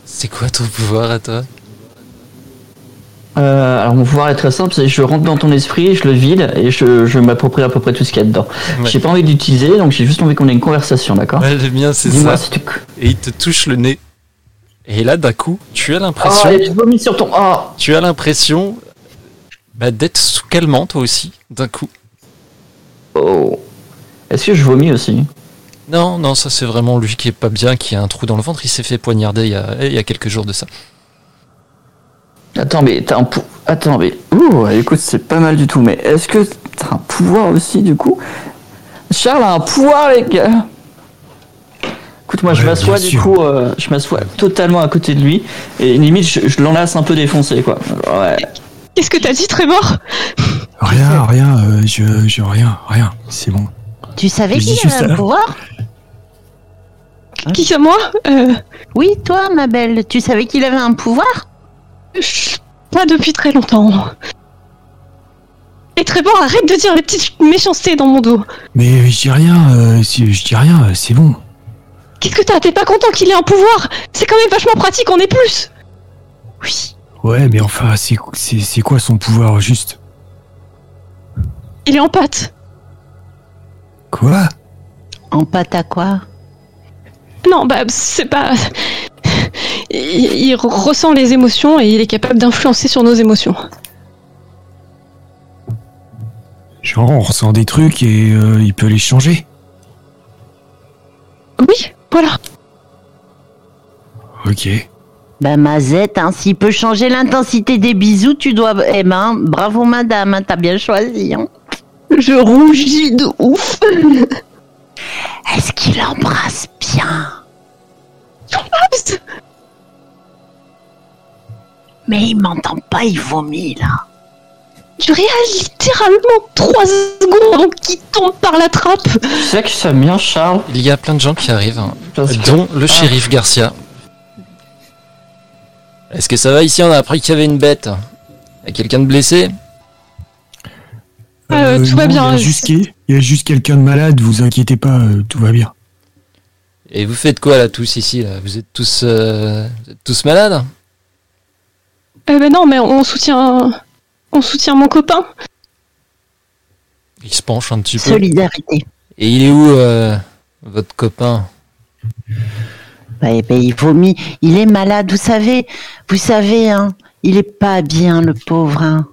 C'est quoi ton pouvoir à toi? Euh, alors mon pouvoir est très simple, c'est je rentre dans ton esprit, je le vide et je, je m'approprie à peu près tout ce qu'il y a dedans. Ouais. J'ai pas envie d'utiliser, donc j'ai juste envie qu'on ait une conversation, d'accord Ouais, le mien c'est ça. si tu... Et il te touche le nez. Et là d'un coup, tu as Oh, l'impression, et tu vomis sur ton... Oh tu as l'impression bah, d'être sous calmant toi aussi, d'un coup. Oh Est-ce que je vomis aussi? Non, non, ça c'est vraiment lui qui est pas bien, qui a un trou dans le ventre. Il s'est fait poignarder il y a, il y a quelques jours de ça. Attends, mais t'as un pou... Attends, mais... Ouh, écoute, c'est pas mal du tout, mais est-ce que t'as un pouvoir aussi, du coup? Charles a un pouvoir, les gars Écoute, moi, je Ouais, m'assois, du sûr. coup, euh, je m'assois totalement à côté de lui, et limite, je, je l'enlace un peu défoncé, quoi. Ouais. Qu'est-ce que t'as dit, Trémor Rien, rien, euh, je, je, rien, rien. C'est bon. Tu savais qu'il y avait un ça. pouvoir? Qui c'est moi? Euh, Oui, toi, ma belle, tu savais qu'il avait un pouvoir? Pas depuis très longtemps. Et Trébor, arrête de dire les petites méchancetés dans mon dos. Mais je dis rien, euh, si- je dis rien, euh, c'est bon. Qu'est-ce que t'as? T'es pas content qu'il ait un pouvoir? C'est quand même vachement pratique, on est plus Oui. Ouais, mais enfin, c'est c'est- c'est quoi son pouvoir juste? Il est en pâte. Quoi? En pâte à quoi? Non, bah, c'est pas. Il, il ressent les émotions et il est capable d'influencer sur nos émotions. Genre, on ressent des trucs et euh, il peut les changer. Oui, voilà. Ok. Ben, Mazette, hein, s'il peut changer l'intensité des bisous, tu dois. Eh ben, bravo, madame, hein, t'as bien choisi. Hein. Je rougis de ouf. Est-ce qu'il embrasse bien? Mais il m'entend pas, il vomit là. Tu réagis littéralement 3 secondes avant qu'il tombe par la trappe. Tu sais que ça bien, Charles Il y a plein de gens qui arrivent, hein, que- dont le shérif Garcia. Est-ce que ça va ici? On a appris qu'il y avait une bête. Y a quelqu'un de blessé? Euh, tout va bien, Il y a juste, quel- il y a juste quelqu'un de malade, vous inquiétez pas, euh, tout va bien. Et vous faites quoi là tous ici là? Vous êtes tous, euh, vous êtes tous malades? Euh, ben non, mais on soutient. On soutient mon copain. Il se penche un petit peu. Solidarité. Et il est où euh, votre copain? Ouais, ben, il vomit. Il est malade, vous savez. Vous savez, hein. Il est pas bien, le pauvre. Hein.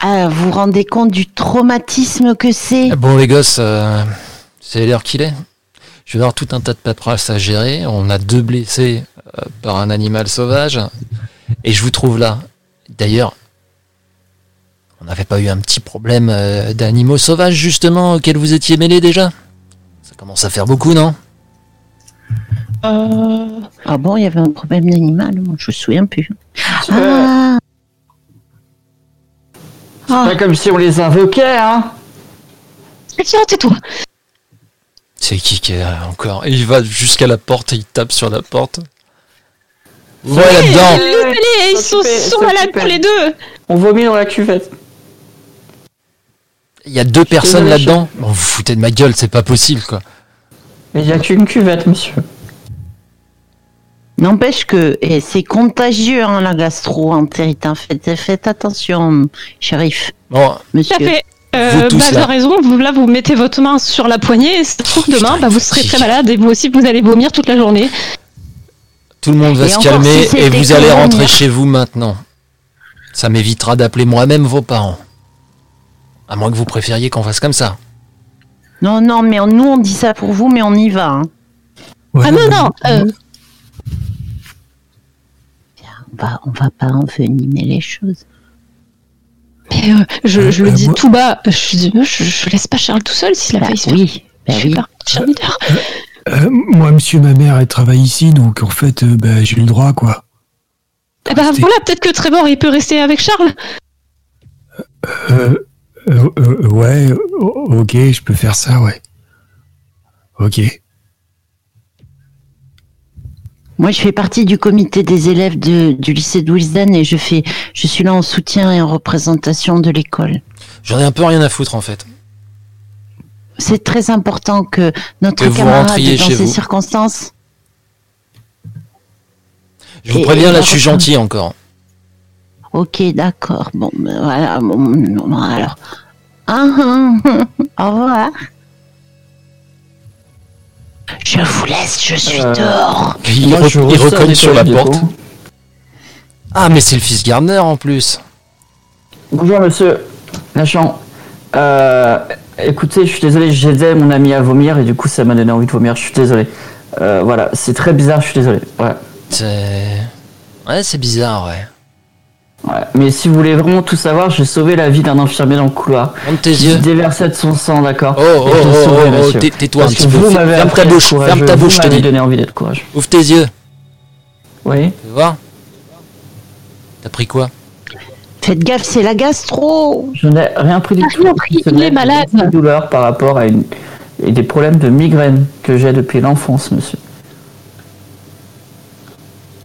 Ah, vous vous rendez compte du traumatisme que c'est? Ah Bon les gosses, euh, c'est l'heure qu'il est. Je vais avoir tout un tas de paperasse à gérer. On a deux blessés par un animal sauvage. Et je vous trouve là. D'ailleurs, on n'avait pas eu un petit problème euh, d'animaux sauvages justement auxquels vous étiez mêlés déjà? Ça commence à faire beaucoup, non? Euh. Ah bon, il y avait un problème d'animal, moi je me souviens plus. Euh, Ah, Pas comme si on les invoquait, hein Tiens, tais-toi. C'est qui qui est là encore? Et il va jusqu'à la porte et il tape sur la porte. Ils sont, malades tous les deux. On vomit dans la cuvette. Il y a deux personnes là-dedans. Bon, vous vous foutez de ma gueule, c'est pas possible quoi. Mais il n'y a qu'une cuvette, monsieur. N'empêche que et c'est contagieux hein, la gastro-entérite. hein. Faites, faites attention, shérif, Bon, Tout à monsieur. fait. Vous Euh, tous, bah, là. raison, vous, là vous mettez votre main sur la poignée et ça se trouve demain bah, vous serez très malade et vous aussi vous allez vomir toute la journée. Tout le monde va Et se encore, calmer si et vous allez rentrer chez vous maintenant. Ça m'évitera d'appeler moi-même vos parents. À moins que vous préfériez qu'on fasse comme ça. Non, non, mais on- nous on dit ça pour vous, mais on y va. hein. Ouais, Ah non, non, euh, On va, on va pas envenimer les choses. mais, euh, je, je le Euh, dis moi- tout bas, je, je, je laisse pas Charles tout seul s'il a Bah failli se faire. oui, bah Je fais oui. Charmideur. Euh, moi, monsieur, ma mère, elle travaille ici, donc en fait, euh, bah, j'ai le droit, quoi. Eh ben Rester- voilà, peut-être que Trevor il peut rester avec Charles. Euh, euh, euh, ouais, ok, je peux faire ça, ouais. Ok. Moi, je fais partie du comité des élèves de- du lycée de Wilsden et je fais, je suis là en soutien et en représentation de l'école. J'en ai un peu rien à foutre en fait. C'est très important que notre Que vous camarade, rentriez dans chez ces vous. circonstances, Je vous préviens, là je suis gentil encore. ok, d'accord, bon, ben, voilà, bon, bon, alors, Ah, ah, ah, au revoir. Je vous laisse, je suis Euh, dehors. Il, Moi, re- je il recogne sur la porte. coup. Ah mais c'est le fils Gardner en plus. Bonjour monsieur Lachant. Euh, écoutez, je suis désolé, j'aidais mon ami à vomir et du coup ça m'a donné envie de vomir, je suis désolé. Euh, voilà, c'est très bizarre, je suis désolé. Ouais. C'est... Ouais c'est bizarre ouais. ouais. Mais si vous voulez vraiment tout savoir, j'ai sauvé la vie d'un infirmier dans le couloir. Monte tes J'ai yeux. déversé de son sang, d'accord Oh oh oh, sauvé, oh, oh, tais-toi un petit peu. vous Ferme ta bouche, ferme ta bouche je te dis. donné envie d'être courageux. Ouvre tes yeux. Oui Tu veux voir? T'as pris quoi? Faites gaffe, c'est la gastro. Je n'ai rien pris du Ah, je tout. il est malade. Des douleurs par rapport à une... et des problèmes de migraine que j'ai depuis l'enfance, monsieur.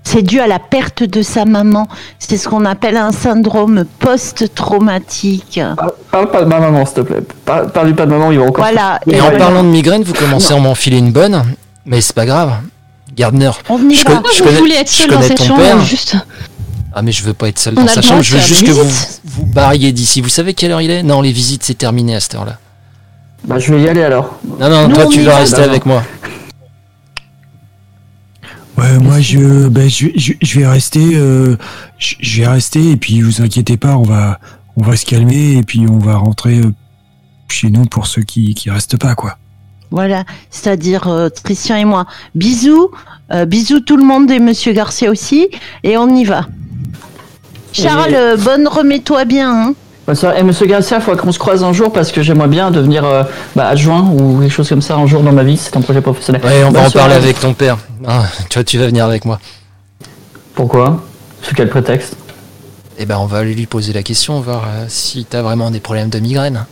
C'est dû à la perte de sa maman. C'est ce qu'on appelle un syndrome post-traumatique. Parle, parle pas de ma maman, s'il te plaît. Parle, parle pas de maman, il va encore. Voilà. Et en parlant de migraine, vous commencez à m'enfiler une bonne, mais c'est pas grave. Gardner, On y je va. je vous connais- voulez être je seul dans connais cette ton chambre père. juste Ah mais je veux pas être seul On dans sa chambre, je veux juste que vous vous barriez d'ici. Vous savez quelle heure il est? Non, les visites c'est terminé à cette heure-là. Bah, je vais y aller alors. Non, non, Nous, toi tu vas va, rester d'abord. avec moi. Ouais, moi je, ben, je, je, je vais rester, euh, je, je vais rester et puis vous inquiétez pas, on va, on va se calmer et puis on va rentrer euh, chez nous pour ceux qui, qui restent pas quoi. Voilà, c'est-à-dire euh, Christian et moi. Bisous, euh, bisous tout le monde et Monsieur Garcia aussi, et on y va. Charles, euh, bonne remets-toi bien. Hein. Et monsieur Garcia, il faudra qu'on se croise un jour parce que j'aimerais bien devenir euh, bah, adjoint ou quelque chose comme ça un jour dans ma vie. C'est un projet professionnel. Ouais, on va en parler avec ton père. Ah, tu vois, tu vas venir avec moi. Pourquoi? Sous quel prétexte? Eh ben, on va aller lui poser la question, voir euh, si t'as vraiment des problèmes de migraine.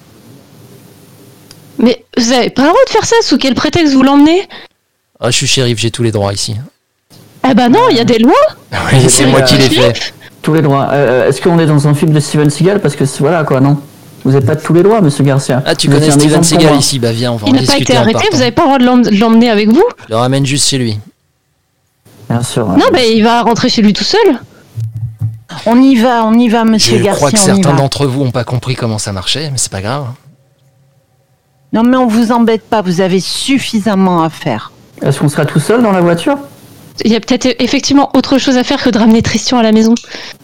Mais vous avez pas le droit de faire ça, sous quel prétexte vous l'emmenez? Ah, je suis shérif, j'ai tous les droits ici. Ah bah non, il y a des lois Oui, c'est moi euh, qui l'ai fait. Tous les droits. Euh, Est-ce qu'on est dans un film de Steven Seagal Parce que voilà quoi, non Vous n'êtes pas de tous les droits, monsieur Garcia. Ah, tu Vous connais Steven Seagal ici Bah viens, on va Il en n'a pas été arrêté, vous avez pas le droit de l'em- de l'emmener avec vous Je le ramène juste chez lui. Bien sûr. ouais. Non, bah il va rentrer chez lui tout seul. On y va, on y va, Monsieur Je Garcia, crois que certains d'entre vous n'ont pas compris comment ça marchait, mais c'est pas grave. Non mais on vous embête pas, vous avez suffisamment à faire. Est-ce qu'on sera tout seul dans la voiture? Il y a peut-être effectivement autre chose à faire que de ramener Tristan à la maison.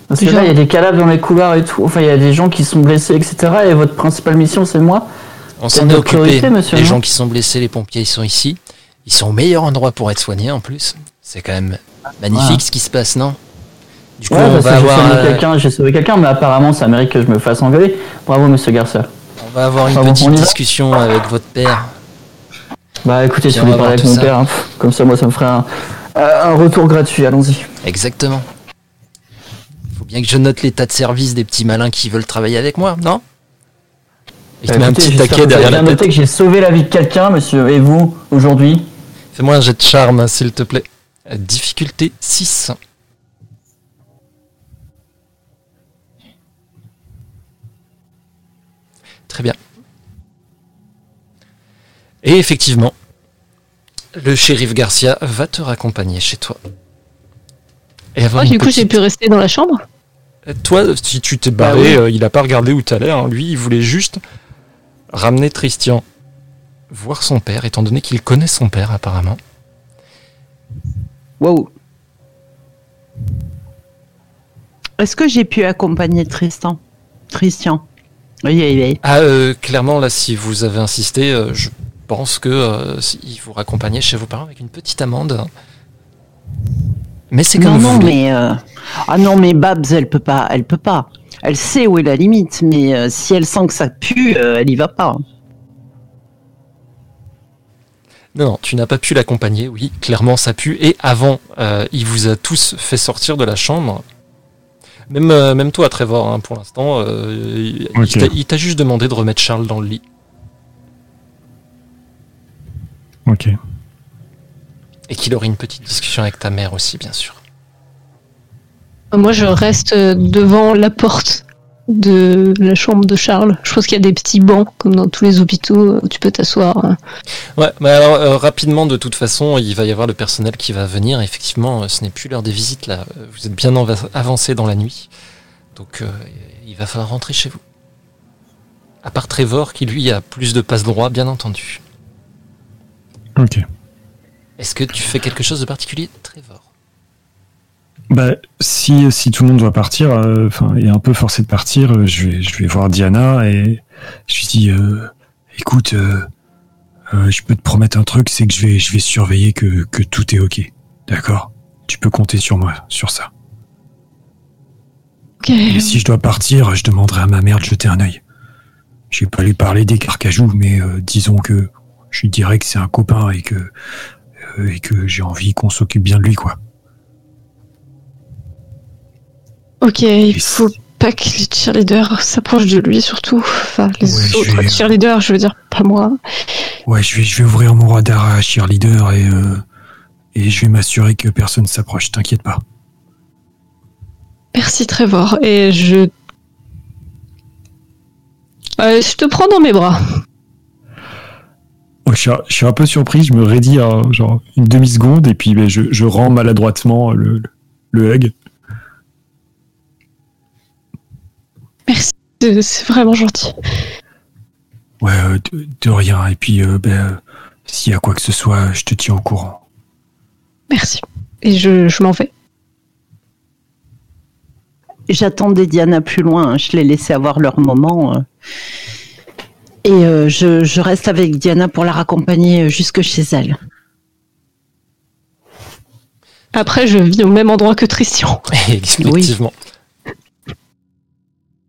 Parce que Genre- là, il y a des cadavres dans les couloirs et tout. Enfin, il y a des gens qui sont blessés, etc. Et votre principale mission, c'est moi On C'est s'en est occupé. les gens qui sont blessés, les pompiers, ils sont ici. Ils sont au meilleur endroit pour être soignés en plus. C'est quand même magnifique ce qui se passe, non? Du coup, Ouais, on va que avoir, sauvé euh, quelqu'un, j'ai sauvé quelqu'un, mais apparemment, ça mérite que je me fasse engueuler. Bravo, monsieur Garcia. on va avoir une petite discussion avec votre père. Bah écoutez, si vous voulez va parler avec mon ça. père, hein, comme ça, moi, ça me ferait un, un retour gratuit. Allons-y. Exactement. Faut bien que je note l'état de service des petits malins qui veulent travailler avec moi, non? Et Bah, un petit taquet derrière la tête. que j'ai sauvé la vie de quelqu'un, monsieur. Et vous, aujourd'hui? Fais-moi un jet de charme, s'il te plaît. Euh, Difficulté 6. Très bien. Et effectivement, le shérif Garcia va te raccompagner chez toi. Et avoir une du coup, j'ai pu rester dans la chambre. Toi, si tu t'es Bah barré, oui. euh, il a pas regardé où t'allais. Hein. Lui, il voulait juste ramener Christian voir son père, étant donné qu'il connaît son père apparemment. Wow. Est-ce que j'ai pu accompagner Tristan? Christian Oui, oui, oui. Ah, euh, clairement, là, si vous avez insisté, euh, je pense que euh, si- vous raccompagnait chez vos parents avec une petite amende. Mais c'est Non, vous non, mais euh, ah non, mais Babs, elle peut pas, elle peut pas. Elle sait où est la limite, mais euh, si elle sent que ça pue, euh, elle y va pas. Non, non, tu n'as pas pu l'accompagner, oui, clairement ça pue. Et avant, euh, il vous a tous fait sortir de la chambre. Même, euh, même toi, Trevor, hein, pour l'instant, euh, il t'a juste demandé de remettre Charles dans le lit. Ok. Et qu'il aurait une petite discussion avec ta mère aussi, bien sûr. Moi, je reste euh, devant la porte de la chambre de Charles. Je pense qu'il y a des petits bancs, comme dans tous les hôpitaux, où tu peux t'asseoir. hein. Ouais, mais alors euh, rapidement, de toute façon, il va y avoir le personnel qui va venir. Effectivement, euh, ce n'est plus l'heure des visites là. Euh, Vous êtes bien avancé dans la nuit, donc euh, il va falloir rentrer chez vous. À part Trevor, qui lui a plus de passe droit, bien entendu. Ok. Est-ce que tu fais quelque chose de particulier, Trevor? Bah, si, si tout le monde doit partir, euh, enfin, est un peu forcé de partir, euh, je vais, je vais voir Diana et je lui dis, euh, écoute, euh, euh, je peux te promettre un truc, c'est que je vais, je vais surveiller que, que tout est ok. D'accord? Tu peux compter sur moi, sur ça. Ok. Et si je dois partir, je demanderai à ma mère de jeter un œil. Je vais pas lui parler des carcajous, mais euh, disons que je lui dirai que c'est un copain et que, euh, et que j'ai envie qu'on s'occupe bien de lui, quoi. Ok, il faut pas que les cheerleaders s'approchent de lui, surtout. Enfin, les Ouais, autres vais- cheerleaders, je veux dire, pas moi. Ouais, je vais, je vais ouvrir mon radar à cheerleader et, euh, et je vais m'assurer que personne s'approche, t'inquiète pas. Merci Trevor. Et je. Euh, je te prends dans mes bras. Je, suis, je suis un peu surpris, je me raidis à genre une demi-seconde et puis ben, je, je rends maladroitement le, le, le hug. Merci. C'est vraiment gentil. Ouais, euh, de, de rien. Et puis, euh, ben, euh, s'il y a quoi que ce soit, je te tiens au courant. Merci. Et je, je m'en vais. J'attendais Diana plus loin, hein, je l'ai laissé avoir leur moment. Et euh, je, je reste avec Diana pour la raccompagner euh, jusque chez elle. Après, je vis au même endroit que Tristian. Effectivement.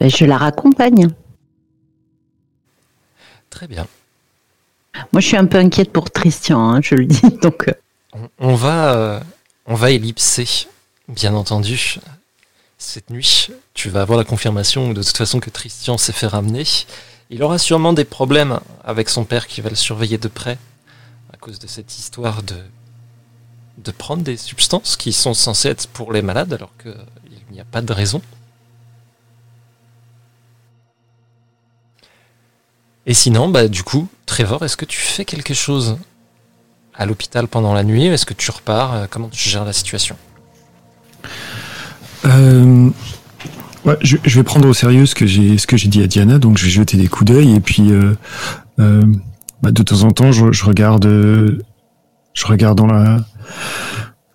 Ben, je la raccompagne. Très bien. Moi, je suis un peu inquiète pour Christian, hein, je le dis. Donc, euh, On, on va, euh, on va ellipser, bien entendu. Cette nuit, tu vas avoir la confirmation de toute façon que Christian s'est fait ramener. Il aura sûrement des problèmes avec son père qui va le surveiller de près à cause de cette histoire de, de prendre des substances qui sont censées être pour les malades alors qu'il n'y a pas de raison. Et sinon, bah, du coup, Trevor, est-ce que tu fais quelque chose à l'hôpital pendant la nuit? Est-ce que tu repars? Euh, Comment tu gères la situation? Euh, ouais, je, je vais prendre au sérieux ce que j'ai ce que j'ai dit à Diana, donc je vais jeter des coups d'œil et puis euh, euh, bah, de temps en temps je, je regarde je regarde dans la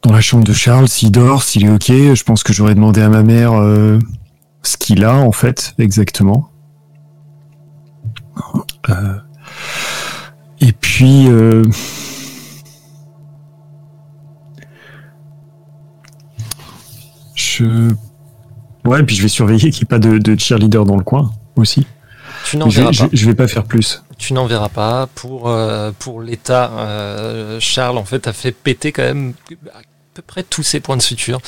dans la chambre de Charles s'il dort, s'il est ok. Je pense que j'aurais demandé à ma mère euh, ce qu'il a en fait exactement. Euh, et puis je Ouais, puis je vais surveiller qu'il n'y ait pas de, de cheerleader dans le coin aussi. Tu n'en Je, verras je, pas. je vais pas faire plus. Tu n'en verras pas. Pour, euh, pour l'État, euh, Charles, en fait, a fait péter quand même à peu près tous ses points de suture.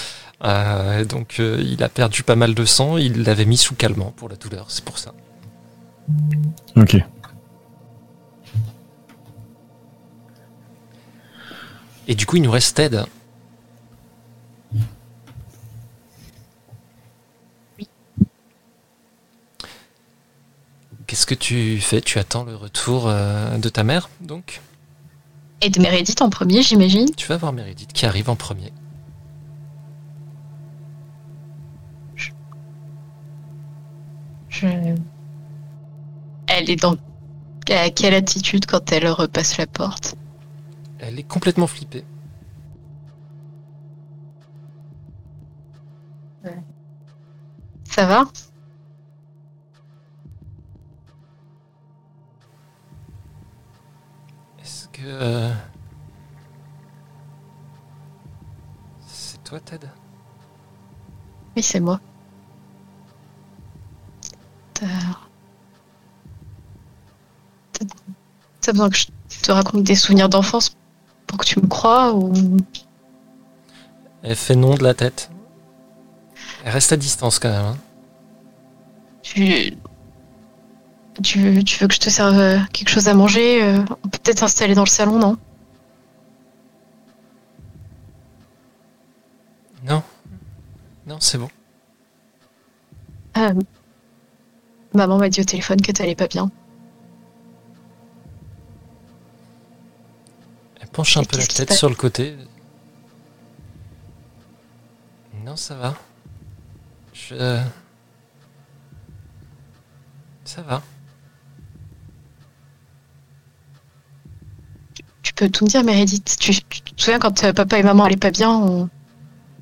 Euh, donc, il a perdu pas mal de sang. Il l'avait mis sous calmant pour la douleur. C'est pour ça. Ok. Et du coup, il nous reste Ted. Qu'est-ce que tu fais? Tu attends le retour euh, de ta mère, donc? Et de Meredith en premier, j'imagine. Tu vas voir Meredith qui arrive en premier. Je... Elle est dans à quelle attitude quand elle repasse la porte? Elle est complètement flippée. Ouais. Ça va? Euh, C'est toi, Ted? Oui, c'est moi. T'as... T'as- T'as besoin que je te raconte des souvenirs d'enfance pour que tu me crois ou... Elle fait non de la tête. Elle reste à distance quand même. hein. Tu... Tu veux, tu veux que je te serve euh, quelque chose à manger euh, On peut peut-être s'installer dans le salon, non? Non. Non, c'est bon. Euh, Maman m'a dit au téléphone que t'allais pas bien. Elle penche un Et peu la tête sur le côté. Non, ça va. Je... Ça va. Tu peux tout me dire, Meredith. Tu, te souviens quand euh, papa et maman allaient pas bien,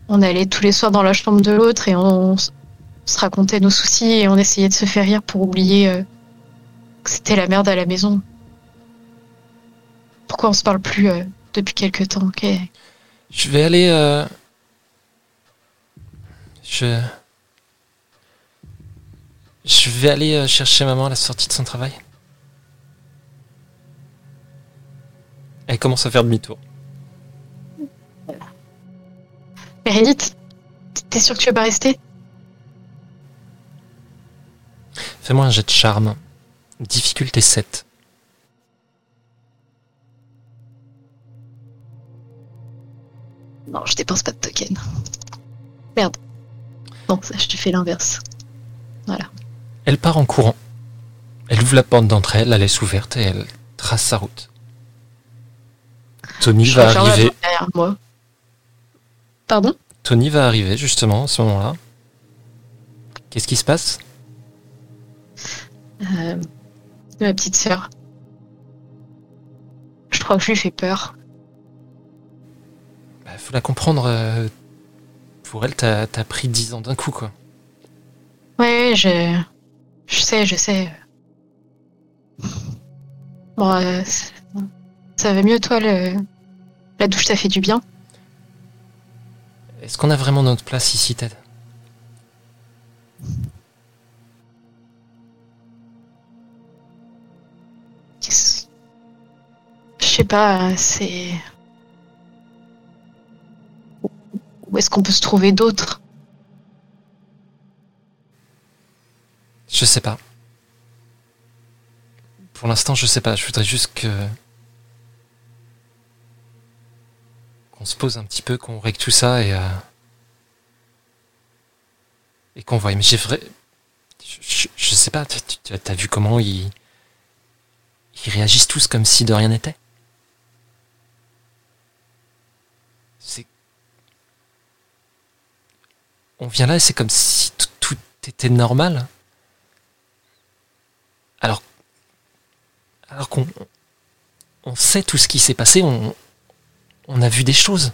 on, allait tous les soirs dans la chambre de l'autre et on, se racontait nos soucis et on essayait de se faire rire pour oublier euh, que c'était la merde à la maison. Pourquoi on se parle plus euh, depuis quelque temps ok? Je vais aller... Je... Je vais aller chercher maman à la sortie de son travail. Elle commence à faire demi-tour. Meredith, t'es sûre que tu veux pas rester? Fais-moi un jet de charme. Difficulté 7. Non, je dépense pas de token. Merde. Non, ça, je te fais l'inverse. Voilà. Elle part en courant. Elle ouvre la porte d'entrée, elle la laisse ouverte et elle trace sa route. Tony Je va arriver. porte derrière moi. Pardon? Tony va arriver justement à ce moment-là. Qu'est-ce qui se passe? Euh, ma petite sœur. Je crois que je lui fais peur. Bah, Faut la comprendre. euh, Pour elle, t'as pris 10 ans d'un coup, quoi. Ouais, ouais, je, je sais, je sais. Bon, euh, ça va mieux, toi, le... la douche, ça fait du bien? Est-ce qu'on a vraiment notre place ici, Ted? Je sais pas, c'est. Où est-ce qu'on peut se trouver d'autres Je sais pas. Pour l'instant, je sais pas. Je voudrais juste que. Qu'on se pose un petit peu, qu'on règle tout ça et. euh, et qu'on voit. Mais j'ai vrai. Je, je- sais pas, tu t'as vu comment ils. Ils réagissent tous comme si de rien n'était? C'est. On vient là et c'est comme si tout- tout était normal. Alors, alors qu'on on sait tout ce qui s'est passé, on, on a vu des choses.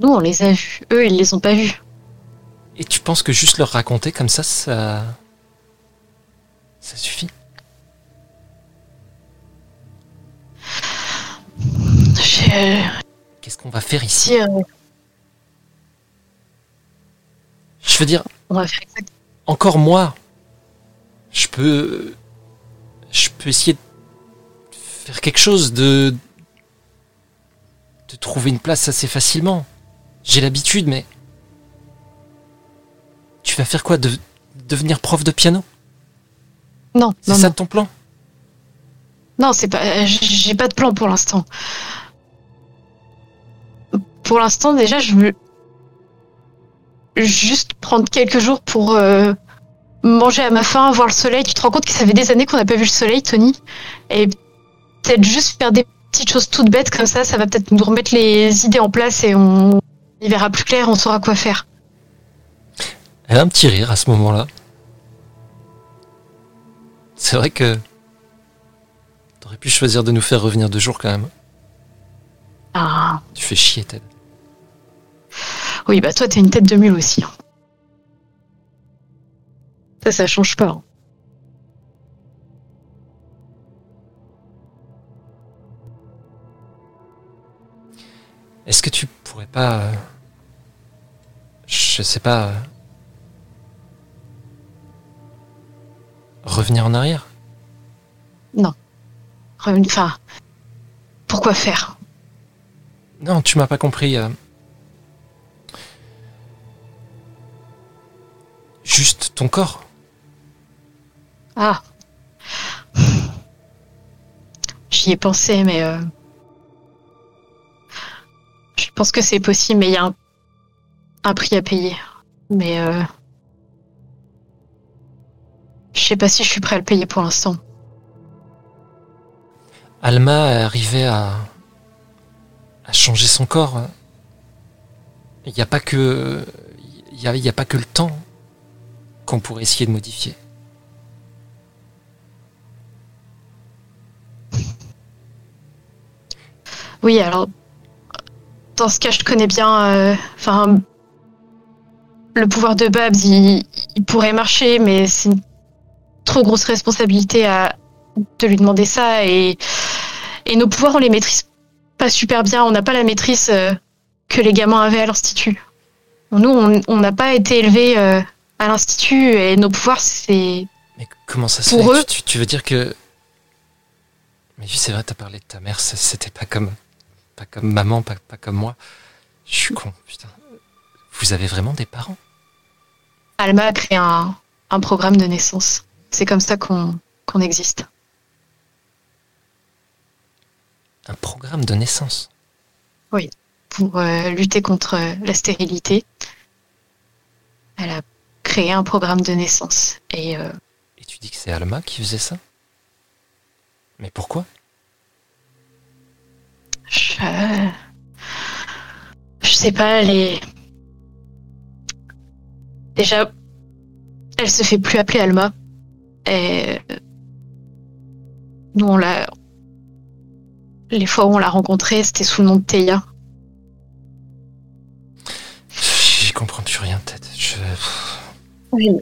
Nous, on les a vus. Eux, ils les ont pas vus. Et tu penses que juste leur raconter comme ça, ça. Ça suffit? Je... Qu'est-ce qu'on va faire ici? Si, euh, Je veux dire, on va faire encore moi, je peux. Je peux essayer de faire quelque chose, de. De trouver une place assez facilement. J'ai l'habitude, mais. Tu vas faire quoi de, Devenir prof de piano? Non, C'est non, ça non. ton plan? Non, c'est pas. euh, J'ai pas de plan pour l'instant. Pour l'instant, déjà, je veux juste prendre quelques jours pour euh, manger à ma faim, voir le soleil. Tu te rends compte que ça fait des années qu'on n'a pas vu le soleil, Tony? Et peut-être juste faire des petites choses toutes bêtes comme ça, ça va peut-être nous remettre les idées en place et on y verra plus clair, on saura quoi faire. Elle a un petit rire à ce moment-là. C'est vrai que. T'aurais pu choisir de nous faire revenir deux jours quand même. Ah, Tu fais chier, Ted. oui, bah toi, t'es une tête de mule aussi. hein. Ça, ça change pas. hein. Est-ce que tu pourrais pas. euh, Je sais pas. euh, Revenir en arrière? Revenu- Enfin, pourquoi faire? Non, tu m'as pas compris. euh. Juste ton corps. Ah. J'y ai pensé, mais euh, pense que c'est possible, mais il y a un, un prix à payer. Mais euh, je sais pas si je suis prêt à le payer pour l'instant. Alma est arrivée à, à changer son corps. Il n'y a pas que. Il y a, il y a pas que le temps qu'on pourrait essayer de modifier. Oui, alors dans ce cas, je connais bien. euh, Enfin, le pouvoir de Babs, il, il pourrait marcher, mais c'est une trop grosse responsabilité à de lui demander ça et et nos pouvoirs, on les maîtrise pas super bien. On n'a pas la maîtrise euh, que les gamins avaient à l'institut. Nous, on n'a pas été élevés euh, à l'institut et nos pouvoirs, c'est Mais comment ça se Pour fait? eux- tu, tu veux dire que. Mais c'est vrai, t'as parlé de ta mère, c'était pas comme. Pas comme maman, pas, pas comme moi. Je suis con, putain. Vous avez vraiment des parents? Alma a créé un, un programme de naissance. C'est comme ça qu'on existe. Un programme de naissance? pour euh, lutter contre euh, la stérilité. Elle a créé un programme de naissance. Et euh, Et tu dis que c'est Alma qui faisait ça? Mais pourquoi? Je, je sais pas, elle est... Déjà, elle se fait plus appeler Alma. Et nous, on l'a... Les fois où on l'a rencontrée, c'était sous le nom de Théa. J'y comprends plus rien, peut-être. Je...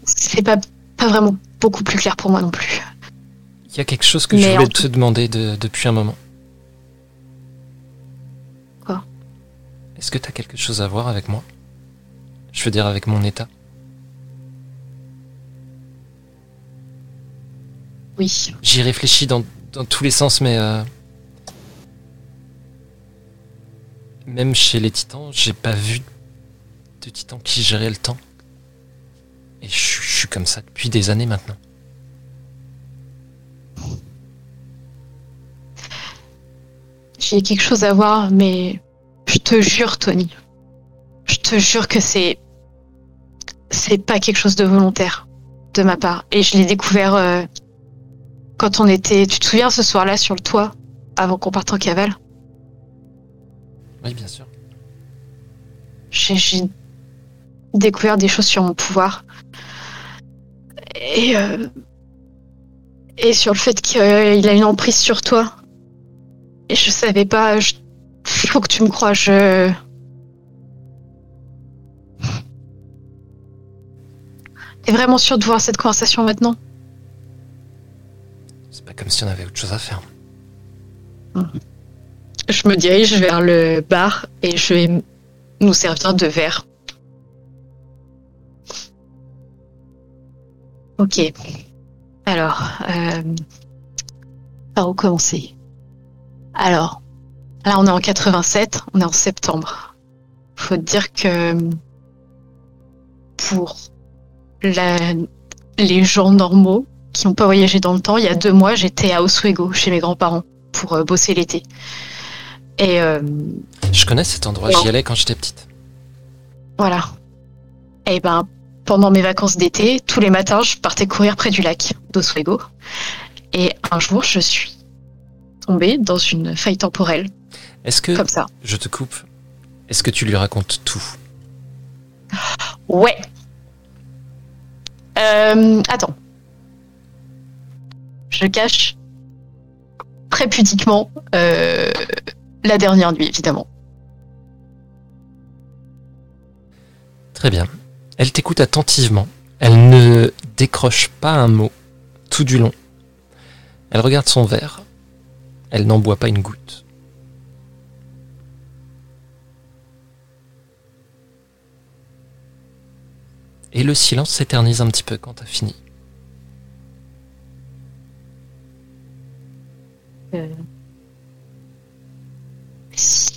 C'est pas, pas vraiment beaucoup plus clair pour moi non plus. Il y a quelque chose que Mais je voulais tout- te demander de- depuis un moment. Est-ce que t'as quelque chose à voir avec moi? Je veux dire avec mon état? Oui. J'y réfléchis dans, dans tous les sens, mais... euh, Même chez les titans, j'ai pas vu de titan qui gérait le temps. Et je, suis- je suis comme ça depuis des années maintenant. J'ai quelque chose à voir, mais je te jure, Tony. Je te jure que c'est. C'est pas quelque chose de volontaire de ma part. Et je l'ai découvert euh, quand on était. Tu te souviens ce soir-là sur le toit, avant qu'on parte en cavale? Oui, bien sûr. J'ai découvert des choses sur mon pouvoir. Et. euh, et sur le fait qu'il a une emprise sur toi. Et je savais pas. je- Faut que tu me crois, je. T'es vraiment sûr de voir cette conversation maintenant C'est pas comme si on avait autre chose à faire. Je me dirige vers le bar et je vais nous servir de verre. Ok. Alors, euh, par où commencer? Alors, là on est en 87, on est en septembre. Faut dire que pour la- les gens normaux qui n'ont pas voyagé dans le temps, il y a deux mois j'étais à Oswego chez mes grands-parents pour euh, bosser l'été. Et euh, Je connais cet endroit, j'y allais quand j'étais petite. voilà. Et ben, pendant mes vacances d'été, tous les matins, je partais courir près du lac d'Oswego. Et un jour, je suis tombée dans une faille temporelle, Est-ce que, comme ça. je te coupe, est-ce que tu lui racontes tout? Ouais. Euh, attends. je cache très pudiquement euh, la dernière nuit, évidemment. Très bien. Elle t'écoute attentivement. Elle ne décroche pas un mot tout du long. Elle regarde son verre. Elle n'en boit pas une goutte. Et le silence s'éternise un petit peu quand t'as fini. Euh, Si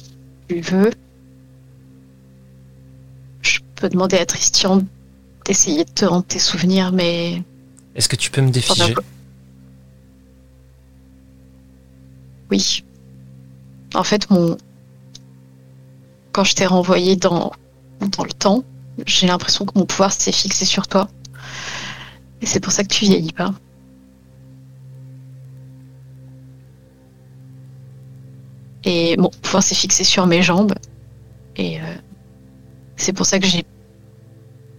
tu veux, je peux demander à Tristian d'essayer de te rendre tes souvenirs, mais Est-ce que tu peux me défiger? Oui. En fait, mon quand je t'ai renvoyé dans dans le temps, j'ai l'impression que mon pouvoir s'est fixé sur toi. Et c'est pour ça que tu vieillis pas. Et mon pouvoir s'est fixé sur mes jambes. Et euh, c'est pour ça que j'ai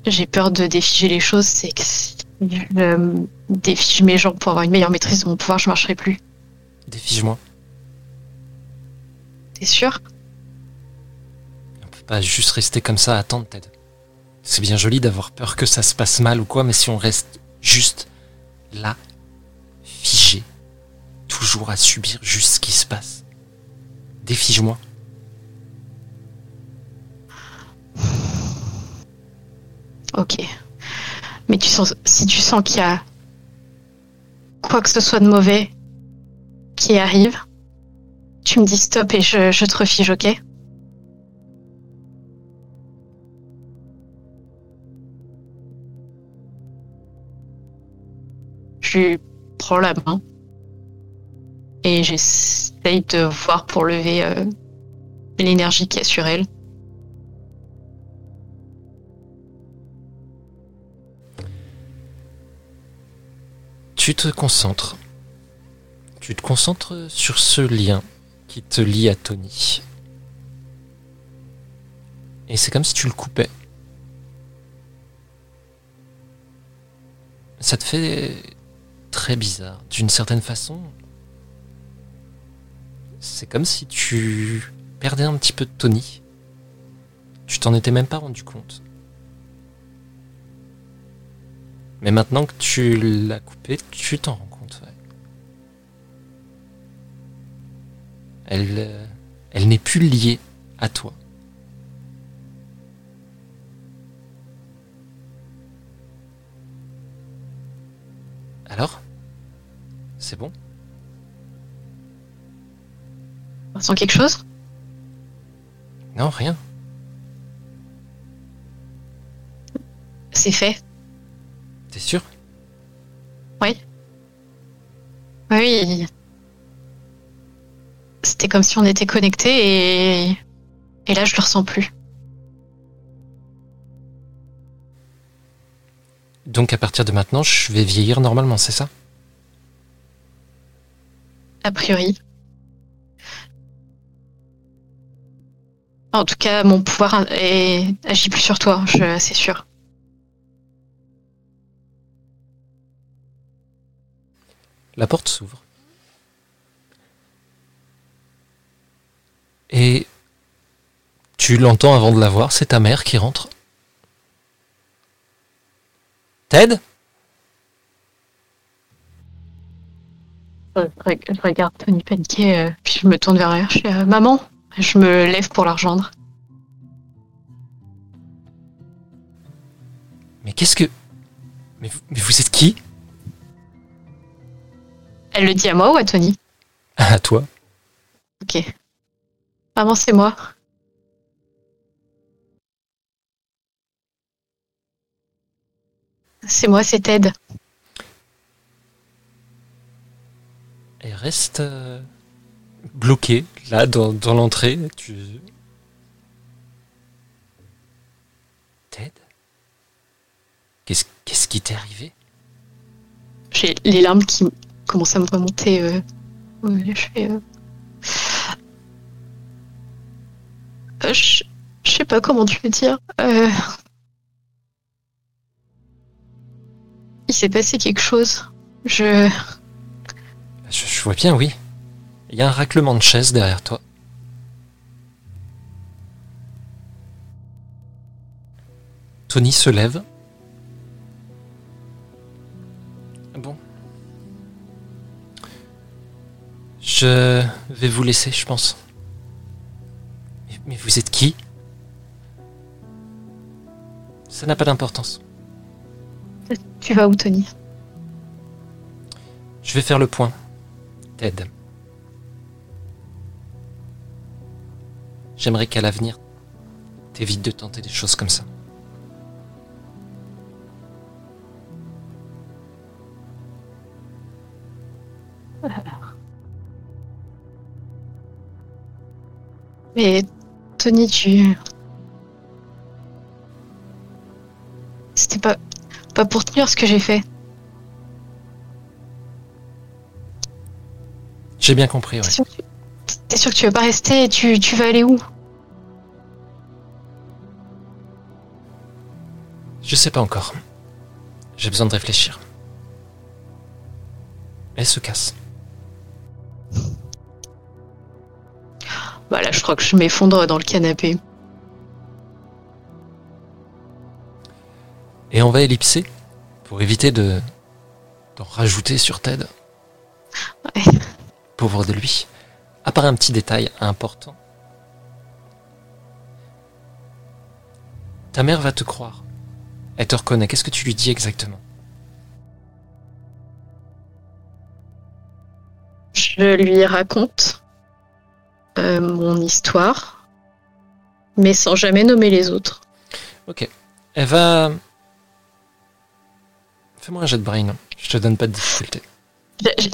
j'ai peur de défiger les choses. C'est que si je euh, défige mes jambes pour avoir une meilleure maîtrise de mon pouvoir, je marcherai plus. Défige-moi. T'es sûr? On peut pas juste rester comme ça à attendre, Ted. C'est bien joli d'avoir peur que ça se passe mal ou quoi, mais si on reste juste là, figé, toujours à subir juste ce qui se passe, défige-moi. Ok. Mais tu sens, si tu sens qu'il y a quoi que ce soit de mauvais qui arrive, tu me dis stop et je, je te refige, ok? Je prends la main et j'essaye de voir pour lever euh, l'énergie qui est sur elle. Tu te concentres. Tu te concentres sur ce lien qui te lie à Tony. Et c'est comme si tu le coupais. Ça te fait très bizarre. D'une certaine façon, c'est comme si tu perdais un petit peu de Tony. Tu t'en étais même pas rendu compte. Mais maintenant que tu l'as coupé, tu t'en rends compte. ouais. Elle, euh, elle n'est plus liée à toi. Alors C'est bon On sent quelque chose? Non, rien. C'est fait. T'es sûr? Oui. Oui. C'était comme si on était connectés et. Et là, je le ressens plus. Donc à partir de maintenant, je vais vieillir normalement, c'est ça? A priori. En tout cas, mon pouvoir est... agit plus sur toi, je... c'est sûr. La porte s'ouvre. Et tu l'entends avant de la voir, c'est ta mère qui rentre. Ted? Je regarde Tony paniqué, euh, puis je me tourne vers elle. Je fais euh, Maman Je me lève pour la rejoindre. Mais qu'est-ce que... Mais vous, mais vous êtes qui? Elle le dit à moi ou à Tony? À toi. Ok. Maman, c'est moi. C'est moi, c'est Ted. Elle reste euh, bloquée, là, dans, dans l'entrée. Tu... Ted Qu'est-ce qui t'est arrivé? J'ai les larmes qui commencent à me remonter. Je euh, euh, je, je sais pas comment tu veux dire. Il s'est passé quelque chose. Je. Je vois bien, oui. Il y a un raclement de chaise derrière toi. Tony se lève. Bon. Je vais vous laisser, je pense. Mais, mais vous êtes qui? Ça n'a pas d'importance. Tu vas où, Tony? Je vais faire le point. J'aimerais qu'à l'avenir, t'évites de tenter des choses comme ça. Mais Tony, tu. C'était pas pas pour tenir ce que j'ai fait. J'ai bien compris, ouais. T'es sûr, que tu... t'es sûr que tu veux pas rester tu, tu vas aller où? Je sais pas encore. J'ai besoin de réfléchir. Elle se casse. Voilà, je crois que je m'effondre dans le canapé. Et on va ellipser pour éviter de d'en rajouter sur Ted. Ouais. Pauvre de lui. À part un petit détail important. Ta mère va te croire. Elle te reconnaît. Qu'est-ce que tu lui dis exactement? Je lui raconte euh, mon histoire, mais sans jamais nommer les autres. Ok. Elle va. Fais-moi un jet de brain. Je te donne pas de difficulté.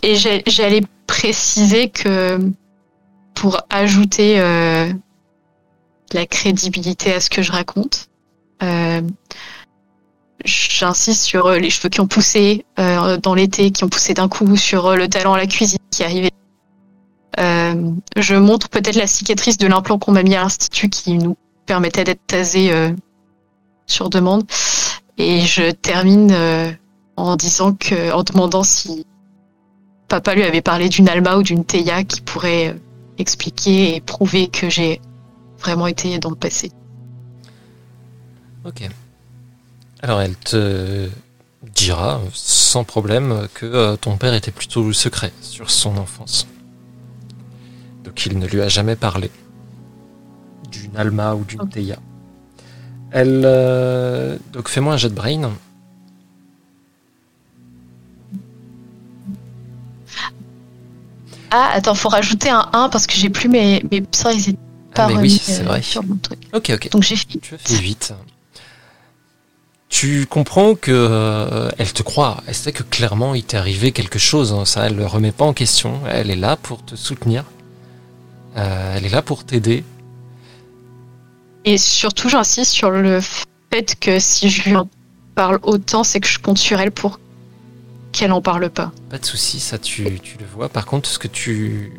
Et j'ai- j'allais préciser que pour ajouter euh, la crédibilité à ce que je raconte, euh, j'insiste sur euh, les cheveux qui ont poussé euh, dans l'été, qui ont poussé d'un coup, sur euh, le talent à la cuisine qui arrivé. Euh, je montre peut-être la cicatrice de l'implant qu'on m'a mis à l'institut qui nous permettait d'être tasé sur demande. Et je termine en disant que, en demandant si papa lui avait parlé d'une Alma ou d'une Théa qui pourrait euh, expliquer et prouver que j'ai vraiment été dans le passé. Ok. Alors elle te dira sans problème que euh, ton père était plutôt secret sur son enfance. Donc il ne lui a jamais parlé d'une Alma ou d'une Ok. Théa. Elle. euh, donc fais-moi un jet de brain. Ah, attends, faut rajouter un 1 parce que j'ai plus mes, mes sorts, ils étaient pas Ah, mais oui, remis, c'est euh, vrai. sur mon truc. Ok, ok. Donc j'ai fait Tu as fait 8. Tu comprends que euh, elle te croit. Elle sait que clairement il t'est arrivé quelque chose. hein. Ça, elle le remet pas en question. Elle est là pour te soutenir. Euh, elle est là pour t'aider. Et surtout, j'insiste sur le fait que si je lui en parle autant, c'est que je compte sur elle pour qu'elle en parle pas. Pas de souci, ça tu, tu le vois. Par contre, ce que tu,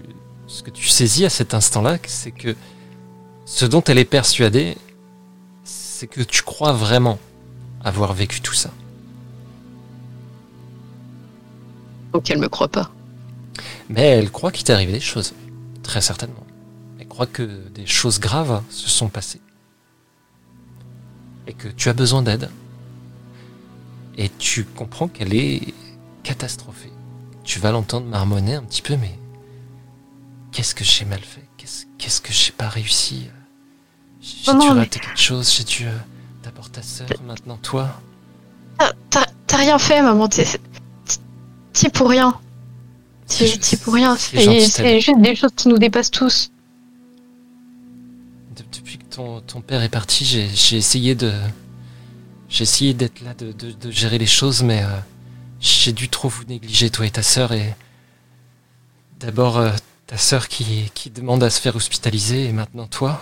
ce que tu saisis à cet instant-là, c'est que ce dont elle est persuadée, c'est que tu crois vraiment avoir vécu tout ça. Donc elle me croit pas. Mais elle croit qu'il t'est arrivé des choses. Très certainement. Elle croit que des choses graves se sont passées. Et que tu as besoin d'aide. Et tu comprends qu'elle est catastrophée. Tu vas l'entendre marmonner un petit peu, mais qu'est-ce que j'ai mal fait? Qu'est-ce que j'ai pas réussi? J'ai dû rater quelque chose, j'ai dû... euh, D'abord ta sœur, maintenant toi. T'as rien fait, maman. T'es pour rien. T'y pour rien. c'est juste des choses qui nous dépassent tous. De- Depuis que ton, ton père est parti, j'ai j'ai essayé de. J'ai essayé d'être là, de, de- de gérer les choses, mais euh, j'ai dû trop vous négliger, toi et ta sœur. Et d'abord, euh, ta sœur qui, qui demande à se faire hospitaliser, et maintenant toi.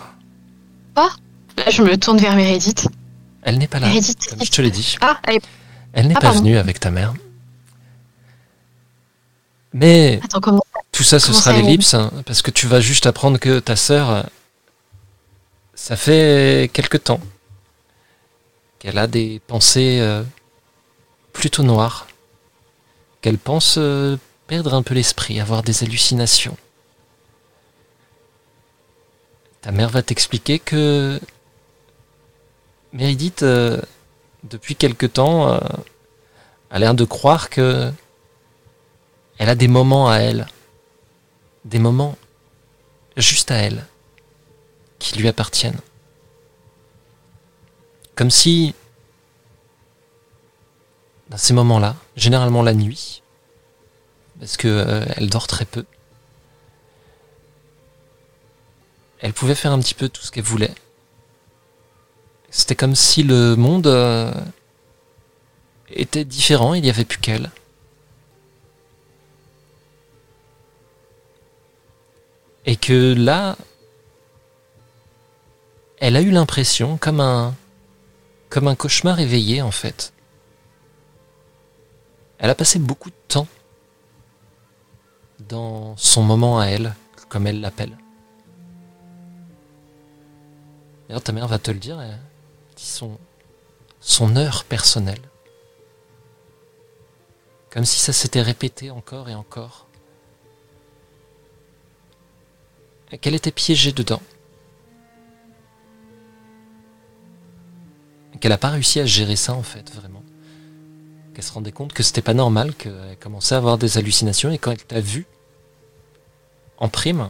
Là, je me tourne vers Meredith. Elle n'est pas là, Meredith. comme je te l'ai dit. Ah, elle est- Elle n'est Ah, pas pardon. venue avec ta mère. Mais Attends, comment Tout ça, ce Comment sera l'ellipse, hein, parce que tu vas juste apprendre que ta sœur, ça fait quelque temps qu'elle a des pensées euh, plutôt noires, qu'elle pense euh, perdre un peu l'esprit, avoir des hallucinations. Ta mère va t'expliquer que Méridith, euh, depuis quelque temps, euh, a l'air de croire que elle a des moments à elle, des moments juste à elle, qui lui appartiennent. Comme si, dans ces moments-là, généralement la nuit, parce que euh, elle dort très peu, elle pouvait faire un petit peu tout ce qu'elle voulait. C'était comme si le monde euh, était différent, il n'y avait plus qu'elle. Et que là, elle a eu l'impression, comme un, comme un cauchemar éveillé en fait. Elle a passé beaucoup de temps dans son moment à elle, comme elle l'appelle. D'ailleurs, ta mère va te le dire, elle dit son, heure personnelle. Comme si ça s'était répété encore et encore. Qu'elle était piégée dedans. Qu'elle n'a pas réussi à gérer ça en fait, vraiment. Qu'elle se rendait compte que c'était pas normal, qu'elle commençait à avoir des hallucinations et quand elle t'a vu, en prime,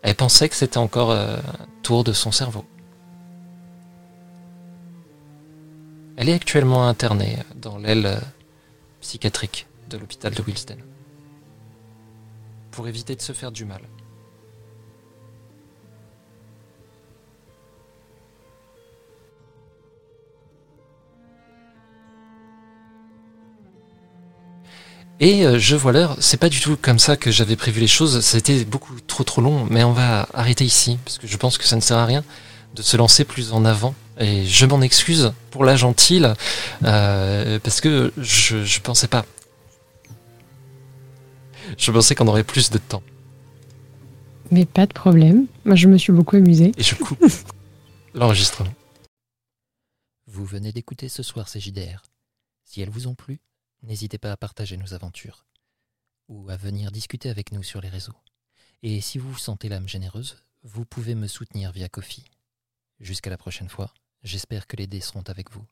elle pensait que c'était encore euh, un tour de son cerveau. Elle est actuellement internée dans l'aile euh, psychiatrique de l'hôpital de Wilsden. Pour éviter de se faire du mal. Et euh, je vois l'heure, c'est pas du tout comme ça que j'avais prévu les choses, c'était beaucoup trop trop long, mais on va arrêter ici, parce que je pense que ça ne sert à rien de se lancer plus en avant. Et je m'en excuse pour la gentille, euh, parce que je, je pensais pas. Je pensais qu'on aurait plus de temps. Mais pas de problème. Moi, je me suis beaucoup amusée. Et je coupe l'enregistrement. Vous venez d'écouter ce soir ces JDR. Si elles vous ont plu, n'hésitez pas à partager nos aventures ou à venir discuter avec nous sur les réseaux. Et si vous vous sentez l'âme généreuse, vous pouvez me soutenir via Kofi. Jusqu'à la prochaine fois, j'espère que les dés seront avec vous.